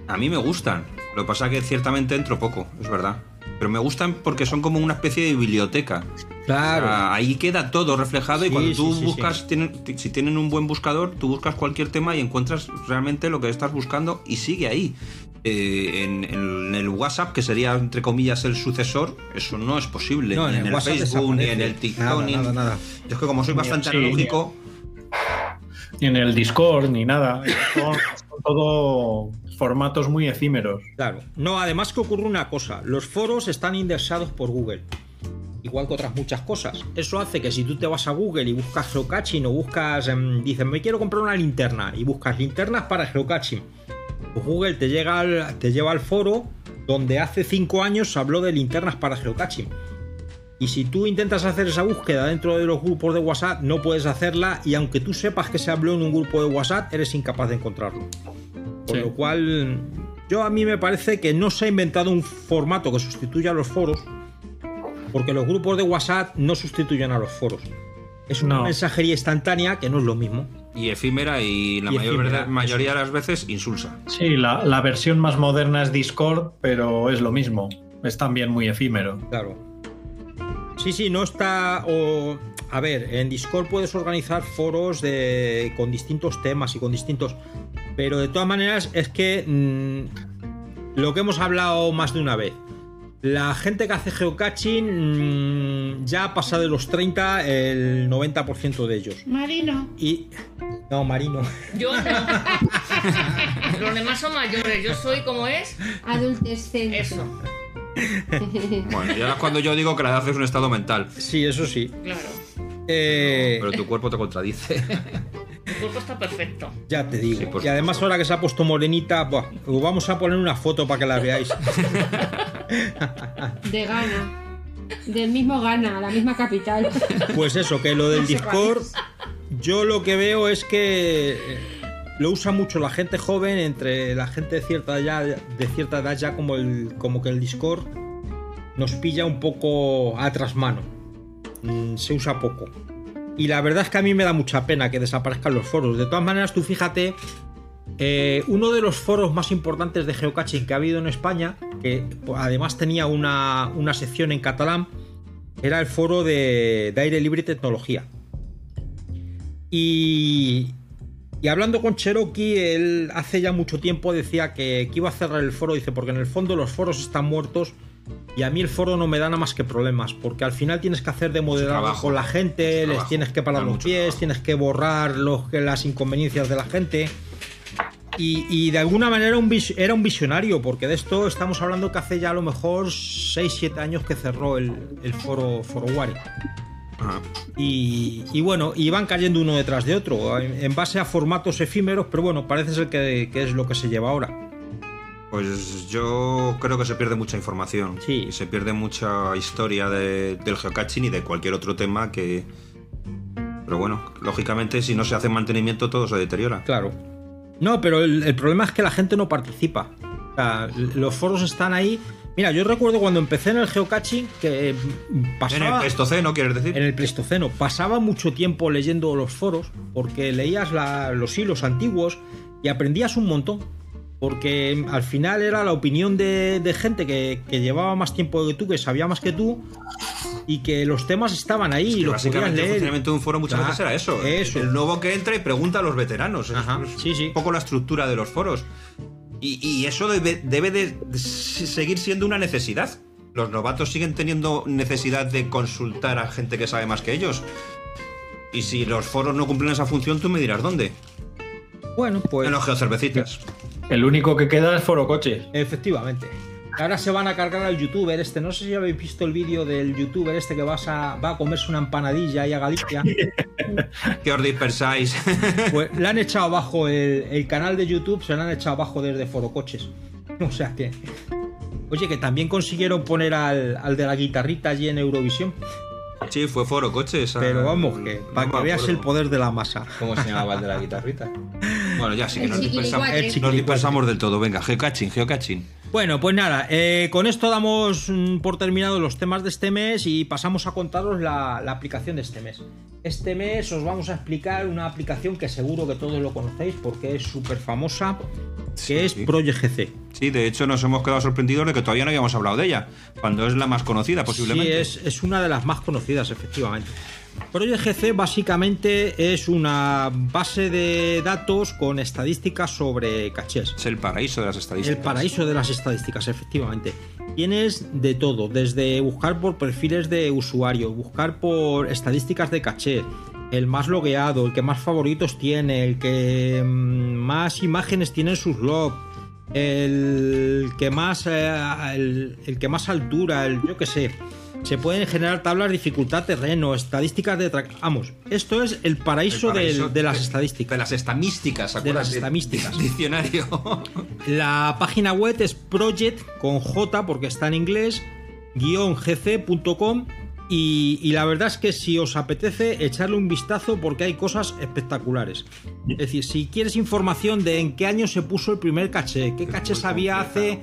[SPEAKER 2] A mí me gustan. Lo que pasa es que ciertamente entro poco, es verdad. Pero me gustan porque son como una especie de biblioteca.
[SPEAKER 1] Claro.
[SPEAKER 2] O sea, ahí queda todo reflejado y cuando tú
[SPEAKER 1] sí,
[SPEAKER 2] buscas, tienen- si tienen un buen buscador, tú buscas cualquier tema y encuentras realmente lo que estás buscando y sigue ahí. Eh, en, en el WhatsApp, que sería entre comillas el sucesor, eso no es posible.
[SPEAKER 1] No,
[SPEAKER 2] ni
[SPEAKER 1] en el WhatsApp
[SPEAKER 2] Facebook, ni en el TikTok,
[SPEAKER 1] Nada,
[SPEAKER 2] ni en-
[SPEAKER 1] nada, nada.
[SPEAKER 2] Yo es que como soy bastante analógico,
[SPEAKER 3] Ni en el Discord, ni nada. Todo formatos muy efímeros.
[SPEAKER 1] Claro. No, además que ocurre una cosa. Los foros están indexados por Google. Igual que otras muchas cosas. Eso hace que si tú te vas a Google y buscas geocaching o buscas, em, dices, me quiero comprar una linterna y buscas linternas para geocaching, pues Google te, llega al- te lleva al foro donde hace 5 años se habló de linternas para geocaching. Y si tú intentas hacer esa búsqueda dentro de los grupos de WhatsApp, no puedes hacerla y aunque tú sepas que se habló en un grupo de WhatsApp, eres incapaz de encontrarlo. Con
[SPEAKER 3] Sí.
[SPEAKER 1] lo cual, yo a mí me parece que no se ha inventado un formato que sustituya a los foros, porque los grupos de WhatsApp no sustituyen a los foros. Es una
[SPEAKER 3] No.
[SPEAKER 1] mensajería instantánea que no es lo mismo.
[SPEAKER 2] y efímera y la
[SPEAKER 1] Y
[SPEAKER 2] mayor
[SPEAKER 1] efímera,
[SPEAKER 2] verdad- mayoría de las veces insulsa.
[SPEAKER 3] Sí, la, la versión más moderna es Discord, pero es lo mismo. Es también muy efímero.
[SPEAKER 1] Claro. Sí, sí, no está. O, a ver, en Discord puedes organizar foros de, con distintos temas y con distintos. Pero de todas maneras, es que. mm, lo que hemos hablado más de una vez. La gente que hace geocaching mm, ya pasa de los 30 el 90% de ellos.
[SPEAKER 5] Marino.
[SPEAKER 1] Y. No, Marino.
[SPEAKER 4] Yo no. [laughs] Los demás son mayores. Yo soy como es.
[SPEAKER 5] Adultescente.
[SPEAKER 4] Eso.
[SPEAKER 2] Bueno, y ahora es cuando yo digo que la edad es un estado mental.
[SPEAKER 1] Sí, eso sí.
[SPEAKER 4] Claro.
[SPEAKER 1] Eh,
[SPEAKER 2] Pero tu cuerpo te contradice. [laughs]
[SPEAKER 4] Tu cuerpo está perfecto.
[SPEAKER 1] Ya te digo.
[SPEAKER 2] Sí,
[SPEAKER 1] y además ahora que se ha puesto morenita, buah, os vamos a poner una foto para que la veáis. [laughs]
[SPEAKER 5] De Ghana. Del mismo Ghana, la misma capital.
[SPEAKER 1] Pues eso, que lo del
[SPEAKER 5] No sé
[SPEAKER 1] Discord, yo lo que veo es que eh, lo usa mucho la gente joven, entre la gente de cierta, ya, de cierta edad ya como, el, como que el Discord nos pilla un poco a trasmano. Mm, se usa poco. Y la verdad es que a mí me da mucha pena que desaparezcan los foros. De todas maneras, tú fíjate, eh, uno de los foros más importantes de geocaching que ha habido en España, que además tenía una, una sección en catalán, era el foro de, de aire libre y tecnología. Y, y hablando con Cherokee, él hace ya mucho tiempo decía que, que iba a cerrar el foro, dice, porque en el fondo los foros están muertos y a mí el foro no me da nada más que problemas, porque al final tienes que hacer de moderador con la gente, les tienes que parar los pies,
[SPEAKER 2] trabajo.
[SPEAKER 1] tienes que borrar los, las inconveniencias de la gente. Y, y de alguna manera un era un visionario, porque de esto estamos hablando que hace ya a lo mejor 6-7 años que cerró el, el foro, foro Wari.
[SPEAKER 2] Ajá.
[SPEAKER 1] Y, y bueno, y van cayendo uno detrás de otro, en, en base a formatos efímeros, pero bueno, parece ser que, que es lo que se lleva ahora.
[SPEAKER 2] Pues yo creo que se pierde mucha información.
[SPEAKER 1] Sí.
[SPEAKER 2] Y se pierde mucha historia de- del geocaching y de cualquier otro tema que. Pero bueno, lógicamente, si no se hace mantenimiento, todo se deteriora.
[SPEAKER 1] Claro. No, pero el, el problema es que la gente no participa. O sea, los foros están ahí. Mira, yo recuerdo cuando empecé en el geocaching que mm,
[SPEAKER 2] En el
[SPEAKER 1] pasaba.
[SPEAKER 2] Pleistoceno, quieres decir.
[SPEAKER 1] En el Pleistoceno. Pasaba mucho tiempo leyendo los foros porque leías la- los hilos antiguos y aprendías un montón. Porque al final era la opinión de, de gente que, que llevaba más tiempo que tú, que sabía más que tú y que los temas estaban ahí
[SPEAKER 2] Es
[SPEAKER 1] y
[SPEAKER 2] que
[SPEAKER 1] los
[SPEAKER 2] básicamente el
[SPEAKER 1] leer.
[SPEAKER 2] funcionamiento de un foro muchas
[SPEAKER 1] Claro,
[SPEAKER 2] veces era eso.
[SPEAKER 1] eso.
[SPEAKER 2] El nuevo que entra y pregunta a los veteranos. Es-
[SPEAKER 1] Ajá,
[SPEAKER 2] es
[SPEAKER 1] sí, sí.
[SPEAKER 2] un poco la estructura de los foros. Y, y eso debe, debe de seguir siendo una necesidad. Los novatos siguen teniendo necesidad de consultar a gente que sabe más que ellos. Y si los foros no cumplen esa función, tú me dirás dónde.
[SPEAKER 1] Bueno, pues.
[SPEAKER 2] En los geocervecitas.
[SPEAKER 3] El único que queda es Foro Coches.
[SPEAKER 1] Efectivamente. Ahora se van a cargar al youtuber este. No sé si habéis visto el vídeo del youtuber este que vas a, va a comerse una empanadilla ahí a Galicia.
[SPEAKER 2] Que os dispersáis.
[SPEAKER 1] Pues le han echado abajo el, el canal de YouTube, se lo han echado abajo desde Forocoches. O sea que. Oye, que también consiguieron poner al, al de la guitarrita allí en Eurovisión.
[SPEAKER 2] sí, fue foro coches. ah,
[SPEAKER 1] Pero vamos, que para
[SPEAKER 2] no
[SPEAKER 1] que veas el poder de la masa.
[SPEAKER 12] ¿Cómo se llamaba el de la guitarrita?
[SPEAKER 2] Bueno, ya sí que nos dispersamos, nos dispersamos del todo. Venga, geocaching, geocaching.
[SPEAKER 1] Bueno, pues nada, eh, con esto damos mm, por terminados los temas de este mes y pasamos a contaros la, la aplicación de este mes. Este mes os vamos a explicar una aplicación que seguro que todos lo conocéis porque es súper famosa, que
[SPEAKER 2] Sí,
[SPEAKER 1] es. Project GC.
[SPEAKER 2] Sí, de hecho nos hemos quedado sorprendidos de que todavía no habíamos hablado de ella, cuando es la más conocida posiblemente.
[SPEAKER 1] Sí, es, es una de las más conocidas, efectivamente. Project GC básicamente es una base de datos con estadísticas sobre cachés.
[SPEAKER 2] Es el paraíso de las estadísticas.
[SPEAKER 1] El paraíso de las estadísticas, efectivamente. Tienes de todo, desde buscar por perfiles de usuario, buscar por estadísticas de caché, el más logueado, el que más favoritos tiene, el que mm, más imágenes tiene en sus logs, el que más eh, el, el que más altura, el yo que sé. Se pueden generar tablas dificultad terreno, estadísticas de vamos, esto es el paraíso,
[SPEAKER 2] El paraíso
[SPEAKER 1] del- de, las estadísticas.
[SPEAKER 2] De las estamísticas,
[SPEAKER 1] De las estamísticas.
[SPEAKER 2] Diccionario. [laughs]
[SPEAKER 1] La página web es project con J porque está en inglés, guion gc.com y, y la verdad es que si os apetece echarle un vistazo porque hay cosas espectaculares. Es decir, si quieres información de en qué año se puso el primer caché, qué cachés había hace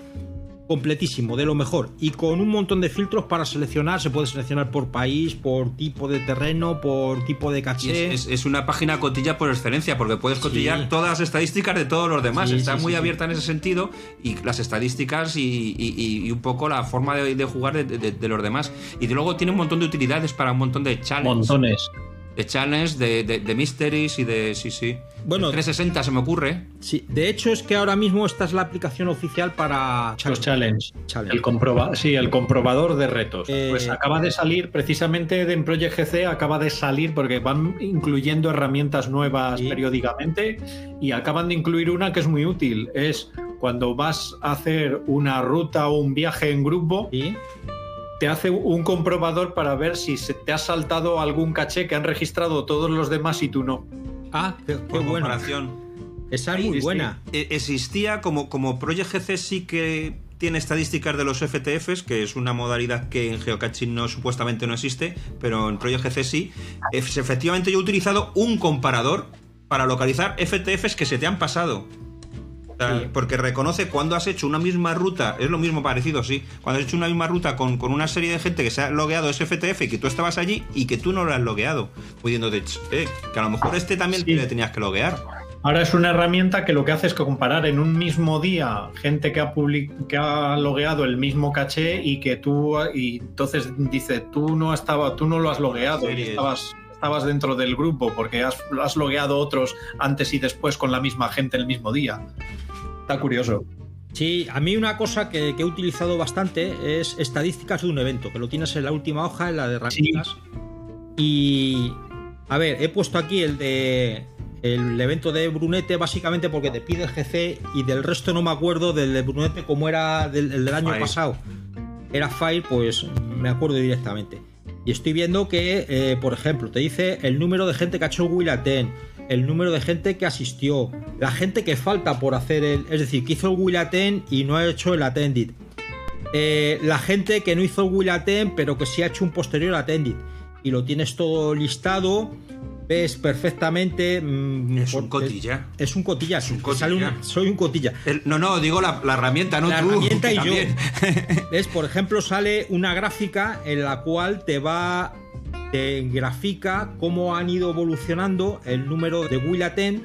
[SPEAKER 1] completísimo, de lo mejor y con un montón de filtros para seleccionar, se puede seleccionar por país, por tipo de terreno, por tipo de caché.
[SPEAKER 2] es, es- es una página cotilla por excelencia, porque puedes cotillar
[SPEAKER 1] Sí.
[SPEAKER 2] todas las estadísticas de todos los demás.
[SPEAKER 1] Sí,
[SPEAKER 2] Está
[SPEAKER 1] sí,
[SPEAKER 2] muy
[SPEAKER 1] sí, sí.
[SPEAKER 2] abierta en ese sentido, y las estadísticas y, y- y- y un poco la forma de, de jugar de, de- de los demás. Y luego tiene un montón de utilidades para un montón de challenges.
[SPEAKER 3] Montones.
[SPEAKER 2] De challenges, de, de, de mysteries y de. Sí, sí.
[SPEAKER 1] Bueno,
[SPEAKER 2] El 360 se me ocurre.
[SPEAKER 1] Sí, de hecho es que ahora mismo esta es la aplicación oficial para
[SPEAKER 3] Los challenge.
[SPEAKER 1] Challenge.
[SPEAKER 3] El comproba sí, el comprobador de retos.
[SPEAKER 1] Eh,
[SPEAKER 3] Pues acaba de salir, precisamente de en Project GC acaba de salir porque van incluyendo herramientas nuevas
[SPEAKER 1] Sí.
[SPEAKER 3] periódicamente y acaban de incluir una que es muy útil. Es cuando vas a hacer una ruta o un viaje en grupo,
[SPEAKER 1] Sí.
[SPEAKER 3] Te hace un comprobador para ver si se te ha saltado algún caché que han registrado todos los demás y tú no.
[SPEAKER 1] Ah, qué, qué
[SPEAKER 2] comparación.
[SPEAKER 1] Esa es muy
[SPEAKER 2] Es-
[SPEAKER 1] buena.
[SPEAKER 2] eh, Existía como, como Project GC sí que tiene estadísticas de los FTFs, que es una modalidad que en geocaching no supuestamente no existe, pero en Project GC sí. Efectivamente yo he utilizado un comparador para localizar FTFs que se te han pasado.
[SPEAKER 1] Sí.
[SPEAKER 2] Porque reconoce cuando has hecho una misma ruta, es lo mismo parecido, sí. Cuando has hecho una misma ruta con, con una serie de gente que se ha logueado ese FTF y que tú estabas allí y que tú no lo has logueado. Pudiéndote, "Ch, eh, que a lo mejor este también
[SPEAKER 3] Sí.
[SPEAKER 2] le tenías que loguear.
[SPEAKER 3] Ahora es una herramienta que lo que hace es comparar en un mismo día gente que ha, public- que ha logueado el mismo caché y que tú y entonces dice tú no estaba, tú no lo has logueado, y estabas, estabas dentro del grupo porque has, has logueado otros antes y después con la misma gente el mismo día. Está curioso.
[SPEAKER 1] Sí, a mí una cosa que, que he utilizado bastante es estadísticas de un evento, que lo tienes en la última hoja, en la de herramientas. Y a ver, he puesto aquí el de el evento de Brunete básicamente porque te pide el GC y del resto no me acuerdo del de Brunete como era del, el del año
[SPEAKER 2] Fire.
[SPEAKER 1] pasado. Era Fire, pues me acuerdo directamente. Y estoy viendo que, eh, por ejemplo, te dice el número de gente que ha hecho el Will Attend, el número de gente que asistió, la gente que falta por hacer el. Es decir, que hizo el Will Attend y no ha hecho el Attended. Eh, la gente que no hizo el Will Attend, pero que sí ha hecho un posterior Attended. Y lo tienes todo listado, ves perfectamente. mm,
[SPEAKER 2] Es
[SPEAKER 1] por-
[SPEAKER 2] un cotilla.
[SPEAKER 1] Es, un cotilla,
[SPEAKER 2] un
[SPEAKER 1] te sale
[SPEAKER 2] cotilla.
[SPEAKER 1] un- soy un cotilla.
[SPEAKER 2] El- no, no, digo la, la herramienta, no
[SPEAKER 1] la
[SPEAKER 2] tú.
[SPEAKER 1] herramienta y [laughs] yo. [laughs] ¿Ves? Por ejemplo, sale una gráfica en la cual te va. Te grafica cómo han ido evolucionando el número de Will Attend.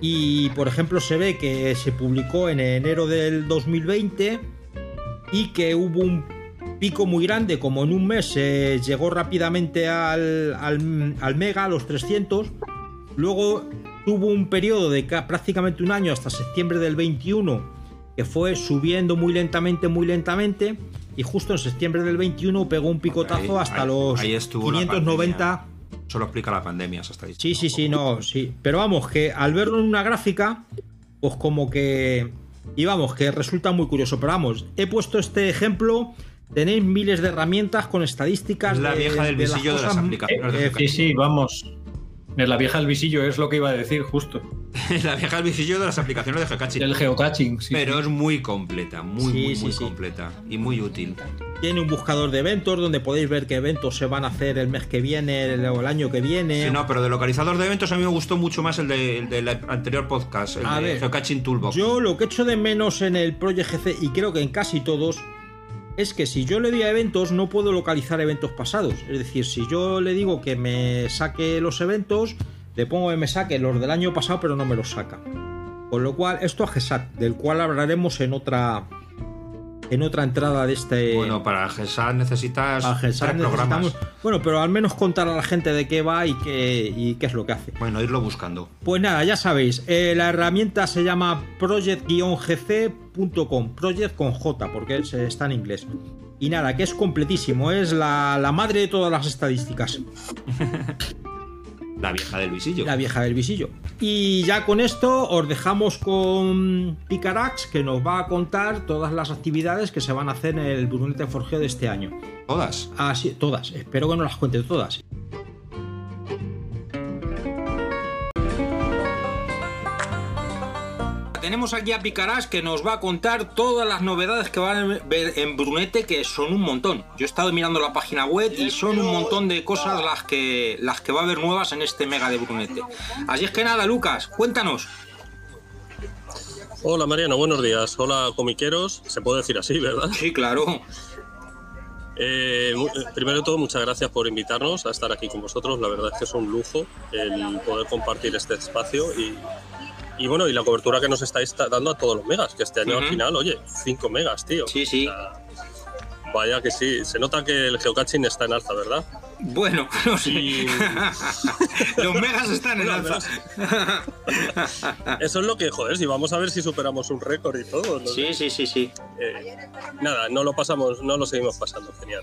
[SPEAKER 1] Y por ejemplo, se ve que se publicó en enero del 2020 y que hubo un pico muy grande, como en un mes se llegó rápidamente al, al, al mega, a los 300. Luego tuvo un periodo de ca- prácticamente un año hasta septiembre del 21 que fue subiendo muy lentamente, muy lentamente. Y justo en septiembre del 21 pegó un picotazo
[SPEAKER 2] Ahí-
[SPEAKER 1] hasta
[SPEAKER 2] ahí-
[SPEAKER 1] los
[SPEAKER 2] ahí estuvo la
[SPEAKER 1] 590.
[SPEAKER 2] Solo explica la pandemia, esa estadística.
[SPEAKER 1] Sí, sí, sí, no, sí. Pero vamos, que al verlo en una gráfica, pues como que. Y vamos, que resulta muy curioso. Pero vamos, he puesto este ejemplo. Tenéis miles de herramientas con estadísticas.
[SPEAKER 2] Es la
[SPEAKER 1] de-
[SPEAKER 2] vieja del
[SPEAKER 1] de las
[SPEAKER 2] visillo de las
[SPEAKER 1] cosas-
[SPEAKER 2] aplicaciones.
[SPEAKER 1] eh,
[SPEAKER 3] Sí, sí, vamos. La vieja del visillo es lo que iba a decir justo. [laughs]
[SPEAKER 2] la vieja del visillo de las aplicaciones de geocaching.
[SPEAKER 3] El geocaching, sí.
[SPEAKER 2] Pero es muy completa, muy,
[SPEAKER 1] Sí,
[SPEAKER 2] muy,
[SPEAKER 1] sí,
[SPEAKER 2] muy
[SPEAKER 1] sí.
[SPEAKER 2] completa y muy útil.
[SPEAKER 1] Tiene un buscador de eventos donde podéis ver qué eventos se van a hacer el mes que viene el- o el año que viene.
[SPEAKER 2] Sí, no, pero de localizador de eventos a mí me gustó mucho más el, de- el del anterior podcast, el
[SPEAKER 1] A
[SPEAKER 2] de
[SPEAKER 1] ver,
[SPEAKER 2] Geocaching Toolbox.
[SPEAKER 1] Yo lo que echo de menos en el Project GC, y creo que en casi todos, es que si yo le doy a eventos, no puedo localizar eventos pasados. Es decir, si yo le digo que me saque los eventos, le pongo que me saque los del año pasado, pero no me los saca. Con lo cual, esto a GESAT, del cual hablaremos en otra en otra entrada de este.
[SPEAKER 2] Bueno, para GESAT necesitas
[SPEAKER 1] a GESAT necesitamos- Bueno, pero al menos contar a la gente de qué va y qué, y qué es lo que hace.
[SPEAKER 2] Bueno, irlo buscando.
[SPEAKER 1] Pues nada, ya sabéis, eh, la herramienta se llama project-gc.com, project con J, porque es- está en inglés. Y nada, que es completísimo, es la, la madre de todas las estadísticas, [laughs]
[SPEAKER 2] La vieja del visillo.
[SPEAKER 1] la vieja del visillo. Y ya con esto os dejamos con Picarax, que nos va a contar todas las actividades que se van a hacer en el Brunete Forgeo de este año.
[SPEAKER 2] Todas.
[SPEAKER 1] Así, todas, espero que no las cuente todas. Tenemos aquí a Picarás que nos va a contar todas las novedades que van a ver en Brunete, que son un montón. Yo he estado mirando la página web y son un montón de cosas las que, las que va a haber nuevas en este mega de Brunete. Así es que nada, Lucas, cuéntanos.
[SPEAKER 12] Hola Mariano, buenos días. Hola comiqueros, se puede decir así, ¿verdad?
[SPEAKER 1] Sí, claro.
[SPEAKER 12] Eh, eh, primero de todo, muchas gracias por invitarnos a estar aquí con vosotros. La verdad es que es un lujo el poder compartir este espacio y, y bueno, y la cobertura que nos estáis dando a todos los megas, que este año al final, oye, 5 megas, tío.
[SPEAKER 1] Sí, sí.
[SPEAKER 12] O sea, vaya que sí, se nota que el geocaching está en alza, ¿verdad?
[SPEAKER 1] Bueno, no sé.
[SPEAKER 12] Y-
[SPEAKER 1] Los megas están en alza.
[SPEAKER 12] Eso es lo que, joder, si vamos a ver si superamos un récord y todo. ¿no?
[SPEAKER 1] Sí, sí, sí, sí.
[SPEAKER 12] Eh, nada, no lo pasamos, no lo seguimos pasando, genial.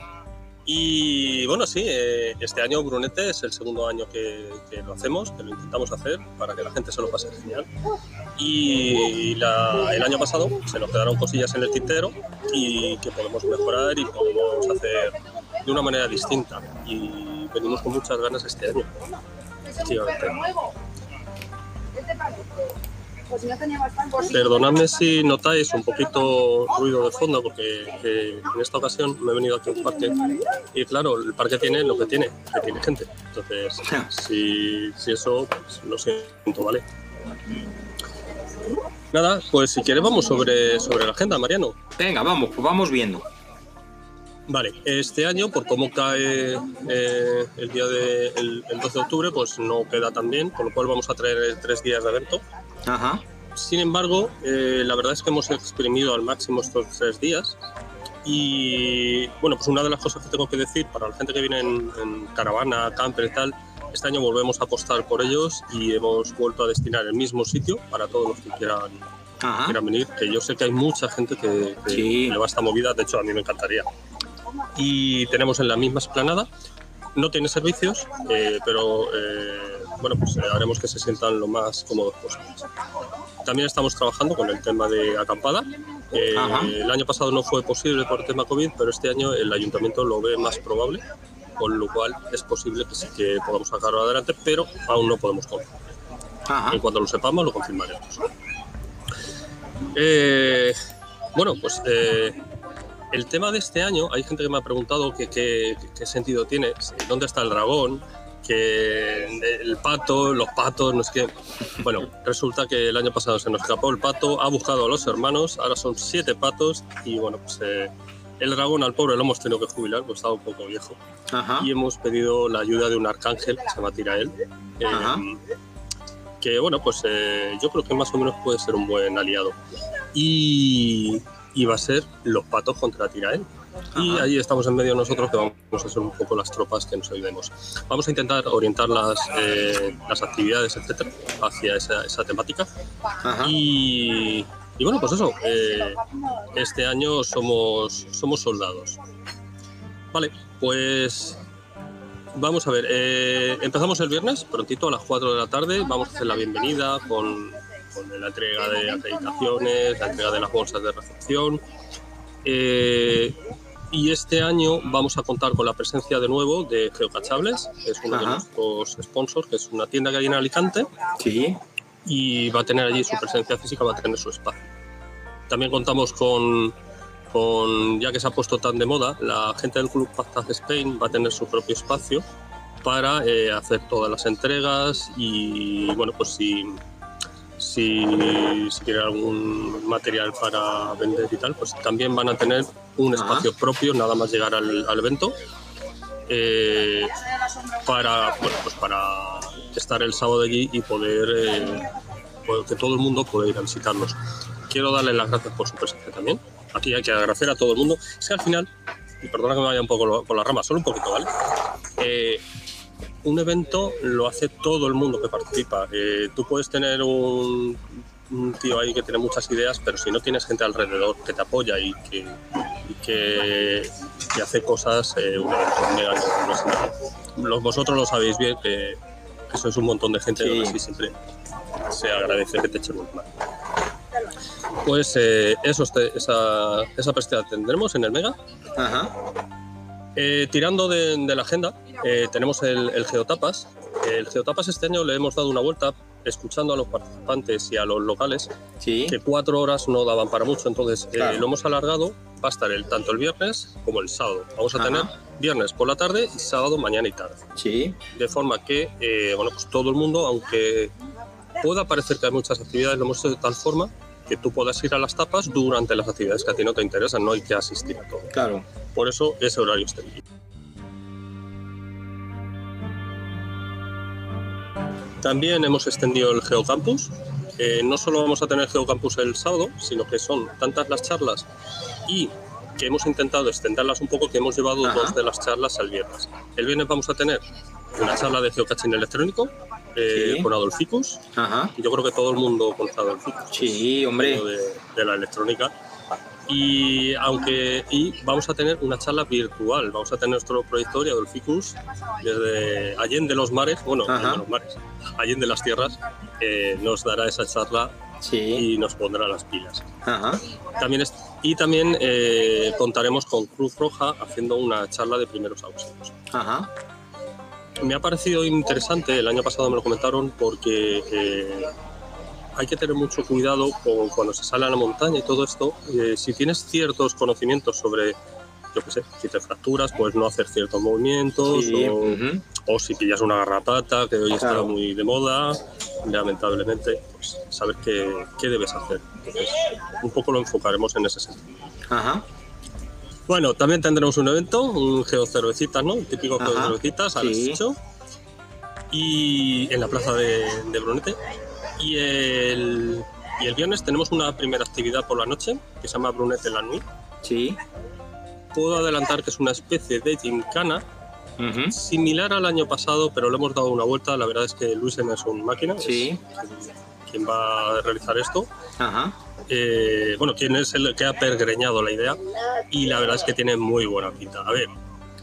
[SPEAKER 12] Y bueno, sí, eh, este año Brunete es el segundo año que, lo hacemos, que lo intentamos hacer para que la gente se lo pase genial. Y el año pasado se nos quedaron cosillas en el tintero y que podemos mejorar y podemos hacer de una manera distinta. Y venimos con muchas ganas este año. Efectivamente. Perdonadme si notáis un poquito ruido de fondo, porque eh, en esta ocasión me he venido aquí a un parque y claro, el parque tiene lo que tiene, que tiene gente. Entonces, si, si eso, pues, lo siento, ¿vale? Nada, pues si quieres vamos sobre, sobre la agenda, Mariano.
[SPEAKER 2] Venga, vamos, pues vamos viendo.
[SPEAKER 12] Vale, este año, por cómo cae eh, el día de, el, el 12 de octubre, pues no queda tan bien, con lo cual vamos a traer tres días de evento.
[SPEAKER 2] Ajá.
[SPEAKER 12] Sin embargo, eh, la verdad es que hemos exprimido al máximo estos tres días. Y bueno, pues una de las cosas que tengo que decir para la gente que viene en, en caravana, camper y tal, este año volvemos a apostar por ellos y hemos vuelto a destinar el mismo sitio para todos los que quieran, quieran venir. Que yo sé que hay mucha gente que, que le va a esta movida, de hecho a mí me encantaría. Y tenemos en la misma esplanada, no tiene servicios, eh, pero eh, bueno, pues eh, haremos que se sientan lo más cómodos posibles. También estamos trabajando con el tema de acampada. Eh, el año pasado no fue posible por el tema COVID, pero este año el ayuntamiento lo ve más probable, con lo cual es posible que sí que podamos sacarlo adelante, pero aún no podemos confirmar. En cuanto lo sepamos, lo confirmaremos. Eh, bueno, pues eh, el tema de este año, hay gente que me ha preguntado qué sentido tiene, si- dónde está el dragón, que el pato, los patos, no es que... Bueno, resulta que el año pasado se nos escapó el pato, ha buscado a los hermanos, ahora son siete patos y bueno, pues eh, el dragón al pobre lo hemos tenido que jubilar, pues estaba un poco viejo. Y hemos pedido la ayuda de un arcángel que se llama Tirael. eh,
[SPEAKER 2] Ajá.
[SPEAKER 12] que bueno, pues eh, yo creo que más o menos puede ser un buen aliado. Y, y va a ser los patos contra Tirael. Y ahí estamos en medio nosotros que vamos a ser un poco las tropas que nos ayudemos. Vamos a intentar orientar las, eh, las actividades, etcétera, hacia esa, esa temática. Y, y bueno, pues eso, eh, este año somos, somos soldados. Vale, pues vamos a ver, eh, empezamos el viernes, prontito a las 4 de la tarde, vamos a hacer la bienvenida con, con la entrega de acreditaciones, la entrega de las bolsas de recepción. Eh, y este año vamos a contar con la presencia de nuevo de Geocachables, que es uno de
[SPEAKER 2] Ajá.
[SPEAKER 12] nuestros sponsors, que es una tienda que hay en Alicante. Y va a tener allí su presencia física, va a tener su espacio. También contamos con, con, ya que se ha puesto tan de moda, la gente del Club Pactaz Spain va a tener su propio espacio para eh, hacer todas las entregas y, bueno, pues si, si, si quieren algún material para vender y tal, pues también van a tener un espacio propio nada más llegar al, al evento eh, para, bueno, pues para estar el sábado allí y poder eh, pues que todo el mundo pueda ir a visitarnos. Quiero darle las gracias por su presencia también. Aquí hay que agradecer a todo el mundo. Es que al final, y perdona que me vaya un poco por la rama, solo un poquito, ¿vale? Eh, un evento lo hace todo el mundo que participa. Eh, tú puedes tener un, un tío ahí que tiene muchas ideas, pero si no tienes gente alrededor que te apoya y que, y que, que hace cosas, eh, un evento no- Vosotros lo sabéis bien que, que sois un montón de gente y así siempre se agradece que te echen una mano. Pues eh, eso, este- esa, esa tendremos en el Mega. Eh, tirando de, de la agenda, eh, tenemos el, el Geotapas. El Geotapas este año le hemos dado una vuelta escuchando a los participantes y a los locales, que cuatro horas no daban para mucho, entonces eh, lo hemos alargado, va a estar el, tanto el viernes como el sábado. Vamos a
[SPEAKER 2] Ajá.
[SPEAKER 12] tener viernes por la tarde y sábado mañana y tarde.
[SPEAKER 2] Sí.
[SPEAKER 12] De forma que, eh, bueno, pues todo el mundo, aunque pueda parecer que hay muchas actividades, lo hemos hecho de tal forma que tú puedas ir a las tapas durante las actividades que a ti no te interesan, no hay que asistir a todo.
[SPEAKER 2] Claro.
[SPEAKER 12] Por eso ese horario extendido. También hemos extendido el Geocampus. Eh, no solo vamos a tener Geocampus el sábado, sino que son tantas las charlas y que hemos intentado extenderlas un poco que hemos llevado dos de las charlas al viernes. El viernes vamos a tener una charla de geocaching electrónico eh,
[SPEAKER 2] Sí.
[SPEAKER 12] con Adolficus. Yo creo que todo el mundo conoce Adolficus.
[SPEAKER 2] Sí, hombre.
[SPEAKER 12] De, de la electrónica. Y aunque y vamos a tener una charla virtual, vamos a tener nuestro proyector y Adolficus desde Allende los mares, bueno, Allende los mares, Allende las tierras, eh, nos dará esa charla y nos pondrá las pilas. También es- y también eh, contaremos con Cruz Roja haciendo una charla de primeros auxilios. Me ha parecido interesante, el año pasado me lo comentaron porque eh, hay que tener mucho cuidado con cuando se sale a la montaña y todo esto. eh, si tienes ciertos conocimientos sobre, yo qué sé, si te fracturas, pues no hacer ciertos movimientos,
[SPEAKER 1] Sí,
[SPEAKER 12] o, si pillas una garrapata, que hoy está muy de moda, lamentablemente, pues saber qué, qué debes hacer. Entonces, un poco lo enfocaremos en ese sentido.
[SPEAKER 1] Ajá.
[SPEAKER 12] Bueno, también tendremos un evento, un geocervecitas, ¿no? El típico
[SPEAKER 1] Ajá,
[SPEAKER 12] geocervecitas a las
[SPEAKER 1] sí.
[SPEAKER 12] 8. Y en la plaza de, de Brunete. Y el, y el viernes tenemos una primera actividad por la noche que se llama Brunete la Nuit.
[SPEAKER 1] Sí.
[SPEAKER 12] Puedo adelantar que es una especie de gincana similar al año pasado, pero le hemos dado una vuelta. La verdad es que Luisen es un máquina. es
[SPEAKER 1] Sí.
[SPEAKER 12] quien va a realizar esto.
[SPEAKER 1] Ajá.
[SPEAKER 12] Eh, bueno, quien es el que ha pergreñado la idea y la verdad es que tiene muy buena pinta. A ver,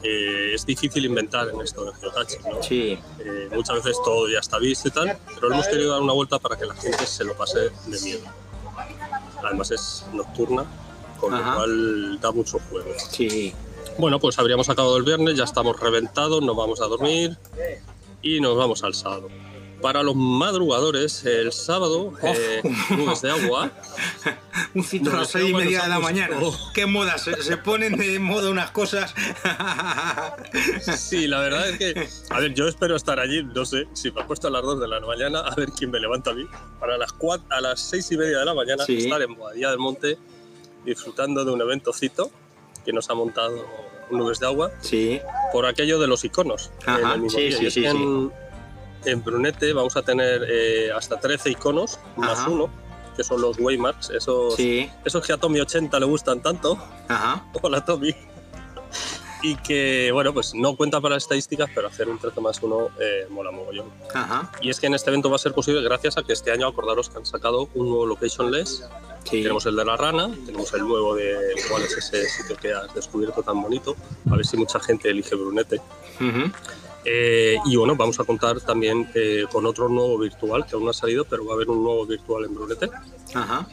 [SPEAKER 12] eh, es difícil inventar en esto de geocaching, ¿no?
[SPEAKER 1] Sí.
[SPEAKER 12] Eh, muchas veces todo ya está visto y tal, pero hemos querido dar una vuelta para que la gente se lo pase de miedo. Además es nocturna, con
[SPEAKER 1] Ajá.
[SPEAKER 12] lo cual da mucho juego.
[SPEAKER 1] Sí.
[SPEAKER 12] Bueno, pues habríamos acabado el viernes, ya estamos reventados, nos vamos a dormir y nos vamos al sábado. Para los madrugadores, el sábado, eh, nubes de agua. [laughs]
[SPEAKER 1] Un cito a las seis y media de la mañana. Qué moda, se, se ponen de moda unas cosas.
[SPEAKER 12] Sí, la verdad es que, a ver, yo espero estar allí, no sé, si me ha puesto a las 2 de la mañana, a ver quién me levanta a mí, para las 4, a las 6 y media de la mañana
[SPEAKER 1] Sí.
[SPEAKER 12] estar en Boadilla del Monte disfrutando de un eventocito que nos ha montado Nubes de Agua
[SPEAKER 1] Sí.
[SPEAKER 12] por aquello de los iconos.
[SPEAKER 1] Ajá, sí, sí, sí,
[SPEAKER 12] En, en Brunete vamos a tener eh, hasta 13 iconos más
[SPEAKER 1] Ajá.
[SPEAKER 12] uno, que son los waymarks, esos,
[SPEAKER 1] Sí.
[SPEAKER 12] esos que a Tommy 80 le gustan tanto.
[SPEAKER 1] Ajá. [laughs]
[SPEAKER 12] Hola Tommy. Y que, bueno, pues no cuenta para estadísticas, pero hacer un 13 más 1 mola mogollón.
[SPEAKER 1] Ajá.
[SPEAKER 12] Y es que en este evento va a ser posible gracias a que este año, acordaros que han sacado un nuevo Locationless.
[SPEAKER 1] Sí.
[SPEAKER 12] Tenemos el de la rana, tenemos el nuevo de cuál es ese sitio que has descubierto tan bonito. A ver si mucha gente elige Brunete.
[SPEAKER 1] Ujú.
[SPEAKER 12] Eh, y bueno, vamos a contar también eh, con otro nuevo virtual que aún no ha salido, pero va a haber un nuevo virtual en Brunete.
[SPEAKER 1] Ajá.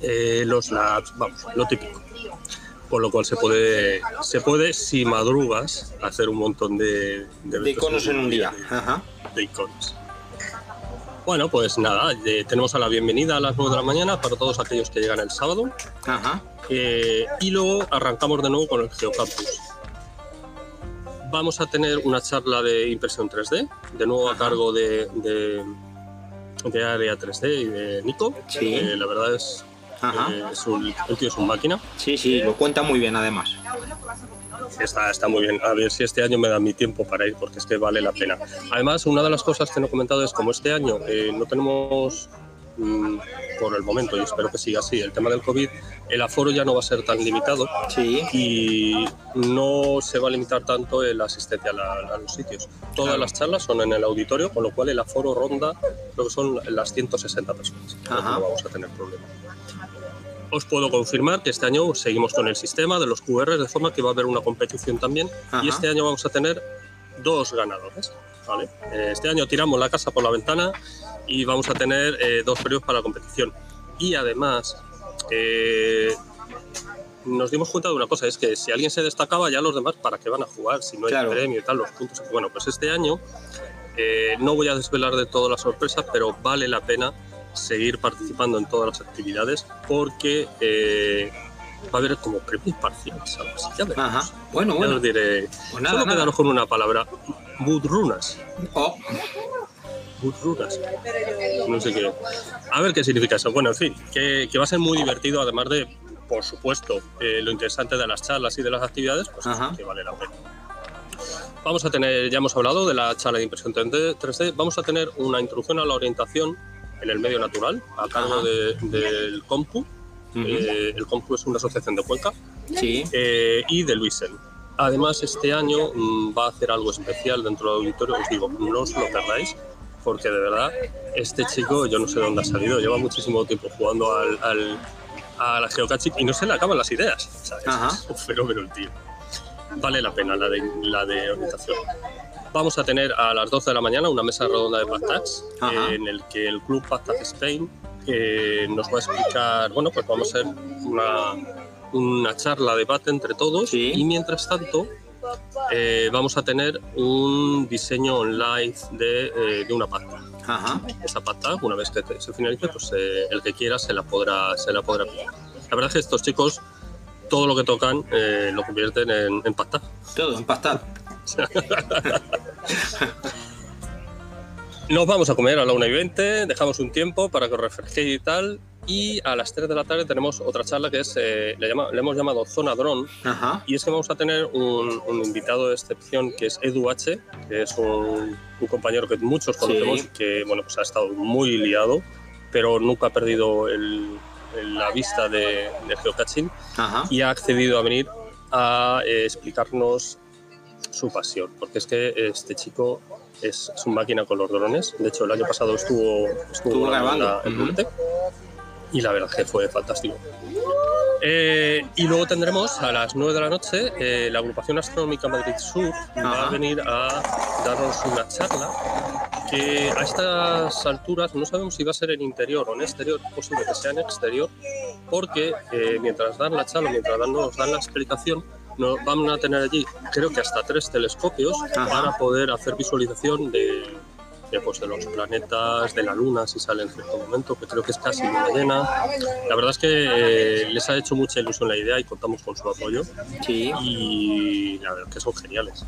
[SPEAKER 12] Eh, los labs, vamos, lo típico. Con lo cual se puede, se puede si madrugas, hacer un montón de,
[SPEAKER 1] De
[SPEAKER 12] eventos
[SPEAKER 1] iconos en un día.
[SPEAKER 12] de-
[SPEAKER 1] Ajá.
[SPEAKER 12] de iconos. Bueno, pues nada, eh, tenemos a la bienvenida a las 9 de la mañana para todos aquellos que llegan el sábado.
[SPEAKER 1] Ajá.
[SPEAKER 12] Eh, y luego arrancamos de nuevo con el Geocampus. Vamos a tener una charla de impresión 3D, de nuevo a cargo de, de, de Área 3D y de Nico.
[SPEAKER 1] Sí.
[SPEAKER 12] Eh, la verdad es, eh, es un, el tío es un máquina.
[SPEAKER 1] Sí, sí, lo cuenta muy bien además.
[SPEAKER 12] Está, está muy bien. A ver si este año me da mi tiempo para ir, porque es que vale la pena. Además, una de las cosas que no he comentado es como este año eh, no tenemos, por el momento, y espero que siga así, el tema del COVID, el aforo ya no va a ser tan limitado
[SPEAKER 1] Sí.
[SPEAKER 12] y no se va a limitar tanto la asistencia a, la- a los sitios. Todas
[SPEAKER 1] Claro.
[SPEAKER 12] las charlas son en el auditorio, con lo cual el aforo ronda, creo que son las 160 personas. No vamos a tener problema. Os puedo confirmar que este año seguimos con el sistema de los QR, de forma que va a haber una competición también.
[SPEAKER 1] Ajá.
[SPEAKER 12] Y este año vamos a tener dos ganadores. ¿vale? Eh, Este año tiramos la casa por la ventana y vamos a tener eh, dos premios para la competición. Y además, eh, nos dimos cuenta de una cosa, es que si alguien se destacaba, ya los demás, ¿para qué van a jugar? Si no hay
[SPEAKER 1] Claro.
[SPEAKER 12] premio y tal, los puntos. Bueno, pues este año eh, no voy a desvelar de todo la sorpresa, pero vale la pena seguir participando en todas las actividades porque eh, va a haber como premios parciales, algo así. Ya veremos.
[SPEAKER 1] Ajá. Bueno,
[SPEAKER 12] Ya
[SPEAKER 1] bueno.
[SPEAKER 12] os diré.
[SPEAKER 1] Pues nada,
[SPEAKER 12] Solo
[SPEAKER 1] nada.
[SPEAKER 12] quedaros con una palabra. Budrunas.
[SPEAKER 1] Oh,
[SPEAKER 12] No sé qué. A ver qué significa eso. Bueno, en fin, que, que va a ser muy divertido, además de, por supuesto, eh, lo interesante de las charlas y de las actividades, pues
[SPEAKER 1] Ajá.
[SPEAKER 12] que vale la pena. Vamos a tener, ya hemos hablado de la charla de impresión 3D, 3D, vamos a tener una introducción a la orientación en el medio natural a cargo
[SPEAKER 1] Ajá.
[SPEAKER 12] de- del COMPU. Eh, el COMPU es una asociación de Cuenca
[SPEAKER 1] sí.
[SPEAKER 12] eh, y de Luisen. Además, este año mm, va a hacer algo especial dentro del auditorio. Os digo, no os lo perdáis, porque de verdad, este chico, yo no sé dónde ha salido, lleva muchísimo tiempo jugando al, al, a la geocaching y no se le acaban las ideas. ¿sabes?
[SPEAKER 1] Ajá.
[SPEAKER 12] Es un fenómeno el tío. Vale la pena la de, la de orientación. Vamos a tener a las 12 de la mañana una mesa redonda de Pactax, en el que el club Pactax Spain eh, nos va a explicar, bueno, pues vamos a hacer una, una charla, debate entre todos
[SPEAKER 1] Sí.
[SPEAKER 12] y mientras tanto eh, vamos a tener un diseño online de, eh, de una.
[SPEAKER 6] Ajá.
[SPEAKER 12] Esa pata, una vez que te- se finalice, pues eh, el que quiera se la podrá, se la podrá pillar. La verdad es que estos chicos todo lo que tocan eh, lo convierten en, en pata.
[SPEAKER 6] Todo empastado. [laughs]
[SPEAKER 12] Nos vamos a comer a la 1 y 20, dejamos un tiempo para que os refresquéis y tal. Y a las 3 de la tarde tenemos otra charla que es, eh, le, llama- le hemos llamado Zona Dron.
[SPEAKER 6] Ajá.
[SPEAKER 12] Y es que vamos a tener un, un invitado de excepción que es Edu H, que es un, un compañero que muchos conocemos,
[SPEAKER 6] Sí.
[SPEAKER 12] que bueno, pues ha estado muy liado, pero nunca ha perdido el- el- la vista de, de geocaching
[SPEAKER 6] Ajá.
[SPEAKER 12] y ha accedido a venir a eh, explicarnos su pasión, porque es que este chico es, es un máquina con los drones. De hecho, el año pasado estuvo, estuvo, grabando en
[SPEAKER 6] Ujú.
[SPEAKER 12] Brunete y la verdad que fue fantástico. Eh, y luego tendremos a las 9 de la noche eh, la agrupación astronómica Madrid Sur va
[SPEAKER 6] Ajá.
[SPEAKER 12] a venir a darnos una charla que a estas alturas no sabemos si va a ser en interior o en exterior, es posible que sea en exterior, porque eh, mientras dan la charla, mientras dan, nos dan la explicación, nos van a tener allí creo que hasta tres telescopios
[SPEAKER 6] Ajá.
[SPEAKER 12] para poder hacer visualización de, de, de los planetas, de la luna, si sale en cierto momento, que creo que es casi luna llena. La verdad es que eh, les ha hecho mucha ilusión la idea y contamos con su apoyo.
[SPEAKER 6] Sí.
[SPEAKER 12] Y la verdad es que son geniales.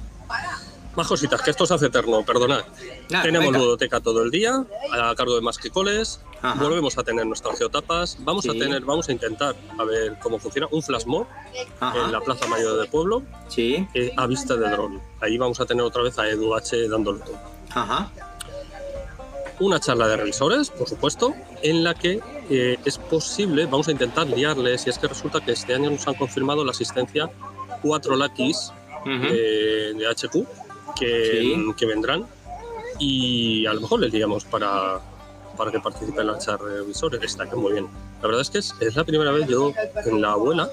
[SPEAKER 12] Más cositas, que esto se hace eterno, perdonad. Tenemos
[SPEAKER 6] venga.
[SPEAKER 12] ludoteca todo el día, a cargo de más que coles.
[SPEAKER 6] Ajá.
[SPEAKER 12] Volvemos a tener nuestras geotapas. Vamos a
[SPEAKER 6] Sí.
[SPEAKER 12] tener, vamos a intentar a ver cómo funciona un flash mob en la Plaza Mayor del Pueblo
[SPEAKER 6] Sí.
[SPEAKER 12] eh, a vista de dron. Ahí vamos a tener otra vez a Edu H dándolo todo.
[SPEAKER 6] Ajá.
[SPEAKER 12] Una charla de revisores, por supuesto, en la que eh, es posible, vamos a intentar liarles, y es que resulta que este año nos han confirmado la asistencia cuatro Lakis
[SPEAKER 6] Ujú.
[SPEAKER 12] eh, de HQ que,
[SPEAKER 6] Sí.
[SPEAKER 12] que vendrán y a lo mejor les digamos para, para que participen en la charla de revisores. Está que muy bien. La verdad es que es, es la primera vez yo en la abuela.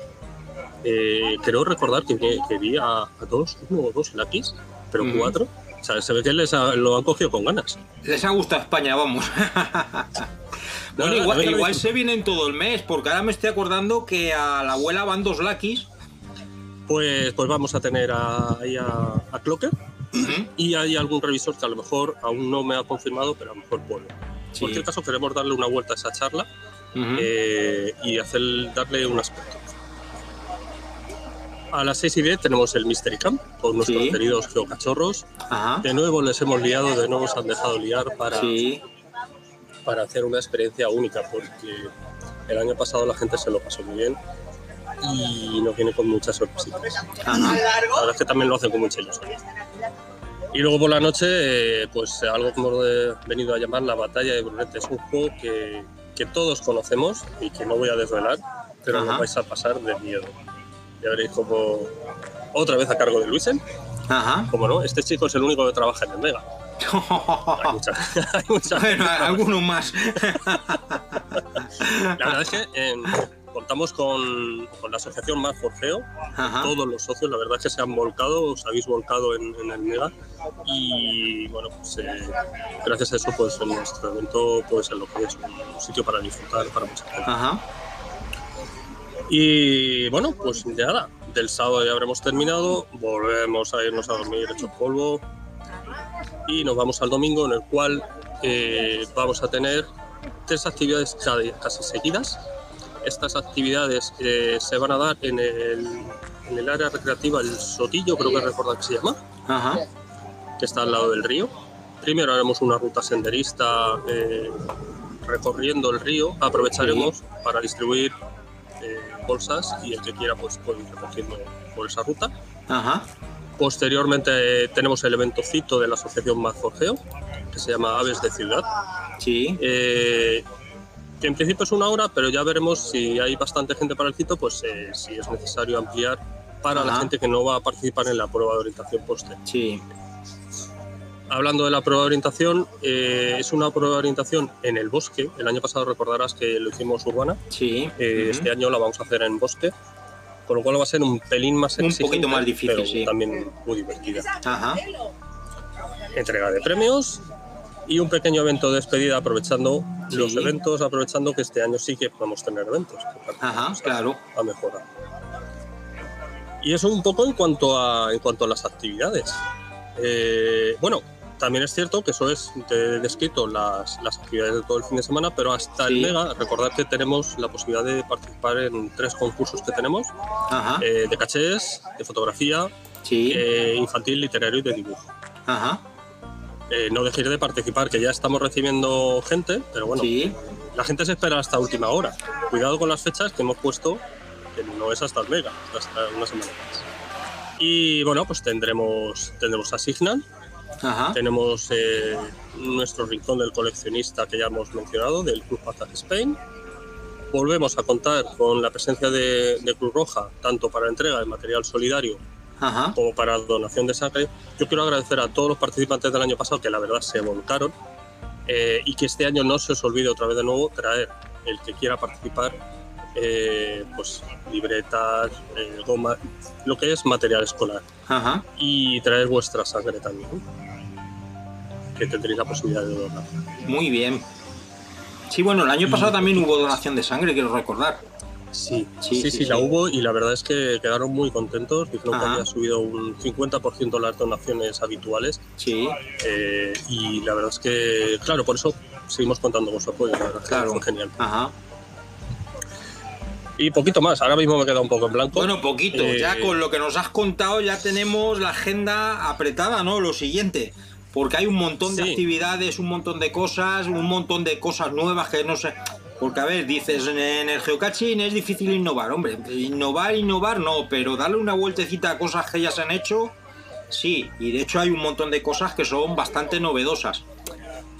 [SPEAKER 12] eh, creo recordar que, vi- que vi a, a dos, uno o dos Lakis, pero cuatro. O sea, se ve que les ha- lo han cogido con ganas.
[SPEAKER 6] Les ha gustado España, vamos. [laughs] bueno, igual, igual se vienen todo el mes, porque ahora me estoy acordando que a la abuela van dos lakis.
[SPEAKER 12] Pues, pues vamos a tener a- ahí a, a Clocker y hay algún revisor que a lo mejor aún no me ha confirmado, pero a lo mejor puede. En cualquier caso, queremos darle una vuelta a esa charla eh, y hacer, darle un aspecto. A las 6 y 10 tenemos el Mystery Camp con nuestros
[SPEAKER 6] Sí.
[SPEAKER 12] queridos geocachorros.
[SPEAKER 6] Ajá.
[SPEAKER 12] De nuevo les hemos liado, de nuevo se han dejado liar para,
[SPEAKER 6] Sí.
[SPEAKER 12] para hacer una experiencia única, porque el año pasado la gente se lo pasó muy bien y nos viene con muchas sorpresitas.
[SPEAKER 6] Ajá.
[SPEAKER 12] La verdad es que también lo hacen con mucha ilusión. Y luego por la noche, eh, pues algo que hemos de- venido a llamar la batalla de Brunete. Es un juego que, que todos conocemos y que no voy a desvelar, pero
[SPEAKER 6] Ajá.
[SPEAKER 12] lo vais a pasar de miedo. Ya veréis como otra vez a cargo de Luisen.
[SPEAKER 6] Ajá.
[SPEAKER 12] Como no, este chico es el único que trabaja en el Mega. [laughs] Hay mucha, [laughs] hay mucha
[SPEAKER 6] Bueno, algunos más.
[SPEAKER 12] La verdad es que eh, contamos con, con la asociación Más Forgeo. Todos los socios, la verdad es que se han volcado, os habéis volcado en, en el Mega. Y bueno, pues eh, gracias a eso, pues en nuestro evento puede ser lo que es un sitio para disfrutar para mucha gente.
[SPEAKER 6] Ajá.
[SPEAKER 12] Y bueno, pues ya nada, del sábado ya habremos terminado, volvemos a irnos a dormir hecho polvo y nos vamos al domingo en el cual eh, vamos a tener tres actividades casi seguidas. Estas actividades eh, se van a dar en el, en el área recreativa El Sotillo, creo que recordar que se llama,
[SPEAKER 6] Ajá.
[SPEAKER 12] que está al lado del río. Primero haremos una ruta senderista eh, recorriendo el río. Aprovecharemos para distribuir bolsas y el que quiera pues puede ir recogiendo por esa ruta.
[SPEAKER 6] Ajá.
[SPEAKER 12] Posteriormente tenemos el evento cito de la asociación Más Forgeo, que se llama Aves de Ciudad.
[SPEAKER 6] Sí.
[SPEAKER 12] Eh, que en principio es una hora, pero ya veremos si hay bastante gente para el cito, pues eh, si es necesario ampliar para la gente que no va a participar en la prueba de orientación poste.
[SPEAKER 6] Sí.
[SPEAKER 12] Hablando de la prueba de orientación, eh, es una prueba de orientación en el bosque. El año pasado recordarás que lo hicimos urbana.
[SPEAKER 6] Sí.
[SPEAKER 12] Eh,
[SPEAKER 6] Ujú.
[SPEAKER 12] Este año la vamos a hacer en bosque, con lo cual va a ser un pelín más
[SPEAKER 6] Un
[SPEAKER 12] exigente,
[SPEAKER 6] poquito más difícil,
[SPEAKER 12] pero
[SPEAKER 6] sí.
[SPEAKER 12] también muy divertida.
[SPEAKER 6] Ajá.
[SPEAKER 12] Entrega de premios y un pequeño evento de despedida aprovechando
[SPEAKER 6] Sí.
[SPEAKER 12] los eventos, aprovechando que este año sí que podemos tener eventos.
[SPEAKER 6] Ajá,
[SPEAKER 12] vamos a-
[SPEAKER 6] claro.
[SPEAKER 12] A mejorar. Y eso un poco en cuanto a, en cuanto a las actividades. Eh, bueno, también es cierto que eso es, te he descrito las, las actividades de todo el fin de semana, pero hasta el Mega, recordad que tenemos la posibilidad de participar en tres concursos que tenemos,
[SPEAKER 6] Ajá.
[SPEAKER 12] eh, de cachés, de fotografía, eh, infantil, literario y de dibujo.
[SPEAKER 6] Ajá.
[SPEAKER 12] Eh, no dejéis de participar, que ya estamos recibiendo gente, pero bueno, la gente se espera hasta última hora. Cuidado con las fechas que hemos puesto, que no es hasta el Mega, hasta una semana más. Y bueno, pues tendremos, tendremos Asignan, tenemos eh, nuestro rincón del coleccionista que ya hemos mencionado, del Club Patas Spain. Volvemos a contar con la presencia de, de Cruz Roja, tanto para entrega de material solidario como para donación de sangre. Yo quiero agradecer a todos los participantes del año pasado que la verdad se volcaron eh, y que este año no se os olvide otra vez de nuevo traer el que quiera participar, eh, pues libretas, eh, goma, lo que es material escolar
[SPEAKER 6] Ajá.
[SPEAKER 12] y traer vuestra sangre también, que tendréis la posibilidad de donar.
[SPEAKER 6] Muy bien. Sí, bueno, el año pasado también hubo donación de sangre, quiero recordar.
[SPEAKER 12] Sí, sí, sí, la hubo y la verdad es que quedaron muy contentos. Dijeron que había subido un 50% las donaciones habituales.
[SPEAKER 6] Sí.
[SPEAKER 12] Eh, y la verdad es que, claro, por eso seguimos contando con su apoyo. La verdad es que
[SPEAKER 6] Claro.
[SPEAKER 12] fue genial.
[SPEAKER 6] Ajá.
[SPEAKER 12] Y poquito más, ahora mismo me queda un poco en blanco.
[SPEAKER 6] Bueno, poquito.
[SPEAKER 12] Eh,
[SPEAKER 6] Ya con lo que nos has contado ya tenemos la agenda apretada, ¿no? Lo siguiente. Porque hay un montón de
[SPEAKER 12] Sí.
[SPEAKER 6] actividades, un montón de cosas, un montón de cosas nuevas que no sé. Porque, a ver, dices, en en el geocaching es difícil innovar, hombre. Innovar, innovar no, pero darle una vueltecita a cosas que ya se han hecho, sí. Y de hecho hay un montón de cosas que son bastante novedosas.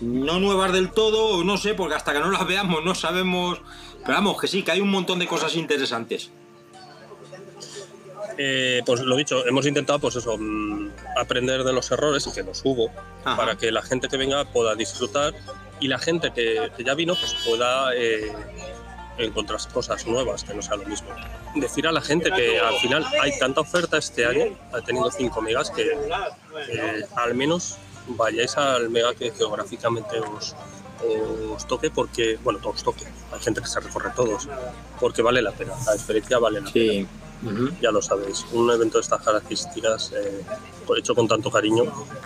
[SPEAKER 6] No nuevas del todo, no sé, porque hasta que no las veamos no sabemos. Pero vamos, que sí, que hay un montón de cosas interesantes.
[SPEAKER 12] Eh, pues lo dicho, hemos intentado pues eso, mm, aprender de los errores, que los hubo,
[SPEAKER 6] Ajá.
[SPEAKER 12] para que la gente que venga pueda disfrutar y la gente que, que ya vino pues pueda eh, encontrar cosas nuevas, que no sea lo mismo. Decir a la gente que al final hay tanta oferta este año, ha tenido 5 megas, que eh, al menos vayáis al mega que geográficamente os, os toque, porque, bueno, os toque, hay gente que se recorre todos, porque vale la pena, la experiencia vale la pena. Ya lo sabéis, un evento de estas características eh, hecho con tanto cariño,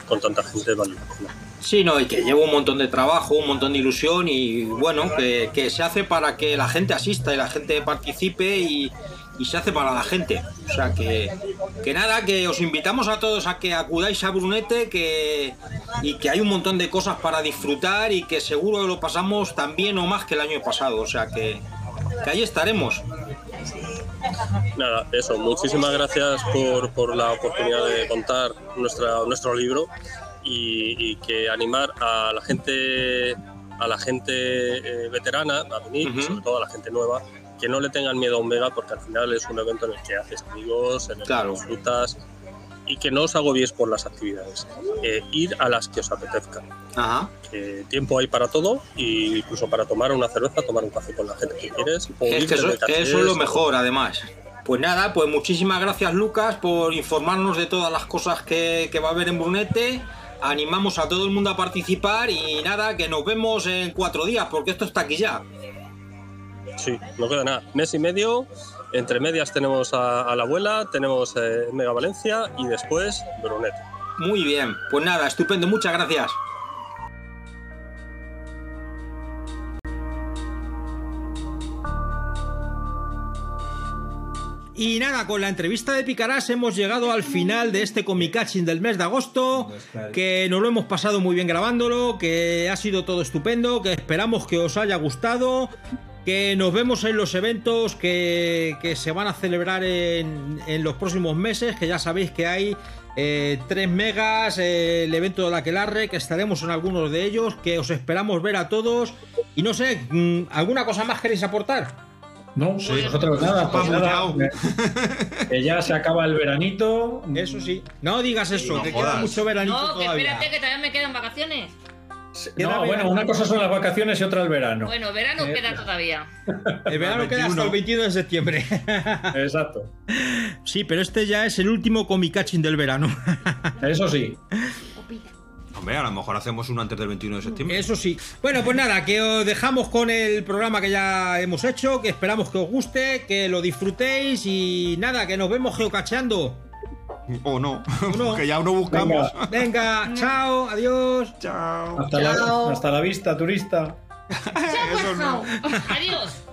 [SPEAKER 12] con tanta gente, vale la pena.
[SPEAKER 6] Sí, no, y que lleva un montón de trabajo, un montón de ilusión y bueno, que, que se hace para que la gente asista y la gente participe y, y se hace para la gente. O sea que, que nada, que os invitamos a todos a que acudáis a Brunete que, y que hay un montón de cosas para disfrutar y que seguro lo pasamos tan bien o más que el año pasado. O sea que, que ahí estaremos.
[SPEAKER 12] Nada, eso, muchísimas gracias por, por la oportunidad de contar nuestra, nuestro libro y, y que animar a la gente a la gente eh, veterana a venir, y sobre todo a la gente nueva, que no le tengan miedo a un mega porque al final es un evento en el que haces amigos, en el
[SPEAKER 6] Claro.
[SPEAKER 12] que disfrutas y que no os agobiéis por las actividades. Eh, ir a las que os apetezcan.
[SPEAKER 6] Ajá.
[SPEAKER 12] Tiempo hay para todo, e incluso para tomar una cerveza, tomar un café con la gente que quieres. o
[SPEAKER 6] Es que eso, es lo mejor, además. Pues nada, pues muchísimas gracias, Lucas, por informarnos de todas las cosas que, que va a haber en Brunete. Animamos a todo el mundo a participar y nada, que nos vemos en cuatro días, porque esto está aquí ya.
[SPEAKER 12] Sí, no queda nada. Mes y medio, entre medias tenemos a, la abuela, tenemos eh, Mega Valencia y después Brunet.
[SPEAKER 6] Muy bien, pues nada, estupendo, muchas gracias. Y nada, con la entrevista de Picarás hemos llegado al final de este Comicaching del mes de agosto, que nos lo hemos pasado muy bien grabándolo, que ha sido todo estupendo, que esperamos que os haya gustado, que nos vemos en los eventos que, que se van a celebrar en, en los próximos meses, que ya sabéis que hay eh, 3 megas, eh, el evento de la Quelarre, que estaremos en algunos de ellos, que os esperamos ver a todos. Y no sé, mm, ¿alguna cosa más queréis aportar?
[SPEAKER 3] No, sí, nosotros nada, pues nada, [laughs] que ya se acaba el veranito.
[SPEAKER 6] Eso sí. No digas eso,
[SPEAKER 3] no
[SPEAKER 6] que
[SPEAKER 3] jodas.
[SPEAKER 6] queda mucho veranito
[SPEAKER 4] No, que
[SPEAKER 6] todavía.
[SPEAKER 4] espérate, que también me quedan vacaciones.
[SPEAKER 3] No, bueno, una cosa son las vacaciones y otra el verano.
[SPEAKER 4] Bueno, verano
[SPEAKER 3] Eh,
[SPEAKER 4] queda todavía. [laughs]
[SPEAKER 6] El verano queda hasta el 21 de septiembre. [laughs]
[SPEAKER 3] Exacto.
[SPEAKER 6] Sí, pero este ya es el último comicaching del verano. [laughs]
[SPEAKER 3] Eso sí.
[SPEAKER 2] Hombre, a lo mejor hacemos uno antes del 21 de septiembre.
[SPEAKER 1] Eso sí. Bueno, pues nada, que os dejamos con el programa que ya hemos hecho, que esperamos que os guste, que lo disfrutéis y nada, que nos vemos geocacheando.
[SPEAKER 2] O no,
[SPEAKER 1] no. [laughs]
[SPEAKER 2] que ya no buscamos.
[SPEAKER 1] Venga, chao, adiós.
[SPEAKER 2] Chao.
[SPEAKER 3] Hasta la, hasta la vista, turista. [laughs]
[SPEAKER 4] Chao, por favor. Adiós.